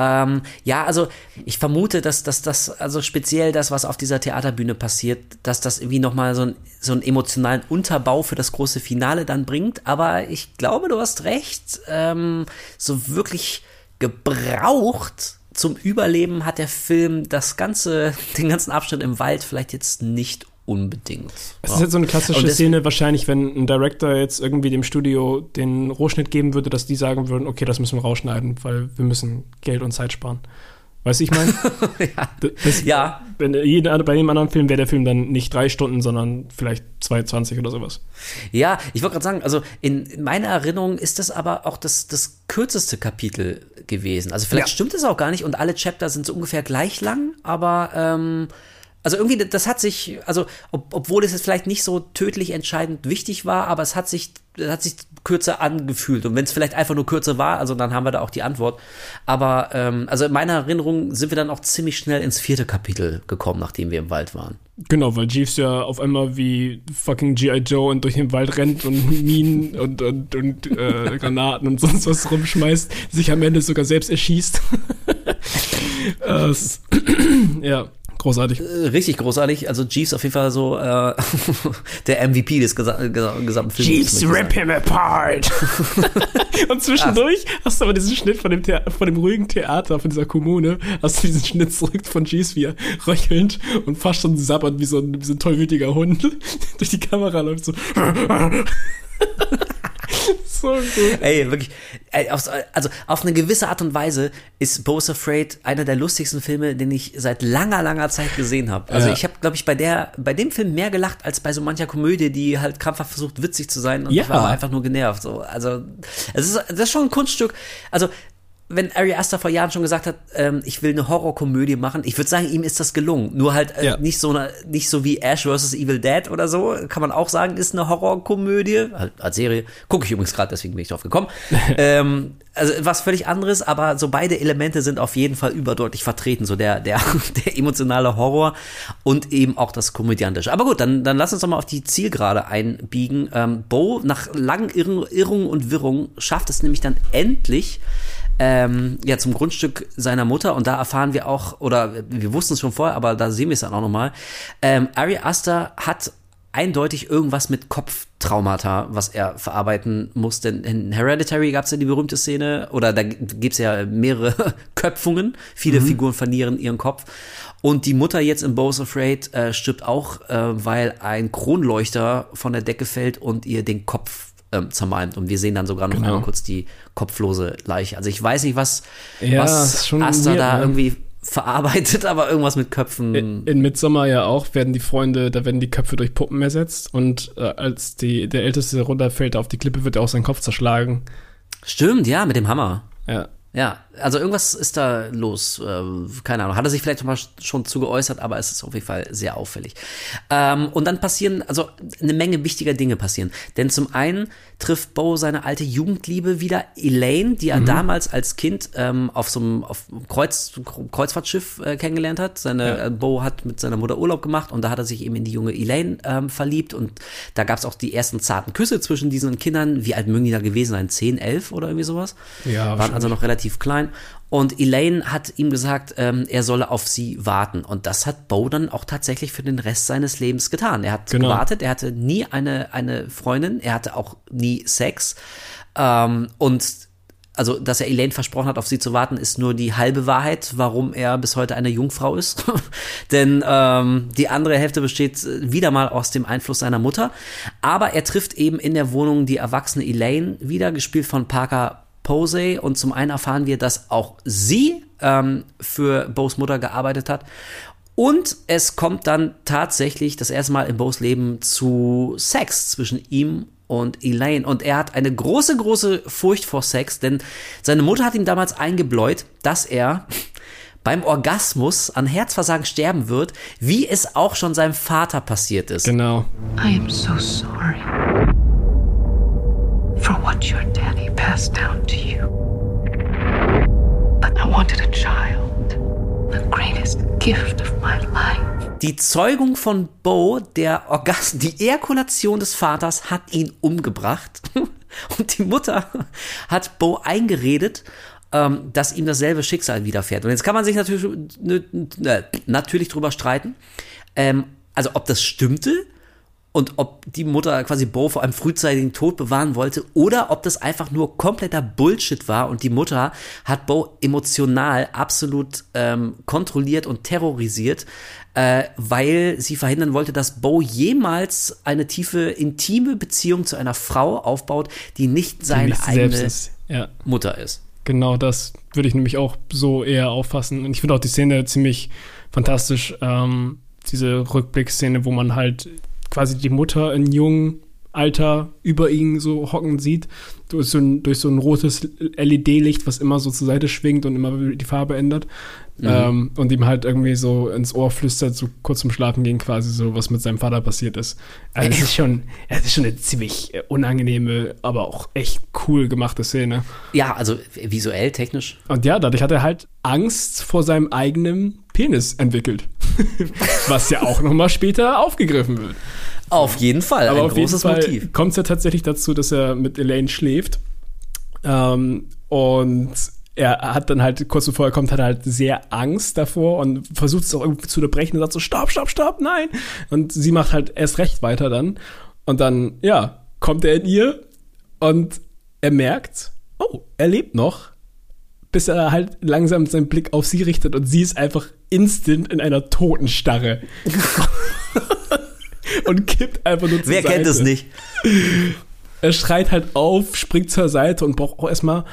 Ähm, ja, also ich vermute, dass, das, also speziell das, was auf dieser Theaterbühne passiert, dass das irgendwie nochmal so, ein, so einen emotionalen Unterbau für das große Finale dann bringt. Aber ich glaube, du hast recht. Ähm, so wirklich gebraucht zum Überleben hat der Film das ganze, <laughs> den ganzen Abschnitt im Wald vielleicht jetzt nicht unbedingt. Es ist jetzt so eine klassische Szene, wahrscheinlich, wenn ein Director jetzt irgendwie dem Studio den Rohschnitt geben würde, dass die sagen würden, okay, das müssen wir rausschneiden, weil wir müssen Geld und Zeit sparen. Weißt du, ich meine? <laughs> ja. Das, ja. Wenn, jeder, bei jedem anderen Film wäre der Film dann nicht drei Stunden, sondern vielleicht 2,20 oder sowas. Ja, ich wollte gerade sagen, also in, in, meiner Erinnerung ist das aber auch das, das kürzeste Kapitel gewesen. Also vielleicht ja. stimmt es auch gar nicht und alle Chapter sind so ungefähr gleich lang, aber ähm, also irgendwie, das hat sich, also ob, obwohl es jetzt vielleicht nicht so tödlich entscheidend wichtig war, aber es hat sich, hat sich kürzer angefühlt. Und wenn es vielleicht einfach nur kürzer war, also dann haben wir da auch die Antwort. Aber ähm, also in meiner Erinnerung sind wir dann auch ziemlich schnell ins vierte Kapitel gekommen, nachdem wir im Wald waren. Genau, weil Jeeves ja auf einmal wie fucking G.I. Joe und durch den Wald rennt und Minen und, und, und äh, Granaten und sonst was rumschmeißt, sich am Ende sogar selbst erschießt. <laughs> äh, <clears throat> ja. Großartig. Äh, richtig großartig. Also Jeeves auf jeden Fall so äh, <laughs> der MVP des gesa gesamten Films. Jeeves rip him apart. <laughs> und zwischendurch Ach. hast du aber diesen Schnitt von dem, von dem ruhigen Theater, von dieser Kommune, hast du diesen Schnitt zurück von Jeeves, wie er röchelnd und fast schon sabbert wie so ein, wie so ein tollwütiger Hund <laughs> durch die Kamera läuft so. So gut. Ey, wirklich. Ey, auf, also auf eine gewisse Art und Weise ist Bo's Afraid einer der lustigsten Filme, den ich seit langer, langer Zeit gesehen habe. Also ja. ich habe, glaube ich, bei der, bei dem Film mehr gelacht als bei so mancher Komödie, die halt krampfhaft versucht, witzig zu sein und ja. ich war einfach nur genervt. So. Also es ist, das ist schon ein Kunststück. Also wenn Ari Aster vor Jahren schon gesagt hat, ähm, ich will eine Horrorkomödie machen, ich würde sagen, ihm ist das gelungen. Nur halt äh, ja. nicht so eine, nicht so wie Ash vs. Evil Dead oder so, kann man auch sagen, ist eine Horrorkomödie halt als Serie. Gucke ich übrigens gerade, deswegen bin ich drauf gekommen. <laughs> ähm, also was völlig anderes, aber so beide Elemente sind auf jeden Fall überdeutlich vertreten, so der der <laughs> der emotionale Horror und eben auch das komödiantische. Aber gut, dann dann lass uns doch mal auf die Zielgerade einbiegen. Ähm, Bo nach langen Irrungen und Wirrungen schafft es nämlich dann endlich ähm, ja zum Grundstück seiner Mutter und da erfahren wir auch, oder wir wussten es schon vorher, aber da sehen wir es dann auch nochmal, ähm, Ari Aster hat eindeutig irgendwas mit Kopftraumata, was er verarbeiten muss. Denn in Hereditary gab es ja die berühmte Szene, oder da gibt es ja mehrere <laughs> Köpfungen. Viele mhm. Figuren verlieren ihren Kopf. Und die Mutter jetzt in Bo's Afraid äh, stirbt auch, äh, weil ein Kronleuchter von der Decke fällt und ihr den Kopf ähm, zermalmt. Und wir sehen dann sogar noch genau. einmal kurz die kopflose Leiche. Also ich weiß nicht, was, ja, was Asta da ne? irgendwie verarbeitet, <laughs> aber irgendwas mit Köpfen. In, in Midsommar ja auch werden die Freunde, da werden die Köpfe durch Puppen ersetzt und äh, als die, der Älteste runterfällt auf die Klippe, wird er auch sein Kopf zerschlagen. Stimmt, ja, mit dem Hammer. Ja. Ja, also irgendwas ist da los. Äh, keine Ahnung. Hat er sich vielleicht mal schon zu geäußert, aber es ist auf jeden Fall sehr auffällig. Ähm, und dann passieren, also eine Menge wichtiger Dinge passieren. Denn zum einen trifft Bo seine alte Jugendliebe wieder, Elaine, die er mhm. damals als Kind ähm, auf so einem auf Kreuz, Kreuzfahrtschiff äh, kennengelernt hat. Seine, ja. äh, Bo hat mit seiner Mutter Urlaub gemacht und da hat er sich eben in die junge Elaine ähm, verliebt. Und da gab es auch die ersten zarten Küsse zwischen diesen Kindern. Wie alt mögen die da gewesen sein? 10, 11 oder irgendwie sowas? Ja, Waren also noch relativ klein. Und Elaine hat ihm gesagt, ähm, er solle auf sie warten. Und das hat Bo dann auch tatsächlich für den Rest seines Lebens getan. Er hat genau. gewartet, er hatte nie eine, eine Freundin, er hatte auch nie Sex. Ähm, und also, dass er Elaine versprochen hat, auf sie zu warten, ist nur die halbe Wahrheit, warum er bis heute eine Jungfrau ist. <laughs> Denn ähm, die andere Hälfte besteht wieder mal aus dem Einfluss seiner Mutter. Aber er trifft eben in der Wohnung die erwachsene Elaine wieder, gespielt von Parker Posey und zum einen erfahren wir, dass auch sie ähm, für Bo's Mutter gearbeitet hat. Und es kommt dann tatsächlich das erste Mal in Bo's Leben zu Sex zwischen ihm und Elaine. Und er hat eine große, große Furcht vor Sex, denn seine Mutter hat ihm damals eingebläut, dass er <laughs> beim Orgasmus an Herzversagen sterben wird, wie es auch schon seinem Vater passiert ist. Genau. I am so sorry for what your daddy passed down to you. But I wanted a child, the greatest gift of my life. Die Zeugung von Bo, der Orgasm, die Ejakulation des Vaters hat ihn umgebracht. <laughs> Und die Mutter hat Bo eingeredet, ähm, dass ihm dasselbe Schicksal widerfährt. Und jetzt kann man sich natürlich, natürlich drüber streiten. Ähm, also ob das stimmte und ob die Mutter quasi Bo vor einem frühzeitigen Tod bewahren wollte oder ob das einfach nur kompletter Bullshit war und die Mutter hat Bo emotional absolut ähm, kontrolliert und terrorisiert, äh, weil sie verhindern wollte, dass Bo jemals eine tiefe, intime Beziehung zu einer Frau aufbaut, die nicht seine die eigene ist. Ja. Mutter ist. Genau das würde ich nämlich auch so eher auffassen. Und ich finde auch die Szene ziemlich fantastisch. Ähm, diese Rückblickszene, wo man halt quasi die Mutter in jungen Alter über ihn so hocken sieht, durch so ein, durch so ein rotes LED-Licht, was immer so zur Seite schwingt und immer die Farbe ändert. Mhm. Ähm, und ihm halt irgendwie so ins Ohr flüstert, so kurz zum Schlafen gehen, quasi so, was mit seinem Vater passiert ist. Also, es ist schon, es ist schon eine ziemlich unangenehme, aber auch echt cool gemachte Szene. Ja, also visuell, technisch. Und ja, dadurch hat er halt Angst vor seinem eigenen Penis entwickelt. <laughs> was ja auch nochmal später aufgegriffen wird. Auf jeden Fall, aber auf jeden Fall kommt es ja tatsächlich dazu, dass er mit Elaine schläft. Ähm, und er hat dann halt, kurz bevor er kommt, hat er halt sehr Angst davor und versucht es auch irgendwie zu unterbrechen und sagt so, stopp, stopp, stopp, nein. Und sie macht halt erst recht weiter dann. Und dann, ja, kommt er in ihr und er merkt, oh, er lebt noch, bis er halt langsam seinen Blick auf sie richtet und sie ist einfach instant in einer Totenstarre. <laughs> und kippt einfach nur zur Wer Seite. kennt es nicht? Er schreit halt auf, springt zur Seite und braucht auch erstmal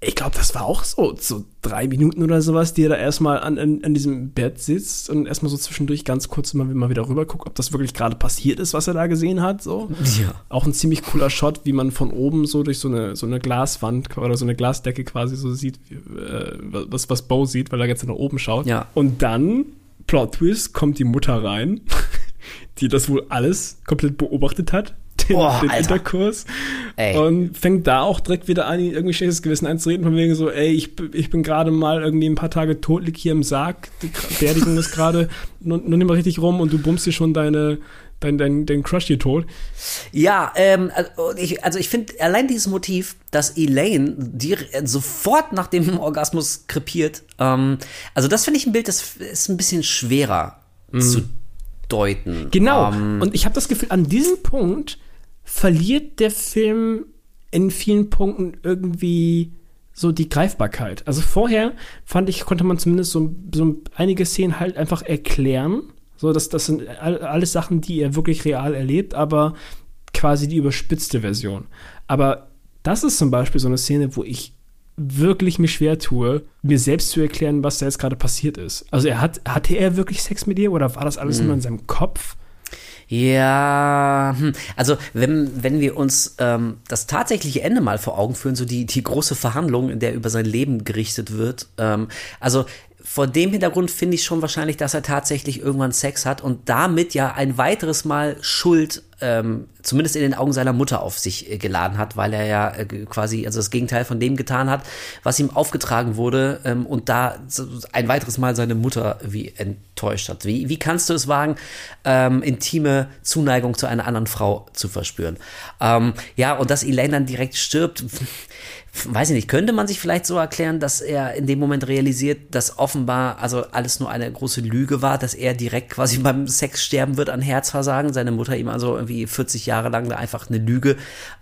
ich glaube, das war auch so, so drei Minuten oder sowas, die er da erstmal an, an, an diesem Bett sitzt und erstmal so zwischendurch ganz kurz mal, mal wieder rüber guckt, ob das wirklich gerade passiert ist, was er da gesehen hat. So. Ja. Auch ein ziemlich cooler Shot, wie man von oben so durch so eine, so eine Glaswand oder so eine Glasdecke quasi so sieht, äh, was, was Bo sieht, weil er jetzt nach oben schaut. Ja. Und dann, Plot Twist, kommt die Mutter rein, <laughs> die das wohl alles komplett beobachtet hat den, oh, den Interkurs. Ey. Und fängt da auch direkt wieder an, irgendwie schlechtes Gewissen einzureden, von wegen so, ey, ich, ich bin gerade mal irgendwie ein paar Tage tot, lieg hier im Sarg, die Beerdigung ist gerade, <laughs> nur, nur nimm mal richtig rum und du bummst hier schon deine, dein, dein, dein Crush hier tot. Ja, ähm, also ich, also ich finde allein dieses Motiv, dass Elaine die sofort nach dem <laughs> Orgasmus krepiert, ähm, also das finde ich ein Bild, das ist ein bisschen schwerer mhm. zu deuten. Genau. Ähm, und ich habe das Gefühl, an diesem Punkt verliert der Film in vielen Punkten irgendwie so die Greifbarkeit. Also vorher fand ich, konnte man zumindest so, so einige Szenen halt einfach erklären. So, dass das sind alles Sachen, die er wirklich real erlebt, aber quasi die überspitzte Version. Aber das ist zum Beispiel so eine Szene, wo ich wirklich mich schwer tue, mir selbst zu erklären, was da jetzt gerade passiert ist. Also er hat, hatte er wirklich Sex mit ihr oder war das alles mhm. nur in seinem Kopf? Ja, hm. also wenn, wenn wir uns ähm, das tatsächliche Ende mal vor Augen führen, so die, die große Verhandlung, in der über sein Leben gerichtet wird, ähm, also vor dem Hintergrund finde ich schon wahrscheinlich, dass er tatsächlich irgendwann Sex hat und damit ja ein weiteres Mal Schuld, ähm, zumindest in den Augen seiner Mutter, auf sich äh, geladen hat, weil er ja äh, quasi also das Gegenteil von dem getan hat, was ihm aufgetragen wurde ähm, und da ein weiteres Mal seine Mutter wie enttäuscht hat. Wie, wie kannst du es wagen, ähm, intime Zuneigung zu einer anderen Frau zu verspüren? Ähm, ja, und dass Elaine dann direkt stirbt weiß ich nicht, könnte man sich vielleicht so erklären, dass er in dem Moment realisiert, dass offenbar also alles nur eine große Lüge war, dass er direkt quasi <laughs> beim Sex sterben wird an Herzversagen, seine Mutter ihm also irgendwie 40 Jahre lang da einfach eine Lüge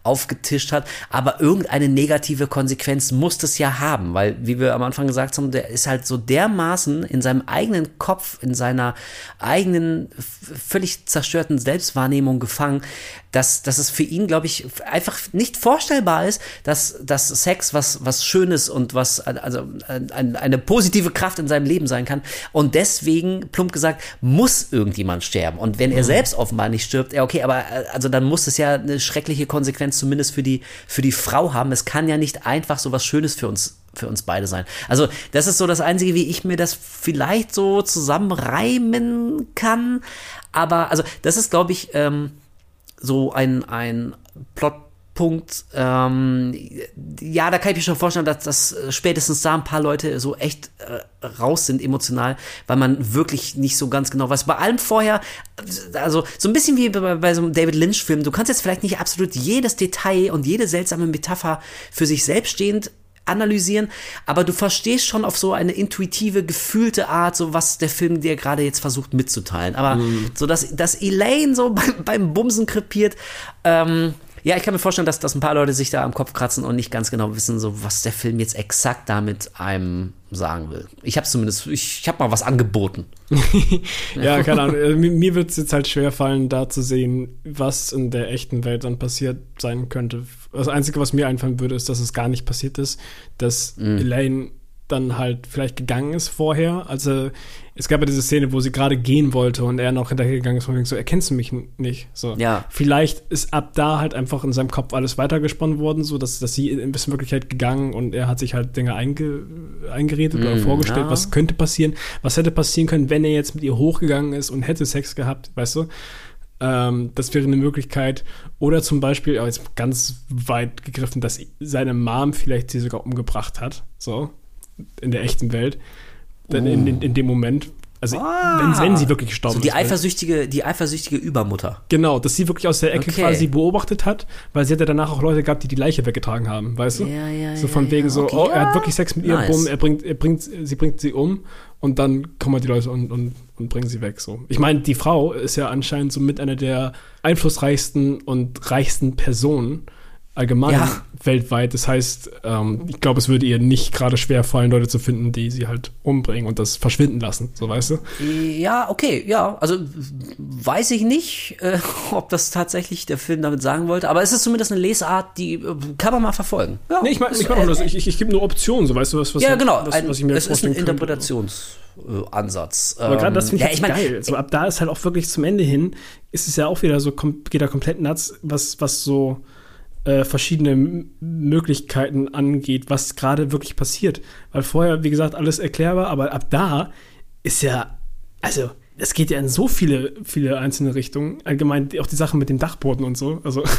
aufgetischt hat, aber irgendeine negative Konsequenz muss das ja haben, weil wie wir am Anfang gesagt haben, der ist halt so dermaßen in seinem eigenen Kopf, in seiner eigenen völlig zerstörten Selbstwahrnehmung gefangen, dass, dass es für ihn, glaube ich, einfach nicht vorstellbar ist, dass, dass Sex was, was Schönes und was, also ein, eine positive Kraft in seinem Leben sein kann. Und deswegen, plump gesagt, muss irgendjemand sterben. Und wenn er mhm. selbst offenbar nicht stirbt, ja, okay, aber also dann muss es ja eine schreckliche Konsequenz zumindest für die, für die Frau haben. Es kann ja nicht einfach so was Schönes für uns für uns beide sein. Also, das ist so das Einzige, wie ich mir das vielleicht so zusammenreimen kann. Aber, also, das ist, glaube ich, ähm, so ein, ein Plotpunkt, ähm, ja, da kann ich mir schon vorstellen, dass, dass spätestens da ein paar Leute so echt äh, raus sind emotional, weil man wirklich nicht so ganz genau weiß. Bei allem vorher, also so ein bisschen wie bei, bei so einem David Lynch-Film, du kannst jetzt vielleicht nicht absolut jedes Detail und jede seltsame Metapher für sich selbst stehend analysieren, aber du verstehst schon auf so eine intuitive, gefühlte Art, so was der Film dir gerade jetzt versucht mitzuteilen. Aber mm. so, dass, dass Elaine so <laughs> beim, beim Bumsen krepiert, ähm, ja, ich kann mir vorstellen, dass, dass ein paar Leute sich da am Kopf kratzen und nicht ganz genau wissen, so was der Film jetzt exakt damit einem sagen will. Ich habe zumindest, ich, ich habe mal was angeboten. <laughs> ja, keine Ahnung. <laughs> Äh, mir, wird es jetzt halt schwer fallen, da zu sehen, was in der echten Welt dann passiert sein könnte. Das Einzige, was mir einfallen würde, ist, dass es gar nicht passiert ist, dass mm. Elaine dann halt vielleicht gegangen ist vorher. Also es gab ja diese Szene, wo sie gerade gehen wollte und er noch hinterhergegangen ist und so, erkennst du mich nicht? So. Ja. Vielleicht ist ab da halt einfach in seinem Kopf alles weitergesponnen worden, so dass, dass sie in bisschen Wirklichkeit gegangen und er hat sich halt Dinge einge, eingeredet mm, oder vorgestellt, ja. was könnte passieren, was hätte passieren können, wenn er jetzt mit ihr hochgegangen ist und hätte Sex gehabt, weißt du? Ähm, das wäre eine Möglichkeit. Oder zum Beispiel, aber jetzt ganz weit gegriffen, dass seine Mom vielleicht sie sogar umgebracht hat. So in der echten Welt. Dann uh. in, in, in, dem Moment. Also, ah. wenn, wenn, sie wirklich gestorben so die ist. Eifersüchtige, die eifersüchtige Übermutter. Genau, dass sie wirklich aus der Ecke okay. quasi beobachtet hat, weil sie hat ja danach auch Leute gehabt, die die Leiche weggetragen haben, weißt du? Ja, ja, so von ja, wegen ja. so, okay, oh, er hat wirklich Sex mit ihr, nice. bumm, er bringt, er bringt, sie bringt sie um und dann kommen halt die Leute und, und, und bringen sie weg. So. Ich meine, die Frau ist ja anscheinend so mit einer der einflussreichsten und reichsten Personen allgemein ja. weltweit. Das heißt, ähm, ich glaube, es würde ihr nicht gerade schwer fallen, Leute zu finden, die sie halt umbringen und das verschwinden lassen, so weißt du? Ja, okay, ja. Also weiß ich nicht, äh, <laughs> ob das tatsächlich der Film damit sagen wollte, aber es ist zumindest eine Lesart, die äh, kann man mal verfolgen. Ja, nee, ich meine, ich, mein äh, ich, ich, ich gebe nur Optionen, so weißt du, was, was, ja, genau, was, ein, was ich mir Es ist ein Interpretationsansatz. Aber gerade das finde ich, ja, halt ich mein, geil. So, ab da ist halt auch wirklich zum Ende hin, ist es ja auch wieder so, geht da komplett nuts, was, was so äh, verschiedene Möglichkeiten angeht, was gerade wirklich passiert. Weil vorher, wie gesagt, alles erklärbar, aber ab da ist ja, also es geht ja in so viele, viele einzelne Richtungen. Allgemein auch die Sachen mit dem Dachboden und so. Also. <laughs>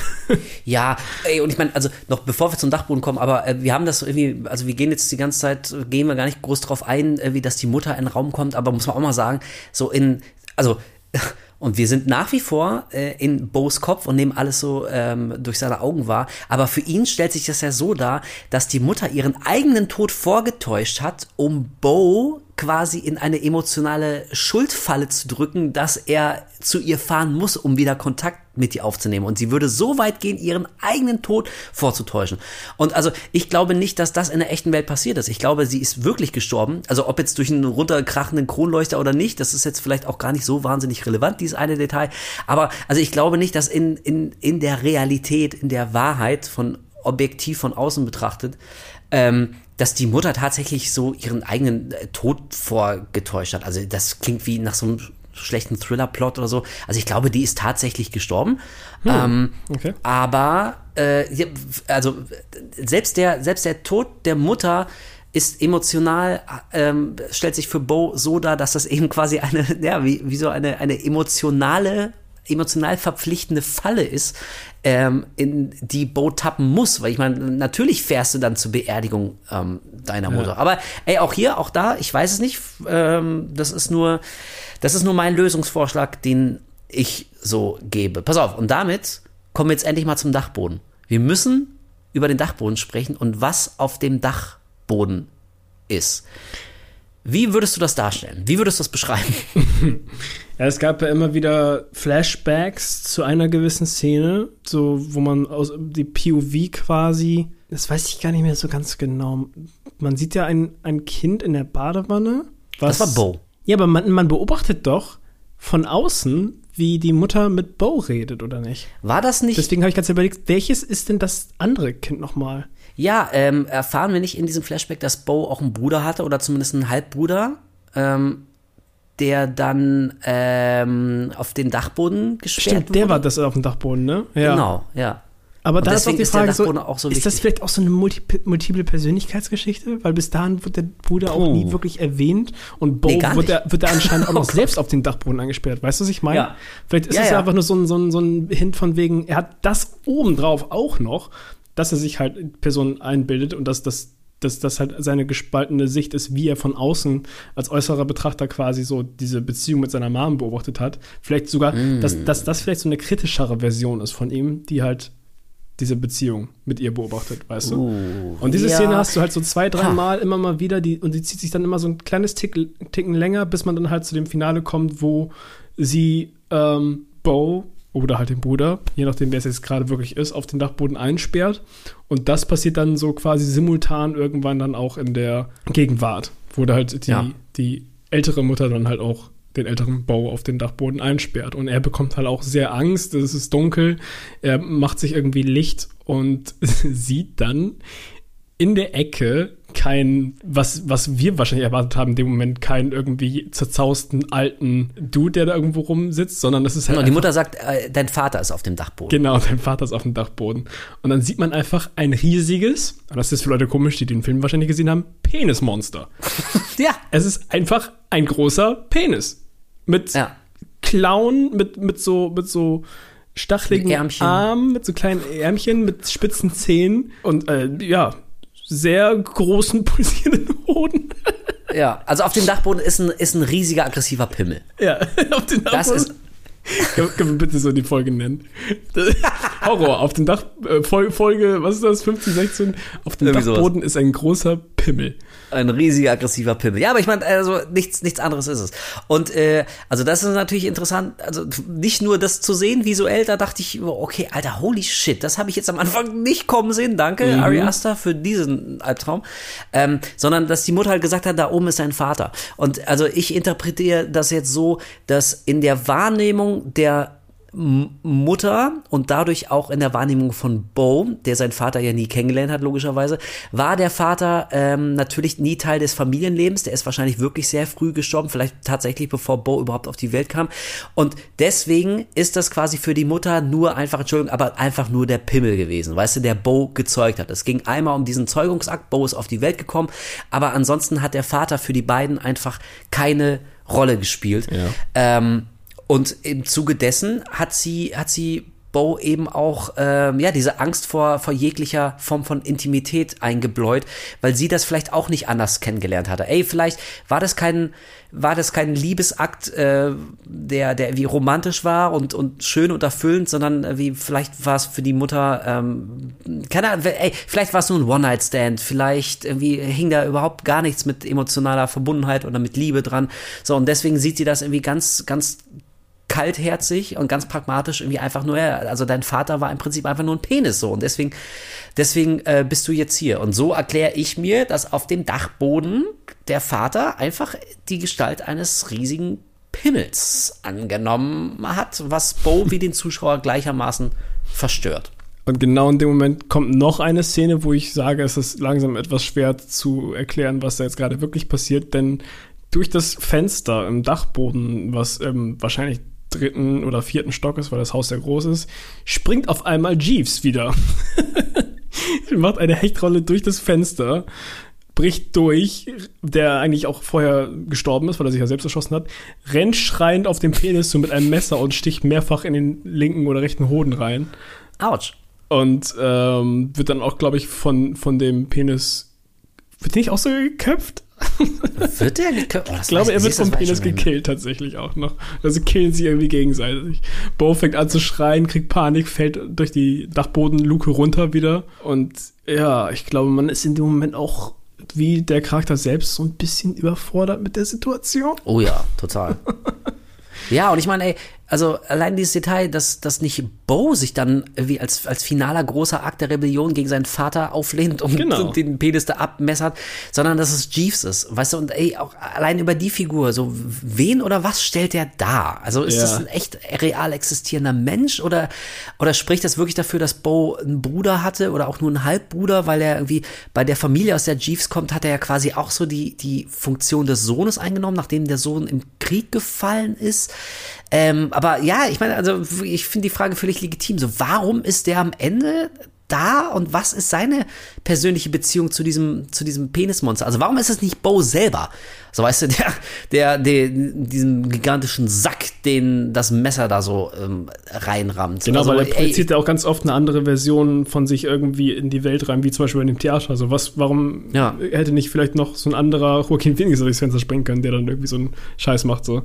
Ja, ey, und ich meine, also noch bevor wir zum Dachboden kommen, aber äh, wir haben das irgendwie, also wir gehen jetzt die ganze Zeit, gehen wir gar nicht groß drauf ein, wie dass die Mutter in den Raum kommt, aber muss man auch mal sagen, so in, also <laughs> und wir sind nach wie vor äh, in Bo's Kopf und nehmen alles so ähm, durch seine Augen wahr. Aber für ihn stellt sich das ja so dar, dass die Mutter ihren eigenen Tod vorgetäuscht hat, um Bo quasi in eine emotionale Schuldfalle zu drücken, dass er zu ihr fahren muss, um wieder Kontakt mit ihr aufzunehmen. Und sie würde so weit gehen, ihren eigenen Tod vorzutäuschen. Und also ich glaube nicht, dass das in der echten Welt passiert ist. Ich glaube, sie ist wirklich gestorben. Also ob jetzt durch einen runterkrachenden Kronleuchter oder nicht, das ist jetzt vielleicht auch gar nicht so wahnsinnig relevant, dieses eine Detail. Aber also ich glaube nicht, dass in, in, in der Realität, in der Wahrheit von objektiv von außen betrachtet, ähm, dass die Mutter tatsächlich so ihren eigenen äh, Tod vorgetäuscht hat. Also das klingt wie nach so einem schlechten Thriller-Plot oder so. Also ich glaube, die ist tatsächlich gestorben. Hm, ähm, okay. Aber äh, also selbst der selbst der Tod der Mutter ist emotional, ähm, stellt sich für Bo so dar, dass das eben quasi eine, ja, wie, wie so eine, eine emotionale emotional verpflichtende Falle ist, ähm, in die Bo tappen muss. Weil ich meine, natürlich fährst du dann zur Beerdigung ähm, deiner Mutter. Ja. Aber ey, auch hier, auch da, ich weiß es nicht. Ähm, das ist nur, das ist nur mein Lösungsvorschlag, den ich so gebe. Pass auf, und damit kommen wir jetzt endlich mal zum Dachboden. Wir müssen über den Dachboden sprechen und was auf dem Dachboden ist. Wie würdest du das darstellen? Wie würdest du das beschreiben? <laughs> Ja, es gab ja immer wieder Flashbacks zu einer gewissen Szene, so wo man aus die POV quasi, das weiß ich gar nicht mehr so ganz genau. Man sieht ja ein, ein Kind in der Badewanne. Was, das war Bo. Ja, aber man, man beobachtet doch von außen, wie die Mutter mit Bo redet, oder nicht? War das nicht? Deswegen habe ich ganz überlegt, welches ist denn das andere Kind nochmal? Ja, ähm, erfahren wir nicht in diesem Flashback, dass Bo auch einen Bruder hatte oder zumindest einen Halbbruder? Ähm, der dann ähm, auf den Dachboden gesperrt Stimmt, wurde. der war das auf dem Dachboden, ne? Ja. Genau, ja. Aber da ist auch die Frage, ist, so, so ist das vielleicht auch so eine multi multiple Persönlichkeitsgeschichte? Weil bis dahin wird der Bruder oh. auch nie wirklich erwähnt und Bo nee, wird, er, wird er anscheinend <laughs> auch noch oh selbst auf den Dachboden angesperrt. Weißt du, was ich meine? Ja. Vielleicht ist ja, es ja. einfach nur so ein, so, ein, so ein Hint von wegen, er hat das obendrauf auch noch, dass er sich halt Personen einbildet und dass das dass das halt seine gespaltene Sicht ist, wie er von außen als äußerer Betrachter quasi so diese Beziehung mit seiner Mom beobachtet hat. Vielleicht sogar, mm. dass, dass das vielleicht so eine kritischere Version ist von ihm, die halt diese Beziehung mit ihr beobachtet, weißt du? Uh, und diese ja. Szene hast du halt so zwei, drei Mal immer mal wieder, die, und die zieht sich dann immer so ein kleines Tick, Ticken länger, bis man dann halt zu dem Finale kommt, wo sie ähm, Bo oder halt den Bruder, je nachdem, wer es jetzt gerade wirklich ist, auf den Dachboden einsperrt. Und das passiert dann so quasi simultan irgendwann dann auch in der Gegenwart, wo da halt die, ja. die ältere Mutter dann halt auch den älteren Bau auf den Dachboden einsperrt. Und er bekommt halt auch sehr Angst, es ist dunkel, er macht sich irgendwie Licht und <laughs> sieht dann in der Ecke kein, was, was wir wahrscheinlich erwartet haben, in dem Moment keinen irgendwie zerzausten alten Dude, der da irgendwo rumsitzt, sondern das ist halt. Und die Mutter sagt, äh, dein Vater ist auf dem Dachboden. Genau, dein Vater ist auf dem Dachboden. Und dann sieht man einfach ein riesiges, und das ist für Leute komisch, die den Film wahrscheinlich gesehen haben, Penismonster. <laughs> ja. Es ist einfach ein großer Penis. Mit ja. Klauen, mit, mit so, mit so stacheligen Armen, mit so kleinen Ärmchen, mit spitzen Zähnen und äh, ja, sehr großen <laughs> pulsierenden Hoden. Ja, also auf dem Dachboden ist ein, ist ein riesiger aggressiver Pimmel. Ja, <laughs> auf dem Dachboden. Das ist. Können wir bitte so die Folge nennen? Horror, auf dem Dach, äh, Folge, was ist das, 15, 16? Auf dem Irgendwie Dachboden sowas. ist ein großer Pimmel. Ein riesiger, aggressiver Pimmel. Ja, aber ich meine, also nichts, nichts anderes ist es. Und äh, also das ist natürlich interessant, also nicht nur das zu sehen visuell, da dachte ich, okay, Alter, holy shit, das habe ich jetzt am Anfang nicht kommen sehen. Danke, mhm. Ari Aster, für diesen Albtraum. Ähm, sondern, dass die Mutter halt gesagt hat, da oben ist sein Vater. Und also ich interpretiere das jetzt so, dass in der Wahrnehmung der Mutter und dadurch auch in der Wahrnehmung von Bo, der seinen Vater ja nie kennengelernt hat, logischerweise, war der Vater ähm, natürlich nie Teil des Familienlebens. Der ist wahrscheinlich wirklich sehr früh gestorben, vielleicht tatsächlich bevor Bo überhaupt auf die Welt kam. Und deswegen ist das quasi für die Mutter nur einfach, Entschuldigung, aber einfach nur der Pimmel gewesen, weißt du, der Bo gezeugt hat. Es ging einmal um diesen Zeugungsakt, Bo ist auf die Welt gekommen, aber ansonsten hat der Vater für die beiden einfach keine Rolle gespielt. Ja. Ähm, und im Zuge dessen hat sie, hat sie Bo eben auch ähm, ja diese Angst vor vor jeglicher Form von Intimität eingebläut, weil sie das vielleicht auch nicht anders kennengelernt hatte. Ey, vielleicht war das kein war das kein Liebesakt, äh, der der wie romantisch war und und schön und erfüllend, sondern äh, wie vielleicht war es für die Mutter ähm, keine Ahnung, ey, vielleicht war es nur ein One Night Stand, vielleicht irgendwie hing da überhaupt gar nichts mit emotionaler Verbundenheit oder mit Liebe dran. So und deswegen sieht sie das irgendwie ganz ganz kaltherzig und ganz pragmatisch irgendwie einfach nur, also dein Vater war im Prinzip einfach nur ein Penis so und deswegen, deswegen äh, bist du jetzt hier. Und so erkläre ich mir, dass auf dem Dachboden der Vater einfach die Gestalt eines riesigen Pimmels angenommen hat, was Bo <laughs> wie den Zuschauer gleichermaßen verstört. Und genau in dem Moment kommt noch eine Szene, wo ich sage, es ist langsam etwas schwer zu erklären, was da jetzt gerade wirklich passiert, denn durch das Fenster im Dachboden, was ähm, wahrscheinlich dritten oder vierten Stock ist, weil das Haus sehr groß ist, springt auf einmal Jeeves wieder. <laughs> macht eine Hechtrolle durch das Fenster, bricht durch, der eigentlich auch vorher gestorben ist, weil er sich ja selbst erschossen hat, rennt schreiend auf den Penis so mit einem Messer und sticht mehrfach in den linken oder rechten Hoden rein. Autsch. Und ähm, wird dann auch, glaube ich, von, von dem Penis. Wird nicht auch so geköpft? <laughs> Wird der geköpft? Oh, ich glaube, er wird vom Penis gekillt tatsächlich auch noch. Also killen sie irgendwie gegenseitig. Bo fängt an zu schreien, kriegt Panik, fällt durch die Dachbodenluke runter wieder. Und ja, ich glaube, man ist in dem Moment auch wie der Charakter selbst so ein bisschen überfordert mit der Situation. Oh ja, total. <laughs> ja, und ich meine, ey, also allein dieses Detail, dass, dass nicht Bo sich dann wie als, als finaler großer Akt der Rebellion gegen seinen Vater auflehnt und, genau. <laughs> den Penis da abmessert, sondern dass es Jeeves ist. Weißt du, und ey, auch allein über die Figur, so wen oder was stellt der da? Also ist ja. das ein echt real existierender Mensch oder, oder spricht das wirklich dafür, dass Bo einen Bruder hatte oder auch nur einen Halbbruder, weil er irgendwie bei der Familie, aus der Jeeves kommt, hat er ja quasi auch so die, die Funktion des Sohnes eingenommen, nachdem der Sohn im Krieg gefallen ist. Ähm, aber ja, ich meine, also ich finde die Frage völlig legitim. So, warum ist der am Ende da und was ist seine persönliche Beziehung zu diesem, zu diesem Penismonster? Also warum ist es nicht Bo selber? So weißt du, <laughs> der, der, der diesen gigantischen Sack, den das Messer da so ähm, reinrammt. Genau, also, weil er projiziert ja auch ganz oft eine andere Version von sich irgendwie in die Welt rein, wie zum Beispiel in dem Theater. Also was, warum ja. hätte nicht vielleicht noch so ein anderer Joaquin Phoenix durchs Fenster springen können, der dann irgendwie so einen Scheiß macht, so.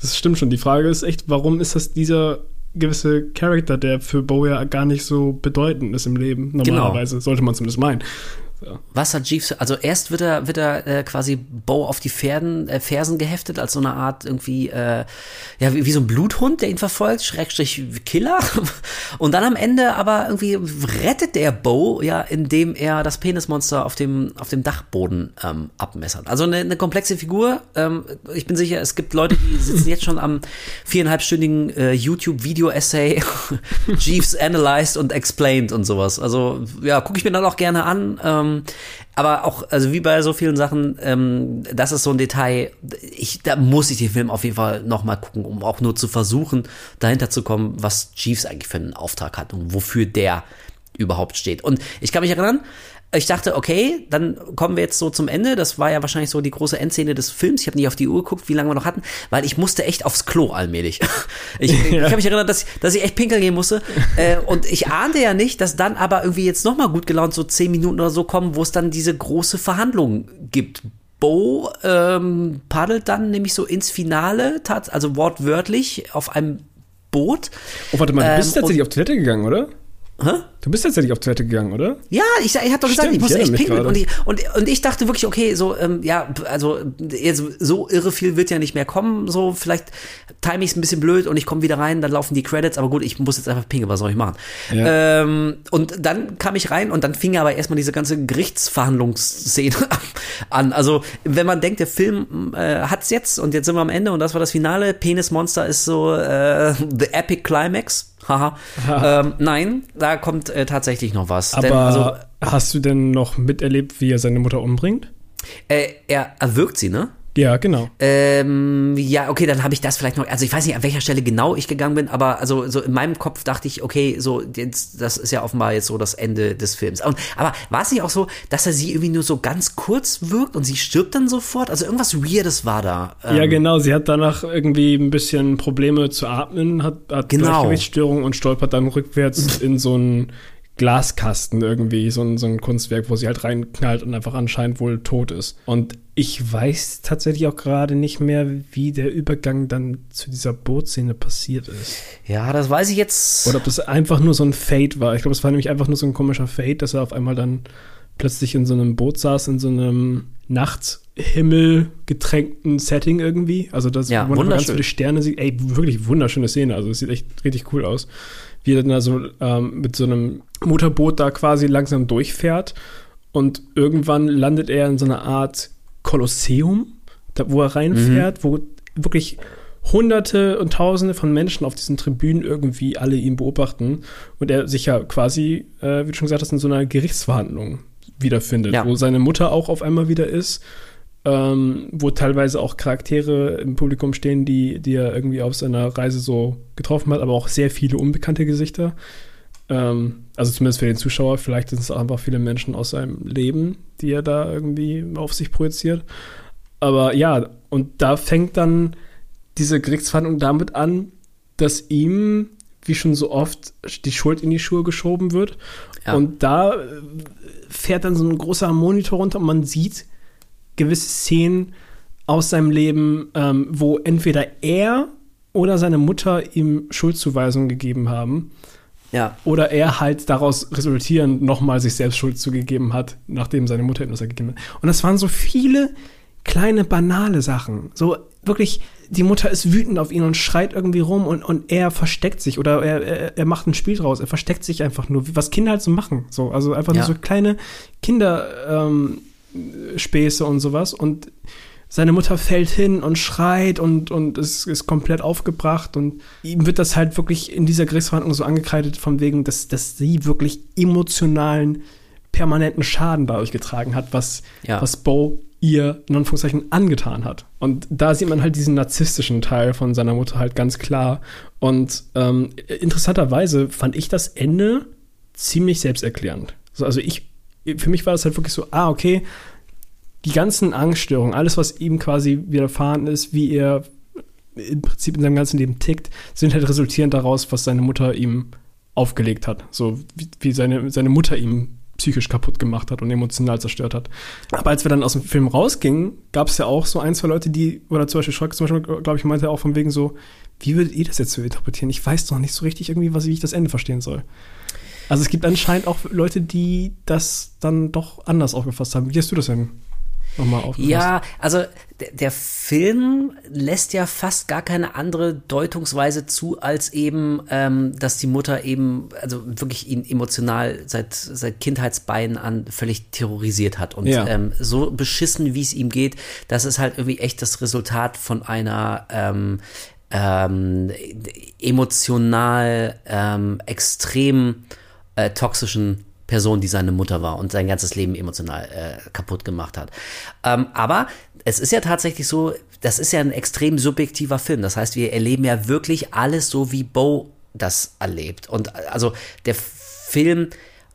Das stimmt schon. Die Frage ist echt, warum ist das dieser gewisse Charakter, der für Bo ja gar nicht so bedeutend ist im Leben? Genau. Normalerweise genau. sollte man zumindest meinen. Ja. Was hat Jeeves, also erst wird er, wird er äh, quasi Bo auf die Pferden, äh, Fersen geheftet, als so eine Art irgendwie, äh, ja, wie, wie so ein Bluthund, der ihn verfolgt, Schrägstrich Killer. <laughs> Und dann am Ende aber irgendwie rettet der Bo, ja, indem er das Penismonster auf dem, auf dem Dachboden ähm, abmessert. Also eine, eine komplexe Figur. Ähm, ich bin sicher, es gibt Leute, die sitzen jetzt schon am viereinhalbstündigen äh, YouTube-Video-Essay <laughs> Jeeves Analyzed und Explained und sowas. Also ja, gucke ich mir dann auch gerne an. Ähm, ähm, aber auch, also wie bei so vielen Sachen, ähm, das ist so ein Detail, ich, da muss ich den Film auf jeden Fall nochmal gucken, um auch nur zu versuchen, dahinter zu kommen, was Chiefs eigentlich für einen Auftrag hat und wofür der überhaupt steht. Und ich kann mich erinnern, ich dachte, okay, dann kommen wir jetzt so zum Ende. Das war ja wahrscheinlich so die große Endszene des Films. Ich habe nicht auf die Uhr geguckt, wie lange wir noch hatten, weil ich musste echt aufs Klo allmählich. <laughs> Ich, ja. ich habe mich erinnert, dass, dass ich echt pinkeln gehen musste. <laughs> Äh, und ich ahnte ja nicht, dass dann aber irgendwie jetzt nochmal gut gelaunt so zehn Minuten oder so kommen, wo es dann diese große Verhandlung gibt. Bo ähm, paddelt dann nämlich so ins Finale, also wortwörtlich auf einem Boot. Oh, warte mal, du bist ähm, tatsächlich auf Toilette gegangen, oder? Hä? Du bist tatsächlich auf Toilette gegangen, oder? Ja, ich, ich habe doch gesagt, Stimmt, ich muss echt pinkeln. Und ich, und, und ich dachte wirklich, okay, so, ähm, ja, also jetzt, so irre viel wird ja nicht mehr kommen. So, vielleicht time ich es ein bisschen blöd und ich komme wieder rein, dann laufen die Credits, aber gut, ich muss jetzt einfach pinkeln, was soll ich machen? Ja. Ähm, und dann kam ich rein und dann fing aber erstmal diese ganze Gerichtsverhandlungsszene <laughs> an. Also, wenn man denkt, der Film äh, hat's jetzt und jetzt sind wir am Ende und das war das Finale, Penis Monster ist so äh, <laughs> the epic climax Haha. ähm, nein, da kommt äh, tatsächlich noch was. Aber denn, also, hast du denn noch miterlebt, wie er seine Mutter umbringt? Äh, er erwürgt sie, ne? Ja, genau. Ähm, ja, okay, dann habe ich das vielleicht noch, also ich weiß nicht, an welcher Stelle genau ich gegangen bin, aber also so in meinem Kopf dachte ich, okay, so, jetzt, das ist ja offenbar jetzt so das Ende des Films. Und, aber war es nicht auch so, dass er sie irgendwie nur so ganz kurz wirkt und sie stirbt dann sofort? Also irgendwas Weirdes war da. Ähm, ja, genau, sie hat danach irgendwie ein bisschen Probleme zu atmen, hat, hat genau. Gleichgewichtsstörung und stolpert dann rückwärts <laughs> in so ein Glaskasten irgendwie, so ein, so ein Kunstwerk, wo sie halt reinknallt und einfach anscheinend wohl tot ist. Und ich weiß tatsächlich auch gerade nicht mehr, wie der Übergang dann zu dieser Bootszene passiert ist. Ja, das weiß ich jetzt. Oder ob das einfach nur so ein Fade war. Ich glaube, es war nämlich einfach nur so ein komischer Fade, dass er auf einmal dann plötzlich in so einem Boot saß, in so einem Nachthimmel getränkten Setting irgendwie. Also das, ja, wo man ganz viele Sterne sieht. Ey, wirklich wunderschöne Szene. Also es sieht echt richtig cool aus wie er dann also ähm, mit so einem Motorboot da quasi langsam durchfährt und irgendwann landet er in so einer Art Kolosseum, da, wo er reinfährt, mhm. wo wirklich Hunderte und Tausende von Menschen auf diesen Tribünen irgendwie alle ihn beobachten und er sich ja quasi, äh, wie du schon gesagt hast, in so einer Gerichtsverhandlung wiederfindet, ja. wo seine Mutter auch auf einmal wieder ist ähm, wo teilweise auch Charaktere im Publikum stehen, die, die er irgendwie auf seiner Reise so getroffen hat, aber auch sehr viele unbekannte Gesichter. Ähm, also zumindest für den Zuschauer, vielleicht sind es auch einfach viele Menschen aus seinem Leben, die er da irgendwie auf sich projiziert. Aber ja, und da fängt dann diese Gerichtsverhandlung damit an, dass ihm, wie schon so oft, die Schuld in die Schuhe geschoben wird. Ja. Und da äh, fährt dann so ein großer Monitor runter und man sieht, gewisse Szenen aus seinem Leben, ähm, wo entweder er oder seine Mutter ihm Schuldzuweisungen gegeben haben. Ja. Oder er halt daraus resultierend nochmal sich selbst Schuld zugegeben hat, nachdem seine Mutter ihm das gegeben hat. Und das waren so viele kleine, banale Sachen. So wirklich, die Mutter ist wütend auf ihn und schreit irgendwie rum und, und er versteckt sich oder er, er, er macht ein Spiel draus. Er versteckt sich einfach nur, was Kinder halt so machen. So, also einfach ja. nur so kleine Kinder, ähm, Späße und sowas. Und seine Mutter fällt hin und schreit und, und ist, ist komplett aufgebracht. Und ihm wird das halt wirklich in dieser Gerichtsverhandlung so angekreidet, von wegen, dass, dass sie wirklich emotionalen, permanenten Schaden dadurch getragen hat, was, ja. was Bo ihr in Anführungszeichen angetan hat. Und da sieht man halt diesen narzisstischen Teil von seiner Mutter halt ganz klar. Und ähm, interessanterweise fand ich das Ende ziemlich selbsterklärend. Also ich für mich war das halt wirklich so, ah, okay, die ganzen Angststörungen, alles, was ihm quasi widerfahren ist, wie er im Prinzip in seinem ganzen Leben tickt, sind halt resultierend daraus, was seine Mutter ihm aufgelegt hat. So wie, wie seine, seine Mutter ihm psychisch kaputt gemacht hat und emotional zerstört hat. Aber als wir dann aus dem Film rausgingen, gab es ja auch so ein, zwei Leute, die, oder zum Beispiel Schreck zum Beispiel, glaube ich, meinte auch von wegen so, wie würdet ihr das jetzt so interpretieren? Ich weiß doch nicht so richtig irgendwie, was, wie ich das Ende verstehen soll. Also es gibt anscheinend auch Leute, die das dann doch anders aufgefasst haben. Wie hast du das denn nochmal aufgefasst? Ja, also der Film lässt ja fast gar keine andere Deutungsweise zu, als eben, ähm, dass die Mutter eben, also wirklich ihn emotional seit, seit Kindheitsbeinen an völlig terrorisiert hat. Und ja. ähm, so beschissen, wie es ihm geht, das ist halt irgendwie echt das Resultat von einer ähm, ähm, emotional ähm, extrem äh, toxischen Person, die seine Mutter war und sein ganzes Leben emotional äh, kaputt gemacht hat. Ähm, aber es ist ja tatsächlich so, das ist ja ein extrem subjektiver Film. Das heißt, wir erleben ja wirklich alles so, wie Bo das erlebt. Und also der Film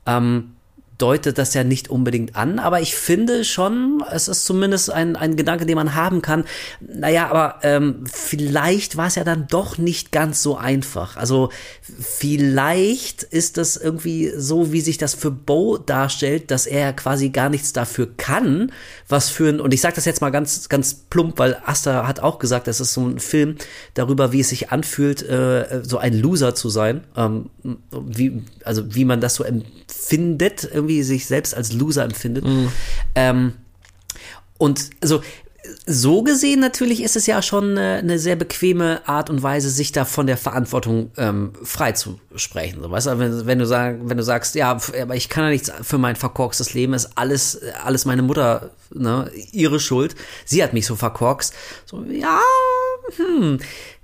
ähm, deutet das ja nicht unbedingt an, aber ich finde schon, es ist zumindest ein, ein Gedanke, den man haben kann. Naja, aber ähm, vielleicht war es ja dann doch nicht ganz so einfach. Also vielleicht ist das irgendwie so, wie sich das für Bo darstellt, dass er quasi gar nichts dafür kann, was für ein, und ich sage das jetzt mal ganz, ganz plump, weil Asta hat auch gesagt, das ist so ein Film darüber, wie es sich anfühlt, äh, so ein Loser zu sein, ähm, wie, also wie man das so empfindet, irgendwie sich selbst als Loser empfindet. Mhm. Ähm, und also so gesehen natürlich ist es ja schon eine, eine, sehr bequeme Art und Weise, sich da von der Verantwortung ähm, frei zu sprechen. So, weißt du, wenn, wenn, du sag, wenn du sagst, ja, aber ich kann ja nichts für mein verkorkstes Leben, ist alles, alles meine Mutter, ne, ihre Schuld. Sie hat mich so verkorkst. So, ja, hm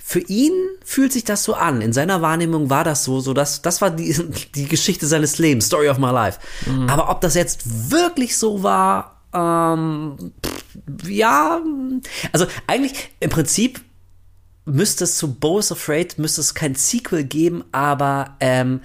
für ihn fühlt sich das so an. In seiner Wahrnehmung war das so, so dass das war die, <laughs> die Geschichte seines Lebens, Story of my life. Mhm. Aber ob das jetzt wirklich so war, ähm, ja, also eigentlich im Prinzip müsste es zu Bo's Afraid, müsste es kein Sequel geben, aber ähm,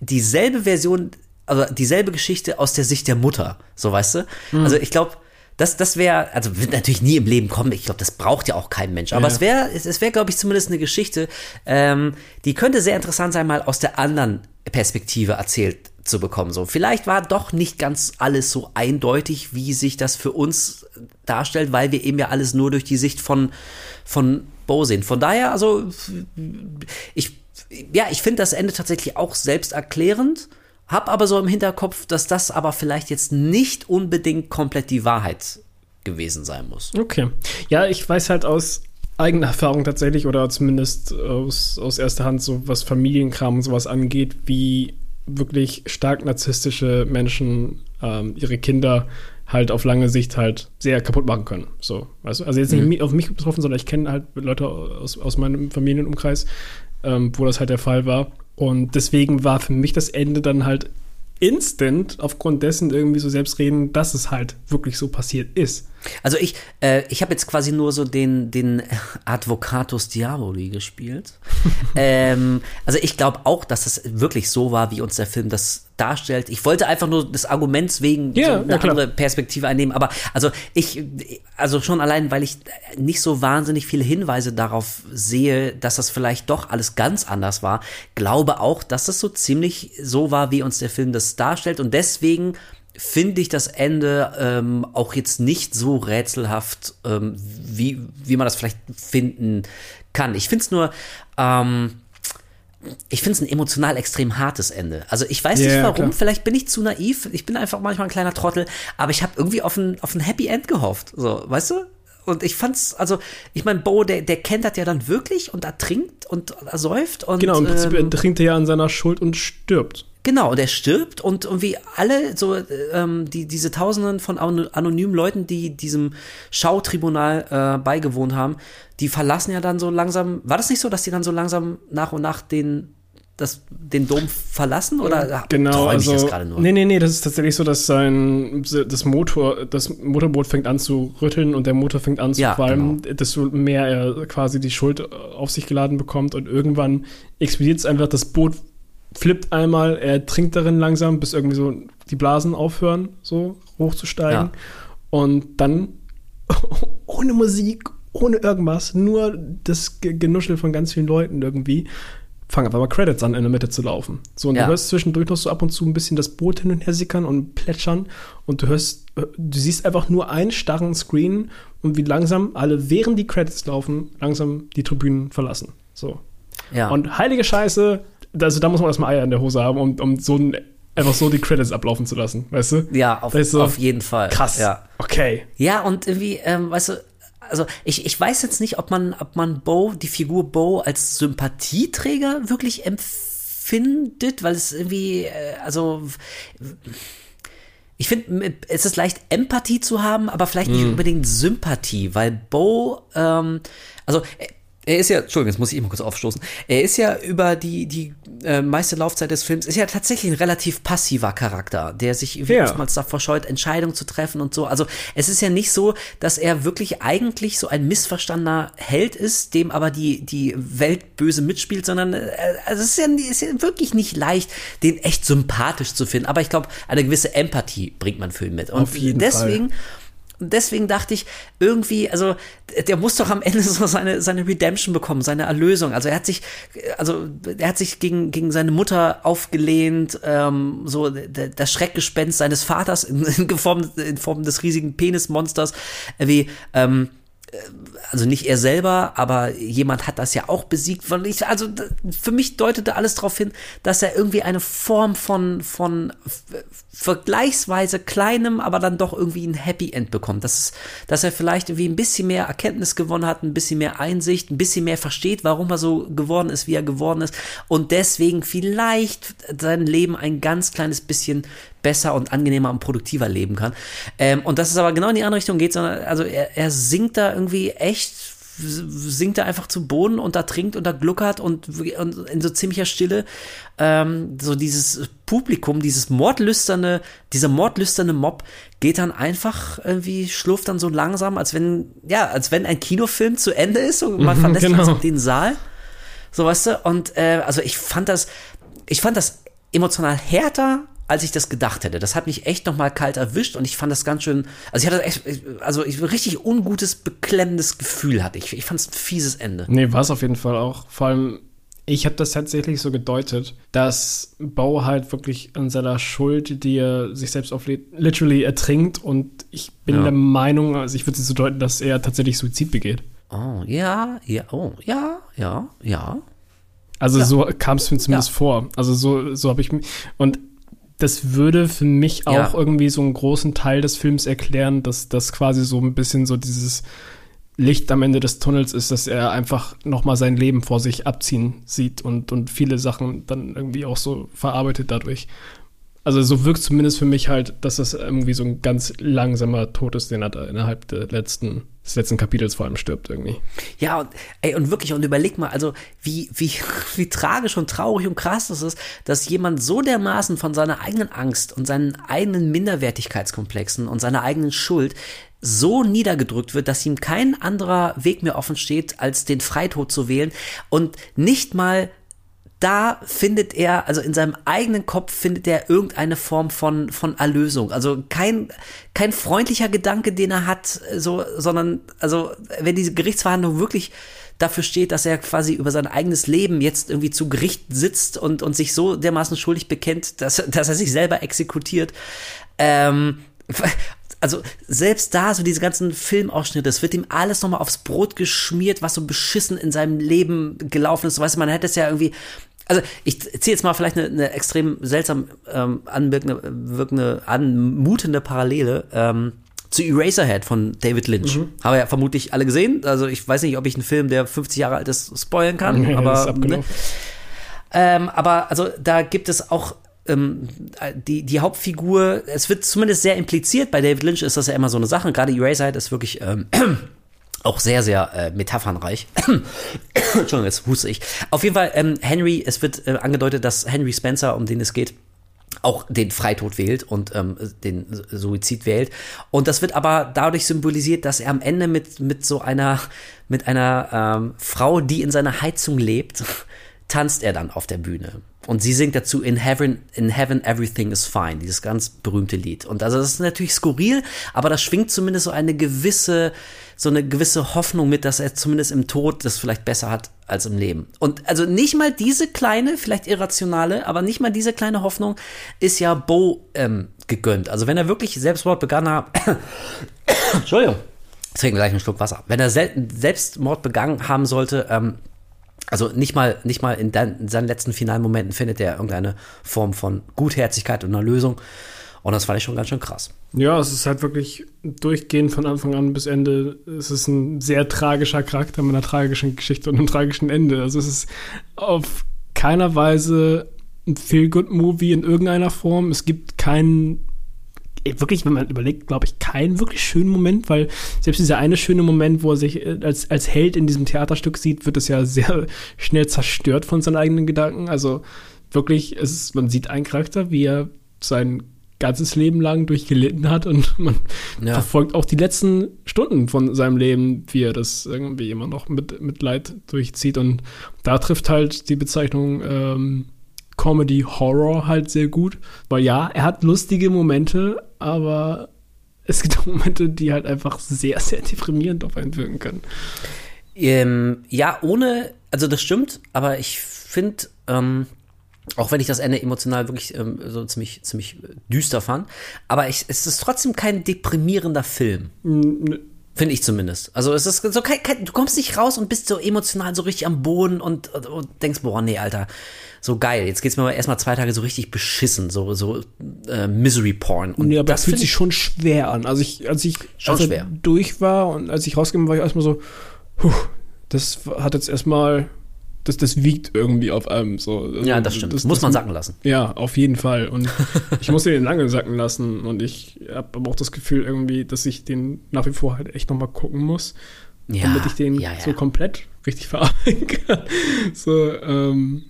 dieselbe Version, also dieselbe Geschichte aus der Sicht der Mutter, so weißt du? Mhm. Also ich glaube, das, das wäre, also wird natürlich nie im Leben kommen. Ich glaube, das braucht ja auch kein Mensch. Aber ja. es wäre, es, es wäre, glaube ich, zumindest eine Geschichte, ähm, die könnte sehr interessant sein, mal aus der anderen Perspektive erzählt zu bekommen. So, vielleicht war doch nicht ganz alles so eindeutig, wie sich das für uns darstellt, weil wir eben ja alles nur durch die Sicht von, von Bo sehen. Von daher, also, ich, ja, ich finde das Ende tatsächlich auch selbsterklärend. Hab aber so im Hinterkopf, dass das aber vielleicht jetzt nicht unbedingt komplett die Wahrheit gewesen sein muss. Okay. Ja, ich weiß halt aus eigener Erfahrung tatsächlich oder zumindest aus, aus erster Hand, so was Familienkram und sowas angeht, wie wirklich stark narzisstische Menschen ähm, ihre Kinder halt auf lange Sicht halt sehr kaputt machen können. So, du? Also jetzt nicht mhm. auf mich betroffen, sondern ich kenne halt Leute aus, aus meinem Familienumkreis, ähm, wo das halt der Fall war. Und deswegen war für mich das Ende dann halt instant aufgrund dessen irgendwie so selbstreden, dass es halt wirklich so passiert ist. Also ich, äh, ich habe jetzt quasi nur so den, den Advocatus Diaboli gespielt. <laughs> ähm, also ich glaube auch, dass das wirklich so war, wie uns der Film das darstellt. Ich wollte einfach nur des Arguments wegen ja, so eine ja, andere Perspektive einnehmen. Aber also ich, also schon allein, weil ich nicht so wahnsinnig viele Hinweise darauf sehe, dass das vielleicht doch alles ganz anders war, glaube auch, dass das so ziemlich so war, wie uns der Film das darstellt. Und deswegen finde ich das Ende ähm, auch jetzt nicht so rätselhaft, ähm, wie, wie man das vielleicht finden kann. Ich finde es nur, ähm, ich finde es ein emotional extrem hartes Ende. Also ich weiß yeah, nicht warum, klar. vielleicht bin ich zu naiv, ich bin einfach manchmal ein kleiner Trottel, aber ich habe irgendwie auf ein, auf ein Happy End gehofft. So, weißt du? Und ich fand's, also, ich meine, Bo, der, der kennt das ja dann wirklich und ertrinkt und ersäuft und. Genau, im Prinzip ähm, trinkt er ja an seiner Schuld und stirbt. Genau, der stirbt und irgendwie alle, so ähm, die, diese Tausenden von anonymen Leuten, die diesem Schautribunal äh, beigewohnt haben, die verlassen ja dann so langsam. War das nicht so, dass die dann so langsam nach und nach den das, den Dom verlassen oder genau, also, ich das gerade nur? Nee, nee, nee, das ist tatsächlich so, dass sein das Motor, das Motorboot fängt an zu rütteln und der Motor fängt an zu ja, qualmen, genau. desto mehr er quasi die Schuld auf sich geladen bekommt und irgendwann explodiert es einfach, das Boot flippt einmal, er trinkt darin langsam, bis irgendwie so die Blasen aufhören, so hochzusteigen. Ja. Und dann <laughs> ohne Musik, ohne irgendwas, nur das Genuschel von ganz vielen Leuten irgendwie, fangen einfach mal Credits an, in der Mitte zu laufen. So, und ja. du hörst zwischendurch noch so ab und zu ein bisschen das Boot hin und her sickern und plätschern und du hörst, du siehst einfach nur einen starren Screen und wie langsam alle, während die Credits laufen, langsam die Tribünen verlassen. So. Ja. Und heilige Scheiße, also da muss man erstmal Eier in der Hose haben, um, um so ein, einfach so die Credits ablaufen zu lassen, weißt du? Ja, auf, weißt du? auf jeden Fall. Krass. Ja. Okay. Ja, und irgendwie, ähm, weißt du, also ich, ich weiß jetzt nicht, ob man, ob man Bo, die Figur Bo als Sympathieträger wirklich empfindet, weil es irgendwie, äh, also ich finde, es ist leicht Empathie zu haben, aber vielleicht nicht mm. unbedingt Sympathie, weil Bo, ähm, also er ist ja, Entschuldigung, jetzt muss ich immer kurz aufstoßen. Er ist ja über die, die äh, meiste Laufzeit des Films, ist ja tatsächlich ein relativ passiver Charakter, der sich ja. oftmals davor scheut, Entscheidungen zu treffen und so. Also es ist ja nicht so, dass er wirklich eigentlich so ein missverstandener Held ist, dem aber die, die Welt böse mitspielt, sondern äh, also es ist ja, ist ja wirklich nicht leicht, den echt sympathisch zu finden. Aber ich glaube, eine gewisse Empathie bringt man für ihn mit. Und Auf jeden deswegen Fall deswegen dachte ich, irgendwie, also der muss doch am Ende <laughs> so seine, seine Redemption bekommen, seine Erlösung. Also er hat sich, also er hat sich gegen, gegen seine Mutter aufgelehnt, ähm, so das Schreckgespenst seines Vaters in, <laughs> in, Form, in Form des riesigen Penismonsters, wie, ähm, also nicht er selber, aber jemand hat das ja auch besiegt. also für mich deutete alles darauf hin, dass er irgendwie eine Form von, von vergleichsweise kleinem, aber dann doch irgendwie ein Happy End bekommt. Dass, dass er vielleicht irgendwie ein bisschen mehr Erkenntnis gewonnen hat, ein bisschen mehr Einsicht, ein bisschen mehr versteht, warum er so geworden ist, wie er geworden ist und deswegen vielleicht sein Leben ein ganz kleines bisschen besser und angenehmer und produktiver leben kann. Ähm, und dass es aber genau in die andere Richtung geht, sondern also er, er singt da irgendwie echt sinkt er einfach zu Boden und da trinkt und da gluckert und, und in so ziemlicher Stille ähm, so dieses Publikum, dieses mordlüsterne, dieser mordlüsterne Mob geht dann einfach irgendwie, schlurft dann so langsam, als wenn, ja, als wenn ein Kinofilm zu Ende ist und man verlässt genau. den Saal. So, weißt du? Und äh, also ich fand das, ich fand das emotional härter als ich das gedacht hätte. Das hat mich echt noch mal kalt erwischt und ich fand das ganz schön, also ich hatte echt, also ich richtig ungutes, beklemmendes Gefühl hatte ich. Ich fand es ein fieses Ende. Nee, war es auf jeden Fall auch. Vor allem, ich habe das tatsächlich so gedeutet, dass Bo halt wirklich an seiner Schuld, die er sich selbst auflädt, literally ertrinkt und ich bin ja. der Meinung, also ich würde es so deuten, dass er tatsächlich Suizid begeht. Oh, ja, ja, oh, ja, ja, ja. Also ja. so kam es mir zumindest ja. vor. Also so, so habe ich mich. Und das würde für mich auch ja. irgendwie so einen großen Teil des Films erklären, dass das quasi so ein bisschen so dieses Licht am Ende des Tunnels ist, dass er einfach nochmal sein Leben vor sich abziehen sieht und, und viele Sachen dann irgendwie auch so verarbeitet dadurch. Also so wirkt zumindest für mich halt, dass das irgendwie so ein ganz langsamer Tod ist, den er innerhalb der letzten, des letzten Kapitels vor allem stirbt irgendwie. Ja, und, ey, und wirklich, und überleg mal, also wie, wie, <laughs> wie tragisch und traurig und krass das ist, dass jemand so dermaßen von seiner eigenen Angst und seinen eigenen Minderwertigkeitskomplexen und seiner eigenen Schuld so niedergedrückt wird, dass ihm kein anderer Weg mehr offen steht, als den Freitod zu wählen und nicht mal da findet er, also in seinem eigenen Kopf findet er irgendeine Form von, von Erlösung. Also kein, kein freundlicher Gedanke, den er hat, so, sondern, also, wenn diese Gerichtsverhandlung wirklich dafür steht, dass er quasi über sein eigenes Leben jetzt irgendwie zu Gericht sitzt und, und sich so dermaßen schuldig bekennt, dass, dass er sich selber exekutiert. Ähm, <laughs> also selbst da, so diese ganzen Filmausschnitte, es wird ihm alles nochmal aufs Brot geschmiert, was so beschissen in seinem Leben gelaufen ist. Weißt du, man hätte es ja irgendwie also ich ziehe jetzt mal vielleicht eine, eine extrem seltsam ähm, anwirkende, wirkende, anmutende Parallele. Ähm, zu Eraserhead von David Lynch. Mhm. Haben wir ja vermutlich alle gesehen. Also ich weiß nicht, ob ich einen Film, der 50 Jahre alt ist, spoilen kann. <laughs> Nee, aber, ne? ähm, aber also da gibt es auch ähm, die, die Hauptfigur, es wird zumindest sehr impliziert, bei David Lynch ist das ja immer so eine Sache. Gerade Eraserhead ist wirklich ähm, auch sehr, sehr äh, metaphernreich. <coughs> Entschuldigung, jetzt huste ich. Auf jeden Fall, ähm, Henry, es wird äh, angedeutet, dass Henry Spencer, um den es geht, auch den Freitod wählt und ähm, den Suizid wählt. Und das wird aber dadurch symbolisiert, dass er am Ende mit, mit so einer, mit einer ähm, Frau, die in seiner Heizung lebt, tanzt er dann auf der Bühne. Und sie singt dazu In Heaven, in Heaven Everything is Fine, dieses ganz berühmte Lied. Und also das ist natürlich skurril, aber das schwingt zumindest so eine gewisse, so eine gewisse Hoffnung mit, dass er zumindest im Tod das vielleicht besser hat als im Leben. Und also nicht mal diese kleine, vielleicht irrationale, aber nicht mal diese kleine Hoffnung ist ja Bo ähm, gegönnt. Also wenn er wirklich Selbstmord begangen hat, <coughs> Entschuldigung, trinken gleich einen Schluck Wasser. Wenn er Selbstmord begangen haben sollte, ähm, also nicht mal, nicht mal in, in seinen letzten finalen Momenten findet er irgendeine Form von Gutherzigkeit und einer Lösung. Und das fand ich schon ganz schön krass. Ja, es ist halt wirklich durchgehend von Anfang an bis Ende. Es ist ein sehr tragischer Charakter mit einer tragischen Geschichte und einem tragischen Ende. Also es ist auf keiner Weise ein Feel-Good-Movie in irgendeiner Form. Es gibt keinen wirklich, wenn man überlegt, glaube ich, keinen wirklich schönen Moment, weil selbst dieser eine schöne Moment, wo er sich äh, als, als Held in diesem Theaterstück sieht, wird es ja sehr <laughs> schnell zerstört von seinen eigenen Gedanken. Also wirklich, es ist, man sieht einen Charakter, wie er sein ganzes Leben lang durchgelitten hat und <laughs> man ja. verfolgt auch die letzten Stunden von seinem Leben, wie er das irgendwie immer noch mit, mit Leid durchzieht. Und da trifft halt die Bezeichnung ähm, Comedy Horror halt sehr gut. Weil ja, er hat lustige Momente, aber es gibt auch Momente, die halt einfach sehr, sehr deprimierend auf einen wirken können. Ähm, ja, ohne, also das stimmt, aber ich finde, ähm, auch wenn ich das Ende emotional wirklich ähm, so ziemlich, ziemlich düster fand, aber ich, es ist trotzdem kein deprimierender Film. Finde ich zumindest. Also es ist so kein, kein, du kommst nicht raus und bist so emotional so richtig am Boden und, und, und denkst, boah, nee, Alter, so geil. Jetzt geht's mir mal erstmal zwei Tage so richtig beschissen, so, so äh, Misery Porn. Und nee, aber das fühlt sich schon schwer an. Also ich, als ich schon als schwer. durch war und als ich rausgegangen war, war ich erstmal so, puh, das hat jetzt erstmal, das, das wiegt irgendwie auf einem so. Also, ja, das stimmt. Das, muss das, man sacken lassen. Ja, auf jeden Fall. Und <laughs> ich musste den lange sacken lassen und ich habe aber auch das Gefühl irgendwie, dass ich den nach wie vor halt echt nochmal gucken muss ja, damit ich den ja, ja. so komplett richtig <laughs> verarbeiten kann. So, ähm,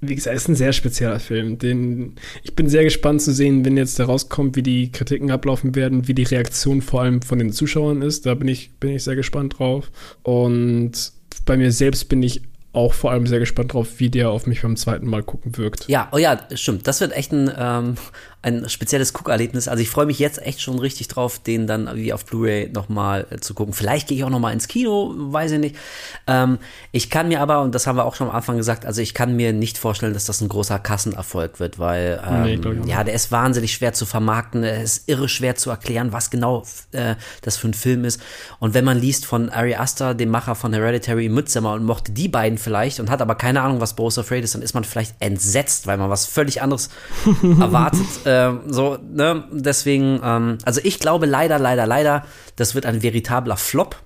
wie gesagt, ist ein sehr spezieller Film. Den, ich bin sehr gespannt zu sehen, wenn jetzt der rauskommt, wie die Kritiken ablaufen werden, wie die Reaktion vor allem von den Zuschauern ist. Da bin ich, bin ich sehr gespannt drauf. Und bei mir selbst bin ich auch vor allem sehr gespannt drauf, wie der auf mich beim zweiten Mal gucken wirkt. Ja, oh ja, stimmt. Das wird echt ein, ähm, ein spezielles Guckerlebnis. Also ich freue mich jetzt echt schon richtig drauf, den dann wie auf Blu-ray nochmal äh, zu gucken. Vielleicht gehe ich auch nochmal ins Kino, weiß ich nicht. Ähm, ich kann mir aber, und das haben wir auch schon am Anfang gesagt, also ich kann mir nicht vorstellen, dass das ein großer Kassenerfolg wird, weil ähm, nee, ja, der ist wahnsinnig schwer zu vermarkten, er ist irre schwer zu erklären, was genau äh, das für ein Film ist. Und wenn man liest von Ari Aster, dem Macher von Hereditary Midsommar und mochte die beiden vielleicht und hat aber keine Ahnung, was Bo's Afraid ist, dann ist man vielleicht entsetzt, weil man was völlig anderes <laughs> erwartet. Äh, ähm, so, ne, deswegen, ähm, also ich glaube leider, leider, leider, das wird ein veritabler Flop.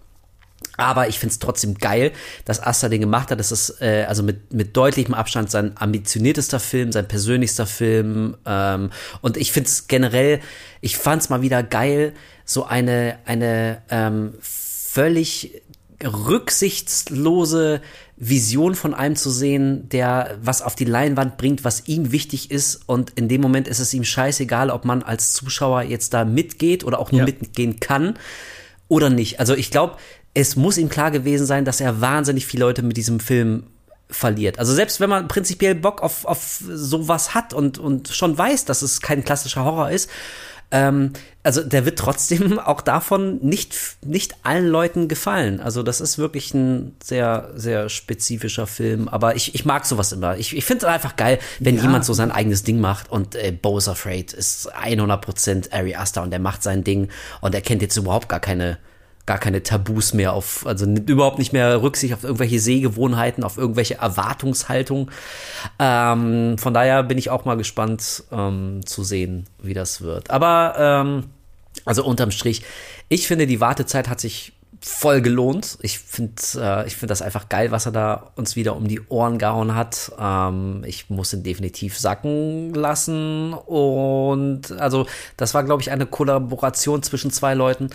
Aber ich finde es trotzdem geil, dass Asta den gemacht hat. Das ist äh, also mit, mit deutlichem Abstand sein ambitioniertester Film, sein persönlichster Film. Ähm, und ich finde es generell, ich fand es mal wieder geil, so eine, eine ähm, völlig rücksichtslose Vision von einem zu sehen, der was auf die Leinwand bringt, was ihm wichtig ist. Und in dem Moment ist es ihm scheißegal, ob man als Zuschauer jetzt da mitgeht oder auch nur ja. mitgehen kann oder nicht. Also ich glaube, es muss ihm klar gewesen sein, dass er wahnsinnig viele Leute mit diesem Film verliert. Also selbst wenn man prinzipiell Bock auf, auf sowas hat und, und schon weiß, dass es kein klassischer Horror ist, ähm, also der wird trotzdem <laughs> auch davon nicht, nicht allen Leuten gefallen. Also das ist wirklich ein sehr, sehr spezifischer Film. Aber ich, ich mag sowas immer. Ich, ich finde es einfach geil, wenn ja. jemand so sein eigenes Ding macht. Und äh, Bo's Afraid ist 100% Ari Aster und er macht sein Ding. Und er kennt jetzt überhaupt gar keine gar keine Tabus mehr auf, also überhaupt nicht mehr Rücksicht auf irgendwelche Sehgewohnheiten, auf irgendwelche Erwartungshaltung. Ähm, von daher bin ich auch mal gespannt ähm, zu sehen, wie das wird. Aber ähm, also unterm Strich, ich finde, die Wartezeit hat sich voll gelohnt. Ich finde äh, ich finde das einfach geil, was er da uns wieder um die Ohren gehauen hat. Ähm, ich muss ihn definitiv sacken lassen. Und also, das war, glaube ich, eine Kollaboration zwischen zwei Leuten.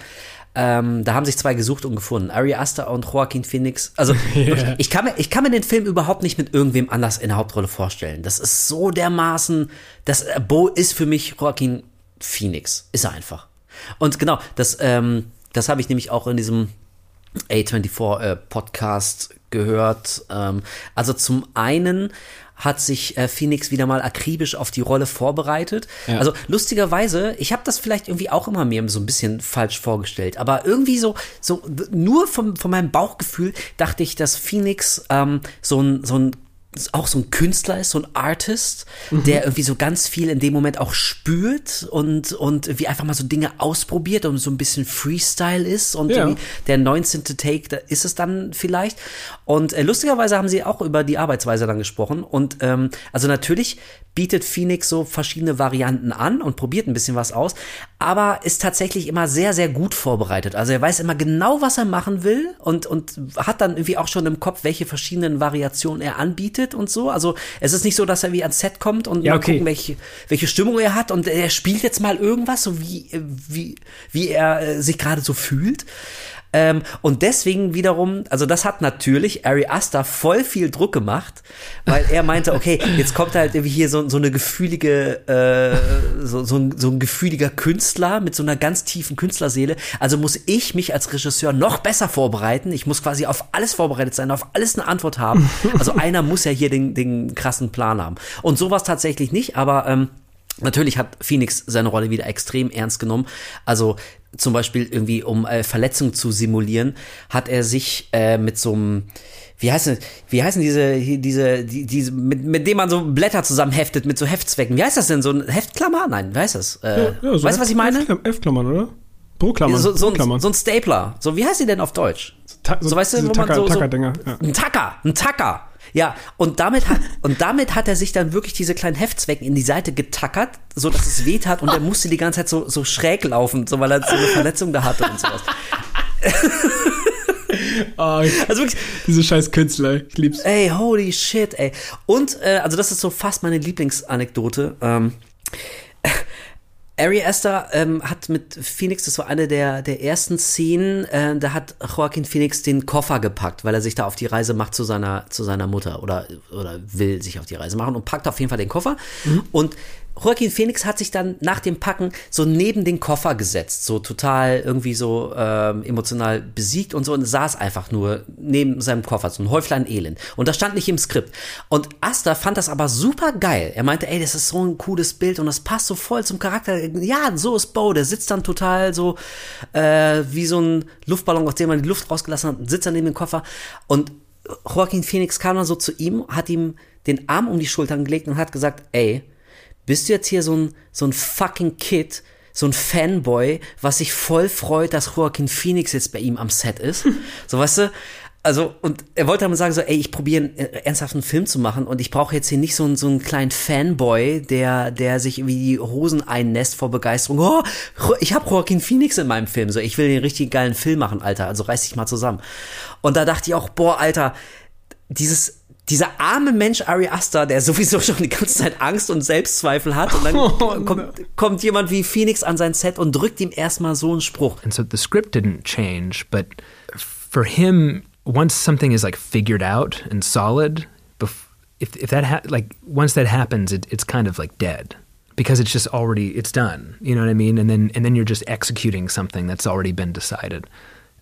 Ähm, da haben sich zwei gesucht und gefunden. Ari Aster und Joaquin Phoenix. Also <laughs> yeah. ich, kann mir, ich kann mir den Film überhaupt nicht mit irgendwem anders in der Hauptrolle vorstellen. Das ist so dermaßen, das äh, Bo ist für mich Joaquin Phoenix. Ist er einfach. Und genau, das, ähm, das habe ich nämlich auch in diesem A24 äh, Podcast gehört. Ähm, also zum einen hat sich äh, Phoenix wieder mal akribisch auf die Rolle vorbereitet. Ja. Also lustigerweise, ich habe das vielleicht irgendwie auch immer mir so ein bisschen falsch vorgestellt, aber irgendwie so, so nur vom, von meinem Bauchgefühl dachte ich, dass Phoenix ähm, so ein, so ein auch so ein Künstler ist, so ein Artist, mhm. der irgendwie so ganz viel in dem Moment auch spürt und, und wie einfach mal so Dinge ausprobiert und so ein bisschen Freestyle ist und ja. der 19. Take, da ist es dann vielleicht. Und äh, lustigerweise haben sie auch über die Arbeitsweise dann gesprochen und ähm, also natürlich bietet Phoenix so verschiedene Varianten an und probiert ein bisschen was aus, aber ist tatsächlich immer sehr, sehr gut vorbereitet. Also er weiß immer genau, was er machen will und, und hat dann irgendwie auch schon im Kopf, welche verschiedenen Variationen er anbietet und so. Also es ist nicht so, dass er wie ans Set kommt und ja, mal okay. gucken, welche, welche Stimmung er hat und er spielt jetzt mal irgendwas, so wie, wie, wie er äh, sich gerade so fühlt. Ähm, und deswegen wiederum, also das hat natürlich Ari Aster voll viel Druck gemacht, weil er meinte, okay, jetzt kommt halt irgendwie hier so, so eine gefühlige, äh, so, so, ein, so ein gefühliger Künstler mit so einer ganz tiefen Künstlerseele. Also muss ich mich als Regisseur noch besser vorbereiten. Ich muss quasi auf alles vorbereitet sein, auf alles eine Antwort haben. Also einer muss ja hier den, den krassen Plan haben. Und sowas tatsächlich nicht, aber ähm, Natürlich hat Phoenix seine Rolle wieder extrem ernst genommen. Also zum Beispiel irgendwie, um äh, Verletzungen zu simulieren, hat er sich äh, mit so einem wie heißen, wie heißen diese, diese, die, diese, mit, mit dem man so Blätter zusammenheftet, mit so Heftzwecken. Wie heißt das denn? So ein Heftklammer? Nein, wie heißt das? Äh, ja, ja, so weißt du, was ich meine? F-Klammern, oder? Pro-Klammern. So, so, so, so, ein Stapler. So, wie heißt die denn auf Deutsch? So, so weißt du, wo Tacker, man so, so ja. Ein Tacker, ein Tacker. Ja, und damit hat, und damit hat er sich dann wirklich diese kleinen Heftzwecken in die Seite getackert, so dass es weht hat und er musste die ganze Zeit so, so schräg laufen, so weil er so eine Verletzung da hatte und sowas. <laughs> oh, also wirklich, diese scheiß Künstler, ich lieb's. Ey, holy shit, ey. Und, äh, also das ist so fast meine Lieblingsanekdote. Ähm, Ari Aster ähm, hat mit Phoenix, das war eine der, der ersten Szenen, äh, da hat Joaquin Phoenix den Koffer gepackt, weil er sich da auf die Reise macht zu seiner, zu seiner Mutter oder, oder will sich auf die Reise machen und packt auf jeden Fall den Koffer. Mhm. Und Joaquin Phoenix hat sich dann nach dem Packen so neben den Koffer gesetzt, so total irgendwie so ähm, emotional besiegt und so und saß einfach nur neben seinem Koffer, so ein Häuflein Elend. Und das stand nicht im Skript. Und Asta fand das aber super geil. Er meinte, ey, das ist so ein cooles Bild und das passt so voll zum Charakter. Ja, so ist Bo. Der sitzt dann total so äh, wie so ein Luftballon, aus dem man die Luft rausgelassen hat, sitzt dann neben dem Koffer. Und Joaquin Phoenix kam dann so zu ihm, hat ihm den Arm um die Schultern gelegt und hat gesagt, ey, bist du jetzt hier so ein, so ein fucking Kid, so ein Fanboy, was sich voll freut, dass Joaquin Phoenix jetzt bei ihm am Set ist? <laughs> so, weißt du? Also, und er wollte dann sagen, so, ey, ich probiere einen äh, ernsthaften Film zu machen und ich brauche jetzt hier nicht so einen, so einen kleinen Fanboy, der, der sich irgendwie die Hosen einnässt vor Begeisterung. Oh, ich habe Joaquin Phoenix in meinem Film. So, ich will den richtig geilen Film machen, Alter. Also reiß dich mal zusammen. Und da dachte ich auch, boah, Alter, dieses, dieser arme Mensch Ari Aster, der sowieso schon die ganze Zeit Angst und Selbstzweifel hat und dann <laughs> oh, kommt, no. kommt jemand wie Phoenix an sein Set und drückt ihm erstmal so einen Spruch. And so the script didn't change, but for him once something is like figured out and solid, if if that ha- like once that happens, it, it's kind of like dead because it's just already it's done. You know what I mean? And then and then you're just executing something that's already been decided.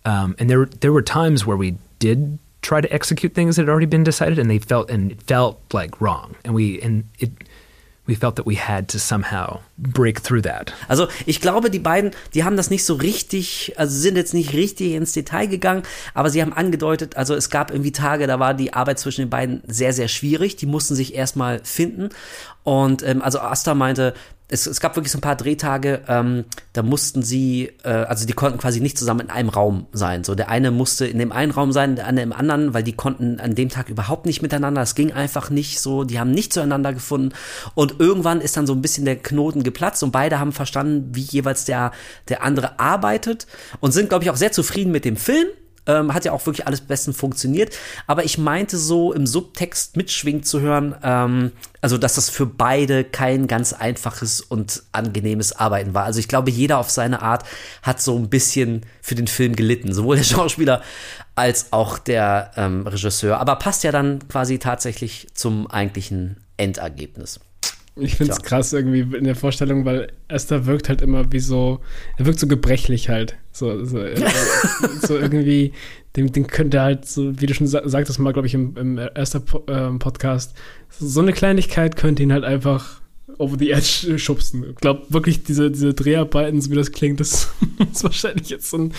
Um, and there there were times where we did try to execute things that had already been decided, and they felt and it felt like wrong, and we and it we felt that we had to somehow break through that. Also ich glaube, die beiden, die haben das nicht so richtig, also sind jetzt nicht richtig ins Detail gegangen, aber sie haben angedeutet, also es gab irgendwie Tage, da war die Arbeit zwischen den beiden sehr, sehr schwierig. Die mussten sich erstmal finden. Und ähm, also Asta meinte, es, es gab wirklich so ein paar Drehtage, ähm, da mussten sie, äh, also die konnten quasi nicht zusammen in einem Raum sein. So der eine musste in dem einen Raum sein, der andere im anderen, weil die konnten an dem Tag überhaupt nicht miteinander. Es ging einfach nicht so. Die haben nicht zueinander gefunden. Und irgendwann ist dann so ein bisschen der Knoten geplatzt und beide haben verstanden, wie jeweils der der andere arbeitet und sind, glaube ich, auch sehr zufrieden mit dem Film. Ähm, hat ja auch wirklich alles bestens funktioniert. Aber ich meinte so im Subtext mitschwingt zu hören, ähm, also dass das für beide kein ganz einfaches und angenehmes Arbeiten war. Also ich glaube, jeder auf seine Art hat so ein bisschen für den Film gelitten, sowohl der <laughs> Schauspieler als auch der ähm, Regisseur. Aber passt ja dann quasi tatsächlich zum eigentlichen Endergebnis. Ich finde es krass irgendwie in der Vorstellung, weil Esther wirkt halt immer wie so, er wirkt so gebrechlich halt. So, so, äh, <laughs> so irgendwie, dem, dem könnte halt so, wie du schon sagtest mal, glaube ich, im, im Esther-Podcast, ähm, so eine Kleinigkeit könnte ihn halt einfach over the edge schubsen. Ich glaube wirklich, diese, diese Dreharbeiten, so wie das klingt, das <laughs> muss wahrscheinlich jetzt so ein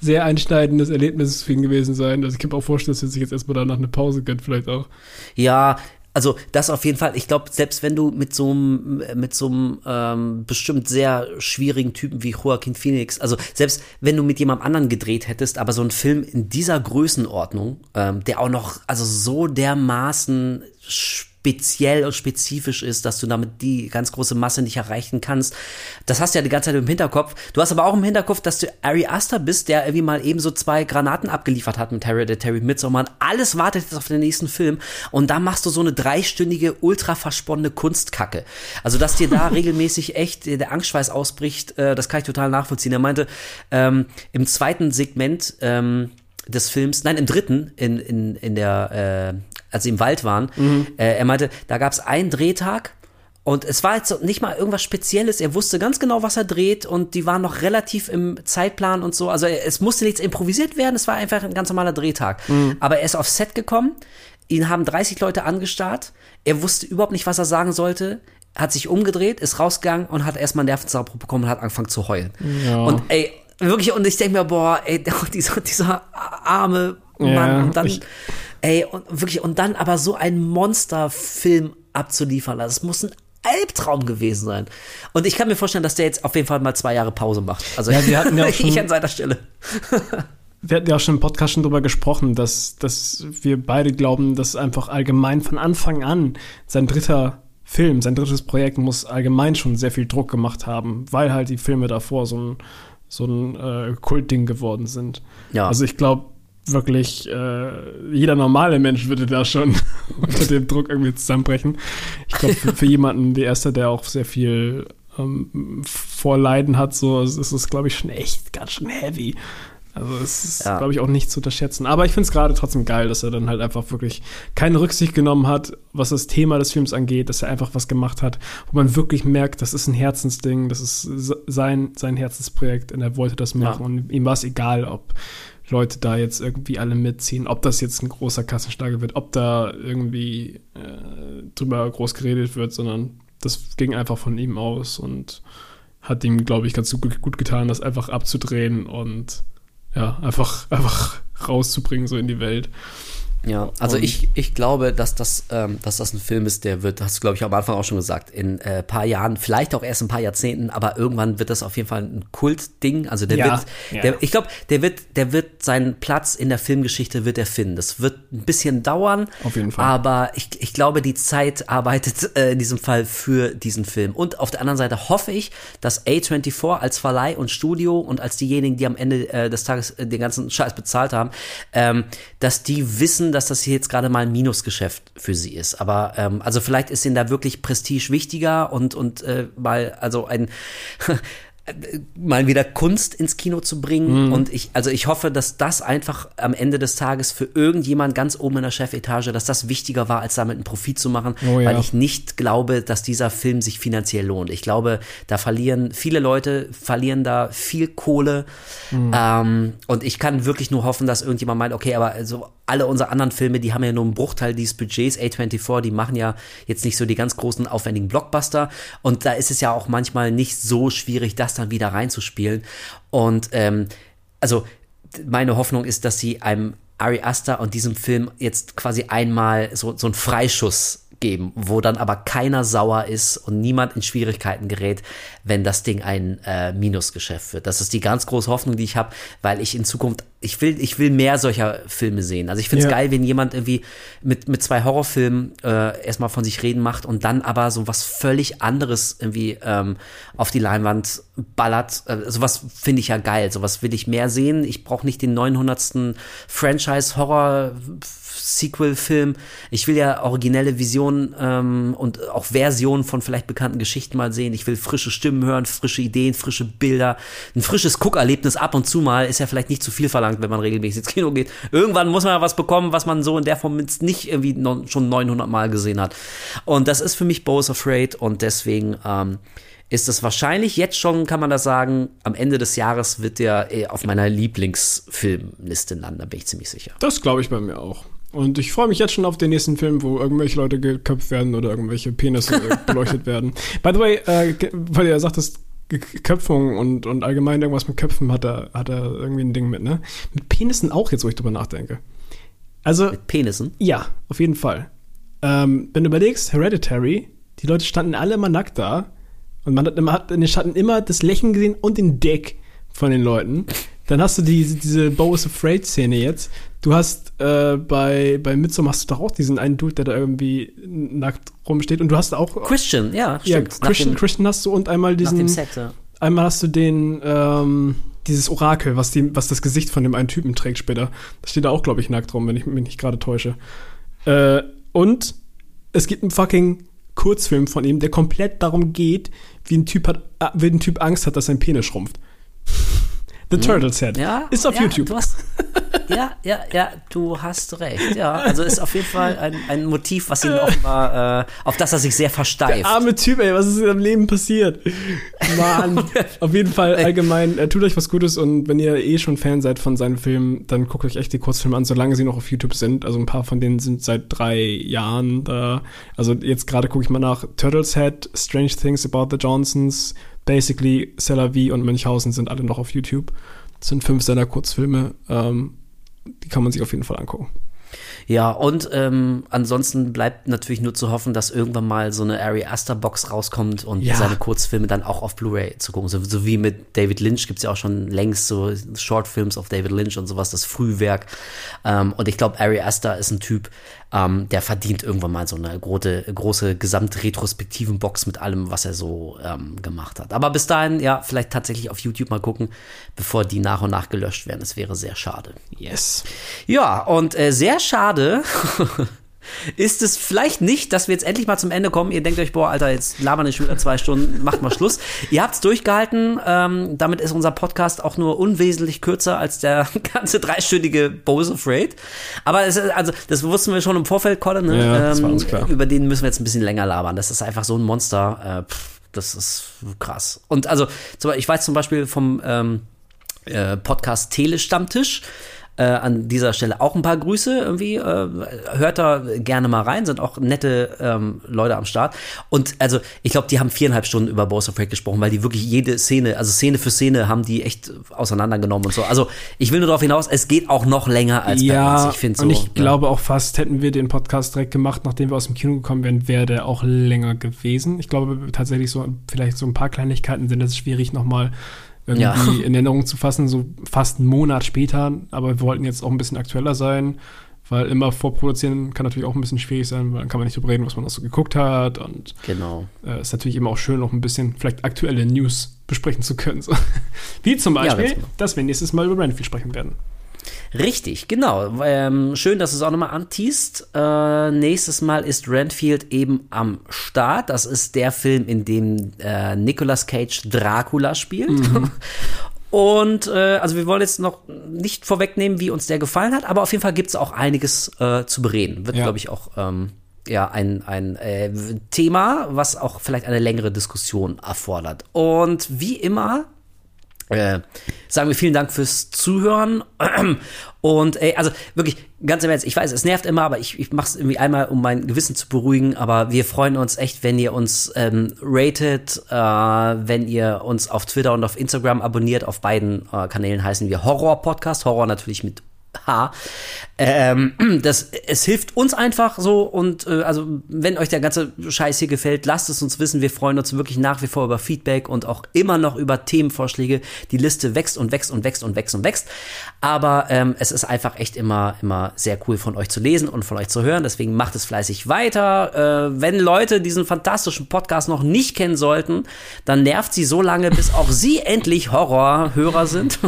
sehr einschneidendes Erlebnis für ihn gewesen sein. Also ich kann mir auch vorstellen, dass er sich jetzt erstmal danach eine Pause gönnt, vielleicht auch. Ja, also das auf jeden Fall. Ich glaube, selbst wenn du mit so einem mit so einem ähm, bestimmt sehr schwierigen Typen wie Joaquin Phoenix, also selbst wenn du mit jemandem anderen gedreht hättest, aber so ein Film in dieser Größenordnung, ähm, der auch noch also so dermaßen speziell und spezifisch ist, dass du damit die ganz große Masse nicht erreichen kannst. Das hast du ja die ganze Zeit im Hinterkopf. Du hast aber auch im Hinterkopf, dass du Ari Aster bist, der irgendwie mal eben so zwei Granaten abgeliefert hat mit Terry, der Terry Midsommar. Alles wartet jetzt auf den nächsten Film und da machst du so eine dreistündige, ultra versponnene Kunstkacke. Also, dass dir da <laughs> regelmäßig echt der Angstschweiß ausbricht, äh, das kann ich total nachvollziehen. Er meinte, ähm, im zweiten Segment, ähm, des Films, nein, im dritten, in, in, in der, äh, als sie im Wald waren, mhm. äh, er meinte, da gab es einen Drehtag und es war jetzt nicht mal irgendwas Spezielles. Er wusste ganz genau, was er dreht und die waren noch relativ im Zeitplan und so. Also es musste nichts improvisiert werden, es war einfach ein ganz normaler Drehtag. Mhm. Aber er ist aufs Set gekommen, ihn haben 30 Leute angestarrt, er wusste überhaupt nicht, was er sagen sollte hat sich umgedreht, ist rausgegangen und hat erstmal einen Nervenzusammenbruch bekommen und hat angefangen zu heulen. Ja. Und ey, wirklich, und ich denke mir, boah, ey, <laughs> dieser, dieser arme Mann. Ja, und dann, ey, und wirklich, und dann aber so ein Monsterfilm abzuliefern. Also es muss ein Albtraum gewesen sein. Und ich kann mir vorstellen, dass der jetzt auf jeden Fall mal zwei Jahre Pause macht. Also ja, wir hatten ja <laughs> auch schon, ich an seiner Stelle. wir hatten ja auch schon im Podcast schon drüber gesprochen, dass, dass wir beide glauben, dass einfach allgemein von Anfang an sein dritter Film, sein drittes Projekt muss allgemein schon sehr viel Druck gemacht haben, weil halt die Filme davor so ein so ein äh, Kultding geworden sind. Ja. Also ich glaube wirklich, äh, jeder normale Mensch würde da schon <laughs> unter dem Druck irgendwie zusammenbrechen. Ich glaube, für, für, jemanden, der Erste, der auch sehr viel ähm, Vorleiden hat, so ist es, glaube ich, schon echt ganz schön heavy. Also es ist, ja. glaube ich, auch nicht zu unterschätzen. Aber ich finde es gerade trotzdem geil, dass er dann halt einfach wirklich keine Rücksicht genommen hat, was das Thema des Films angeht, dass er einfach was gemacht hat, wo man wirklich merkt, das ist ein Herzensding, das ist sein, sein Herzensprojekt und er wollte das machen. Ja. Und ihm war es egal, ob Leute da jetzt irgendwie alle mitziehen, ob das jetzt ein großer Kassenschlager wird, ob da irgendwie äh, drüber groß geredet wird, sondern das ging einfach von ihm aus und hat ihm, glaube ich, ganz gut, getan, das einfach abzudrehen und ja, einfach, <laughs> einfach rauszubringen, so in die Welt. Ja, also ich, ich glaube, dass das, ähm, dass das ein Film ist, der wird, hast du glaube ich am Anfang auch schon gesagt, in äh, paar Jahren, vielleicht auch erst ein paar Jahrzehnten, aber irgendwann wird das auf jeden Fall ein Kultding. Also der ja, wird, ja. Der, ich glaube, der wird, der wird seinen Platz in der Filmgeschichte wird er finden. Das wird ein bisschen dauern. Auf jeden Fall. Aber ich, ich glaube, die Zeit arbeitet äh, in diesem Fall für diesen Film. Und auf der anderen Seite hoffe ich, dass A24 als Verleih und Studio und als diejenigen, die am Ende äh, des Tages äh, den ganzen Scheiß bezahlt haben, ähm, dass die wissen, dass das hier jetzt gerade mal ein Minusgeschäft für sie ist. Aber ähm, also vielleicht ist ihnen da wirklich Prestige wichtiger und und äh, mal also ein <laughs> mal wieder Kunst ins Kino zu bringen. Mhm. Und ich, also ich hoffe, dass das einfach am Ende des Tages für irgendjemand ganz oben in der Chefetage, dass das wichtiger war, als damit einen Profit zu machen, oh, ja. weil ich nicht glaube, dass dieser Film sich finanziell lohnt. Ich glaube, da verlieren viele Leute, verlieren da viel Kohle. Mhm. Ähm, und ich kann wirklich nur hoffen, dass irgendjemand meint, okay, aber also alle unsere anderen Filme, die haben ja nur einen Bruchteil dieses Budgets. A24, die machen ja jetzt nicht so die ganz großen, aufwendigen Blockbuster. Und da ist es ja auch manchmal nicht so schwierig, das dann wieder reinzuspielen. Und ähm, also meine Hoffnung ist, dass sie einem Ari Aster und diesem Film jetzt quasi einmal so, so einen Freischuss geben, wo dann aber keiner sauer ist und niemand in Schwierigkeiten gerät, wenn das Ding ein äh, Minusgeschäft wird. Das ist die ganz große Hoffnung, die ich habe, weil ich in Zukunft, ich will, ich will mehr solcher Filme sehen. Also ich finde es ja. geil, wenn jemand irgendwie mit, mit zwei Horrorfilmen äh, erstmal von sich reden macht und dann aber so was völlig anderes irgendwie ähm, auf die Leinwand ballert. Äh, sowas finde ich ja geil. Sowas will ich mehr sehen. Ich brauche nicht den 900. Franchise-Horror Sequel-Film. Ich will ja originelle Visionen ähm, und auch Versionen von vielleicht bekannten Geschichten mal sehen. Ich will frische Stimmen hören, frische Ideen, frische Bilder. Ein frisches Guckerlebnis ab und zu mal ist ja vielleicht nicht zu viel verlangt, wenn man regelmäßig ins Kino geht. Irgendwann muss man ja was bekommen, was man so in der Form nicht irgendwie schon 900 Mal gesehen hat. Und das ist für mich Bo's Afraid und deswegen ähm, ist es wahrscheinlich jetzt schon, kann man das sagen, am Ende des Jahres wird der äh, auf meiner Lieblingsfilmliste landen, da bin ich ziemlich sicher. Das glaube ich bei mir auch. Und ich freue mich jetzt schon auf den nächsten Film, wo irgendwelche Leute geköpft werden oder irgendwelche Penisse <laughs> beleuchtet werden. By the way, äh, weil ihr sagtest, Köpfung und, und allgemein irgendwas mit Köpfen hat er, hat er irgendwie ein Ding mit, ne? Mit Penissen auch jetzt, wo ich drüber nachdenke. Also. Mit Penissen? Ja, auf jeden Fall. Ähm, wenn du überlegst, Hereditary, die Leute standen alle immer nackt da und man hat, man hat in den Schatten immer das Lächeln gesehen und den Deck von den Leuten. Dann hast du die, diese Bo is Afraid-Szene jetzt. Du hast äh, bei, bei Midsommar hast du doch auch diesen einen Dude, der da irgendwie nackt rumsteht. Und du hast auch. Christian, ja, stimmt. Ja, Christian, dem, Christian hast du und einmal diesen. Nach dem Set, ja. Einmal hast du den, ähm, dieses Orakel, was, die, was das Gesicht von dem einen Typen trägt später. Das steht da auch, glaube ich, nackt rum, wenn ich mich nicht gerade täusche. Äh, und es gibt einen fucking Kurzfilm von ihm, der komplett darum geht, wie ein Typ hat, äh, wie ein Typ Angst hat, dass sein Penis schrumpft. The hm. Turtles Head. Ja, ist auf ja, YouTube. Hast, ja, ja, ja, du hast recht. Ja, also ist auf jeden Fall ein, ein Motiv, was ihn offenbar, äh, auf das er sich sehr versteift. Der arme Typ, ey, was ist in seinem Leben passiert? Mann, <laughs> auf jeden Fall allgemein, äh, tut euch was Gutes und wenn ihr eh schon Fan seid von seinen Filmen, dann guckt euch echt die Kurzfilme an, solange sie noch auf YouTube sind. Also ein paar von denen sind seit drei Jahren da. Also jetzt gerade gucke ich mal nach Turtles Head, Strange Things About the Johnsons, basically Celavi und Münchhausen sind alle noch auf YouTube. Das sind fünf seiner Kurzfilme. Ähm, die kann man sich auf jeden Fall angucken. Ja, und ähm, ansonsten bleibt natürlich nur zu hoffen, dass irgendwann mal so eine Ari Aster Box rauskommt und ja. seine Kurzfilme dann auch auf Blu-ray zu gucken. So, so, wie mit David Lynch gibt es ja auch schon längst so Shortfilms auf David Lynch und sowas, das Frühwerk. Ähm, und ich glaube, Ari Aster ist ein Typ, ähm, der verdient irgendwann mal so eine große, große gesamtretrospektiven Box mit allem, was er so ähm, gemacht hat. Aber bis dahin, ja, vielleicht tatsächlich auf YouTube mal gucken, bevor die nach und nach gelöscht werden. Das wäre sehr schade. Yes. Ja, und äh, sehr schade. <laughs> ist es vielleicht nicht, dass wir jetzt endlich mal zum Ende kommen. Ihr denkt euch, boah, Alter, jetzt labern wir schon wieder zwei Stunden, macht mal Schluss. <laughs> Ihr habt's durchgehalten. Ähm, damit ist unser Podcast auch nur unwesentlich kürzer als der <laughs> ganze dreistündige Bose Afraid. Aber es ist, also, das wussten wir schon im Vorfeld, Colin. Ne? Ja, das war uns klar. Über den müssen wir jetzt ein bisschen länger labern. Das ist einfach so ein Monster. Äh, pff, das ist krass. Und also, ich weiß zum Beispiel vom ähm, äh, Podcast Telestammtisch. Äh, an dieser Stelle auch ein paar Grüße irgendwie. Äh, hört da gerne mal rein, sind auch nette ähm, Leute am Start. Und also, ich glaube, die haben viereinhalb Stunden über Boss of Rage gesprochen, weil die wirklich jede Szene, also Szene für Szene, haben die echt auseinandergenommen und so. Also, ich will nur darauf hinaus, es geht auch noch länger als ja, uns. Ich finde so. Und ich ja. glaube auch fast, hätten wir den Podcast direkt gemacht, nachdem wir aus dem Kino gekommen wären, wäre der auch länger gewesen. Ich glaube tatsächlich so, vielleicht so ein paar Kleinigkeiten sind es schwierig nochmal irgendwie Ja. <laughs> in Erinnerung zu fassen, so fast einen Monat später. Aber wir wollten jetzt auch ein bisschen aktueller sein, weil immer vorproduzieren kann natürlich auch ein bisschen schwierig sein, weil dann kann man nicht drüber reden, was man auch so geguckt hat. Und Genau. äh, ist natürlich immer auch schön, noch ein bisschen vielleicht aktuelle News besprechen zu können. So. <laughs> Wie zum Beispiel, ganz genau. dass wir nächstes Mal über Renfield sprechen werden. Richtig, genau. Ähm, schön, dass du es auch nochmal antiest. Äh, nächstes Mal ist Renfield eben am Start. Das ist der Film, in dem äh, Nicolas Cage Dracula spielt. <laughs> Und äh, also wir wollen jetzt noch nicht vorwegnehmen, wie uns der gefallen hat, aber auf jeden Fall gibt es auch einiges äh, zu bereden. Wird, Ja. glaube ich, auch ähm, ja, ein, ein äh, Thema, was auch vielleicht eine längere Diskussion erfordert. Und wie immer äh, sagen wir vielen Dank fürs Zuhören. <clears throat> Und ey, also wirklich, ganz im Ernst, ich weiß, es nervt immer, aber ich, ich mache es irgendwie einmal, um mein Gewissen zu beruhigen. Aber wir freuen uns echt, wenn ihr uns ähm, ratet, äh, wenn ihr uns auf Twitter und auf Instagram abonniert. Auf beiden äh, Kanälen heißen wir Horror Podcast. Horror natürlich mit H. Ähm, <clears throat> das, es hilft uns einfach so und äh, also wenn euch der ganze Scheiß hier gefällt, lasst es uns wissen. Wir freuen uns wirklich nach wie vor über Feedback und auch immer noch über Themenvorschläge. Die Liste wächst und wächst und wächst und wächst und wächst. Aber ähm, es ist einfach echt immer immer sehr cool von euch zu lesen und von euch zu hören. Deswegen macht es fleißig weiter. Äh, wenn Leute diesen fantastischen Podcast noch nicht kennen sollten, dann nervt sie so lange, bis auch sie endlich Horrorhörer sind.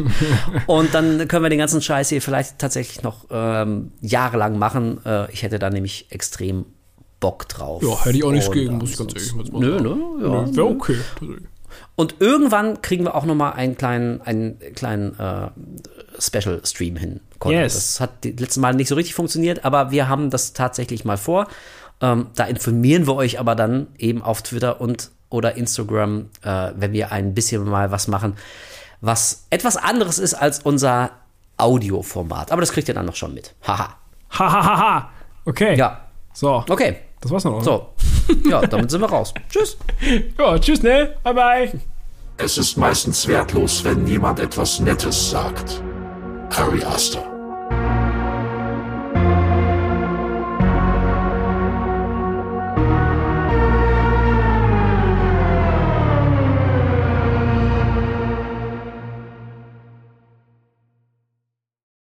<laughs> Und dann können wir den ganzen Scheiß hier vielleicht tatsächlich noch ähm, jahrelang machen. Äh, ich hätte da nämlich extrem Bock drauf. Ja, hätte ich auch nichts Und gegen, muss ich ganz ehrlich mal Nö, sagen. ne? Ja, Wäre okay. Und irgendwann kriegen wir auch noch mal einen kleinen, einen kleinen äh, Special-Stream hin. Yes. Das hat die letzten Mal nicht so richtig funktioniert, aber wir haben das tatsächlich mal vor. Ähm, da informieren wir euch aber dann eben auf Twitter und oder Instagram, äh, wenn wir ein bisschen mal was machen, was etwas anderes ist als unser Audioformat. Aber das kriegt ihr dann noch schon mit. Haha. Ha, ha, ha, ha. Okay. Ja. So. Okay. Das war's noch. oder? So. Ja, damit sind wir raus. <laughs> Tschüss. Ja, tschüss, ne? Bye, bye. Es ist meistens wertlos, wenn niemand etwas Nettes sagt. Harry Astor.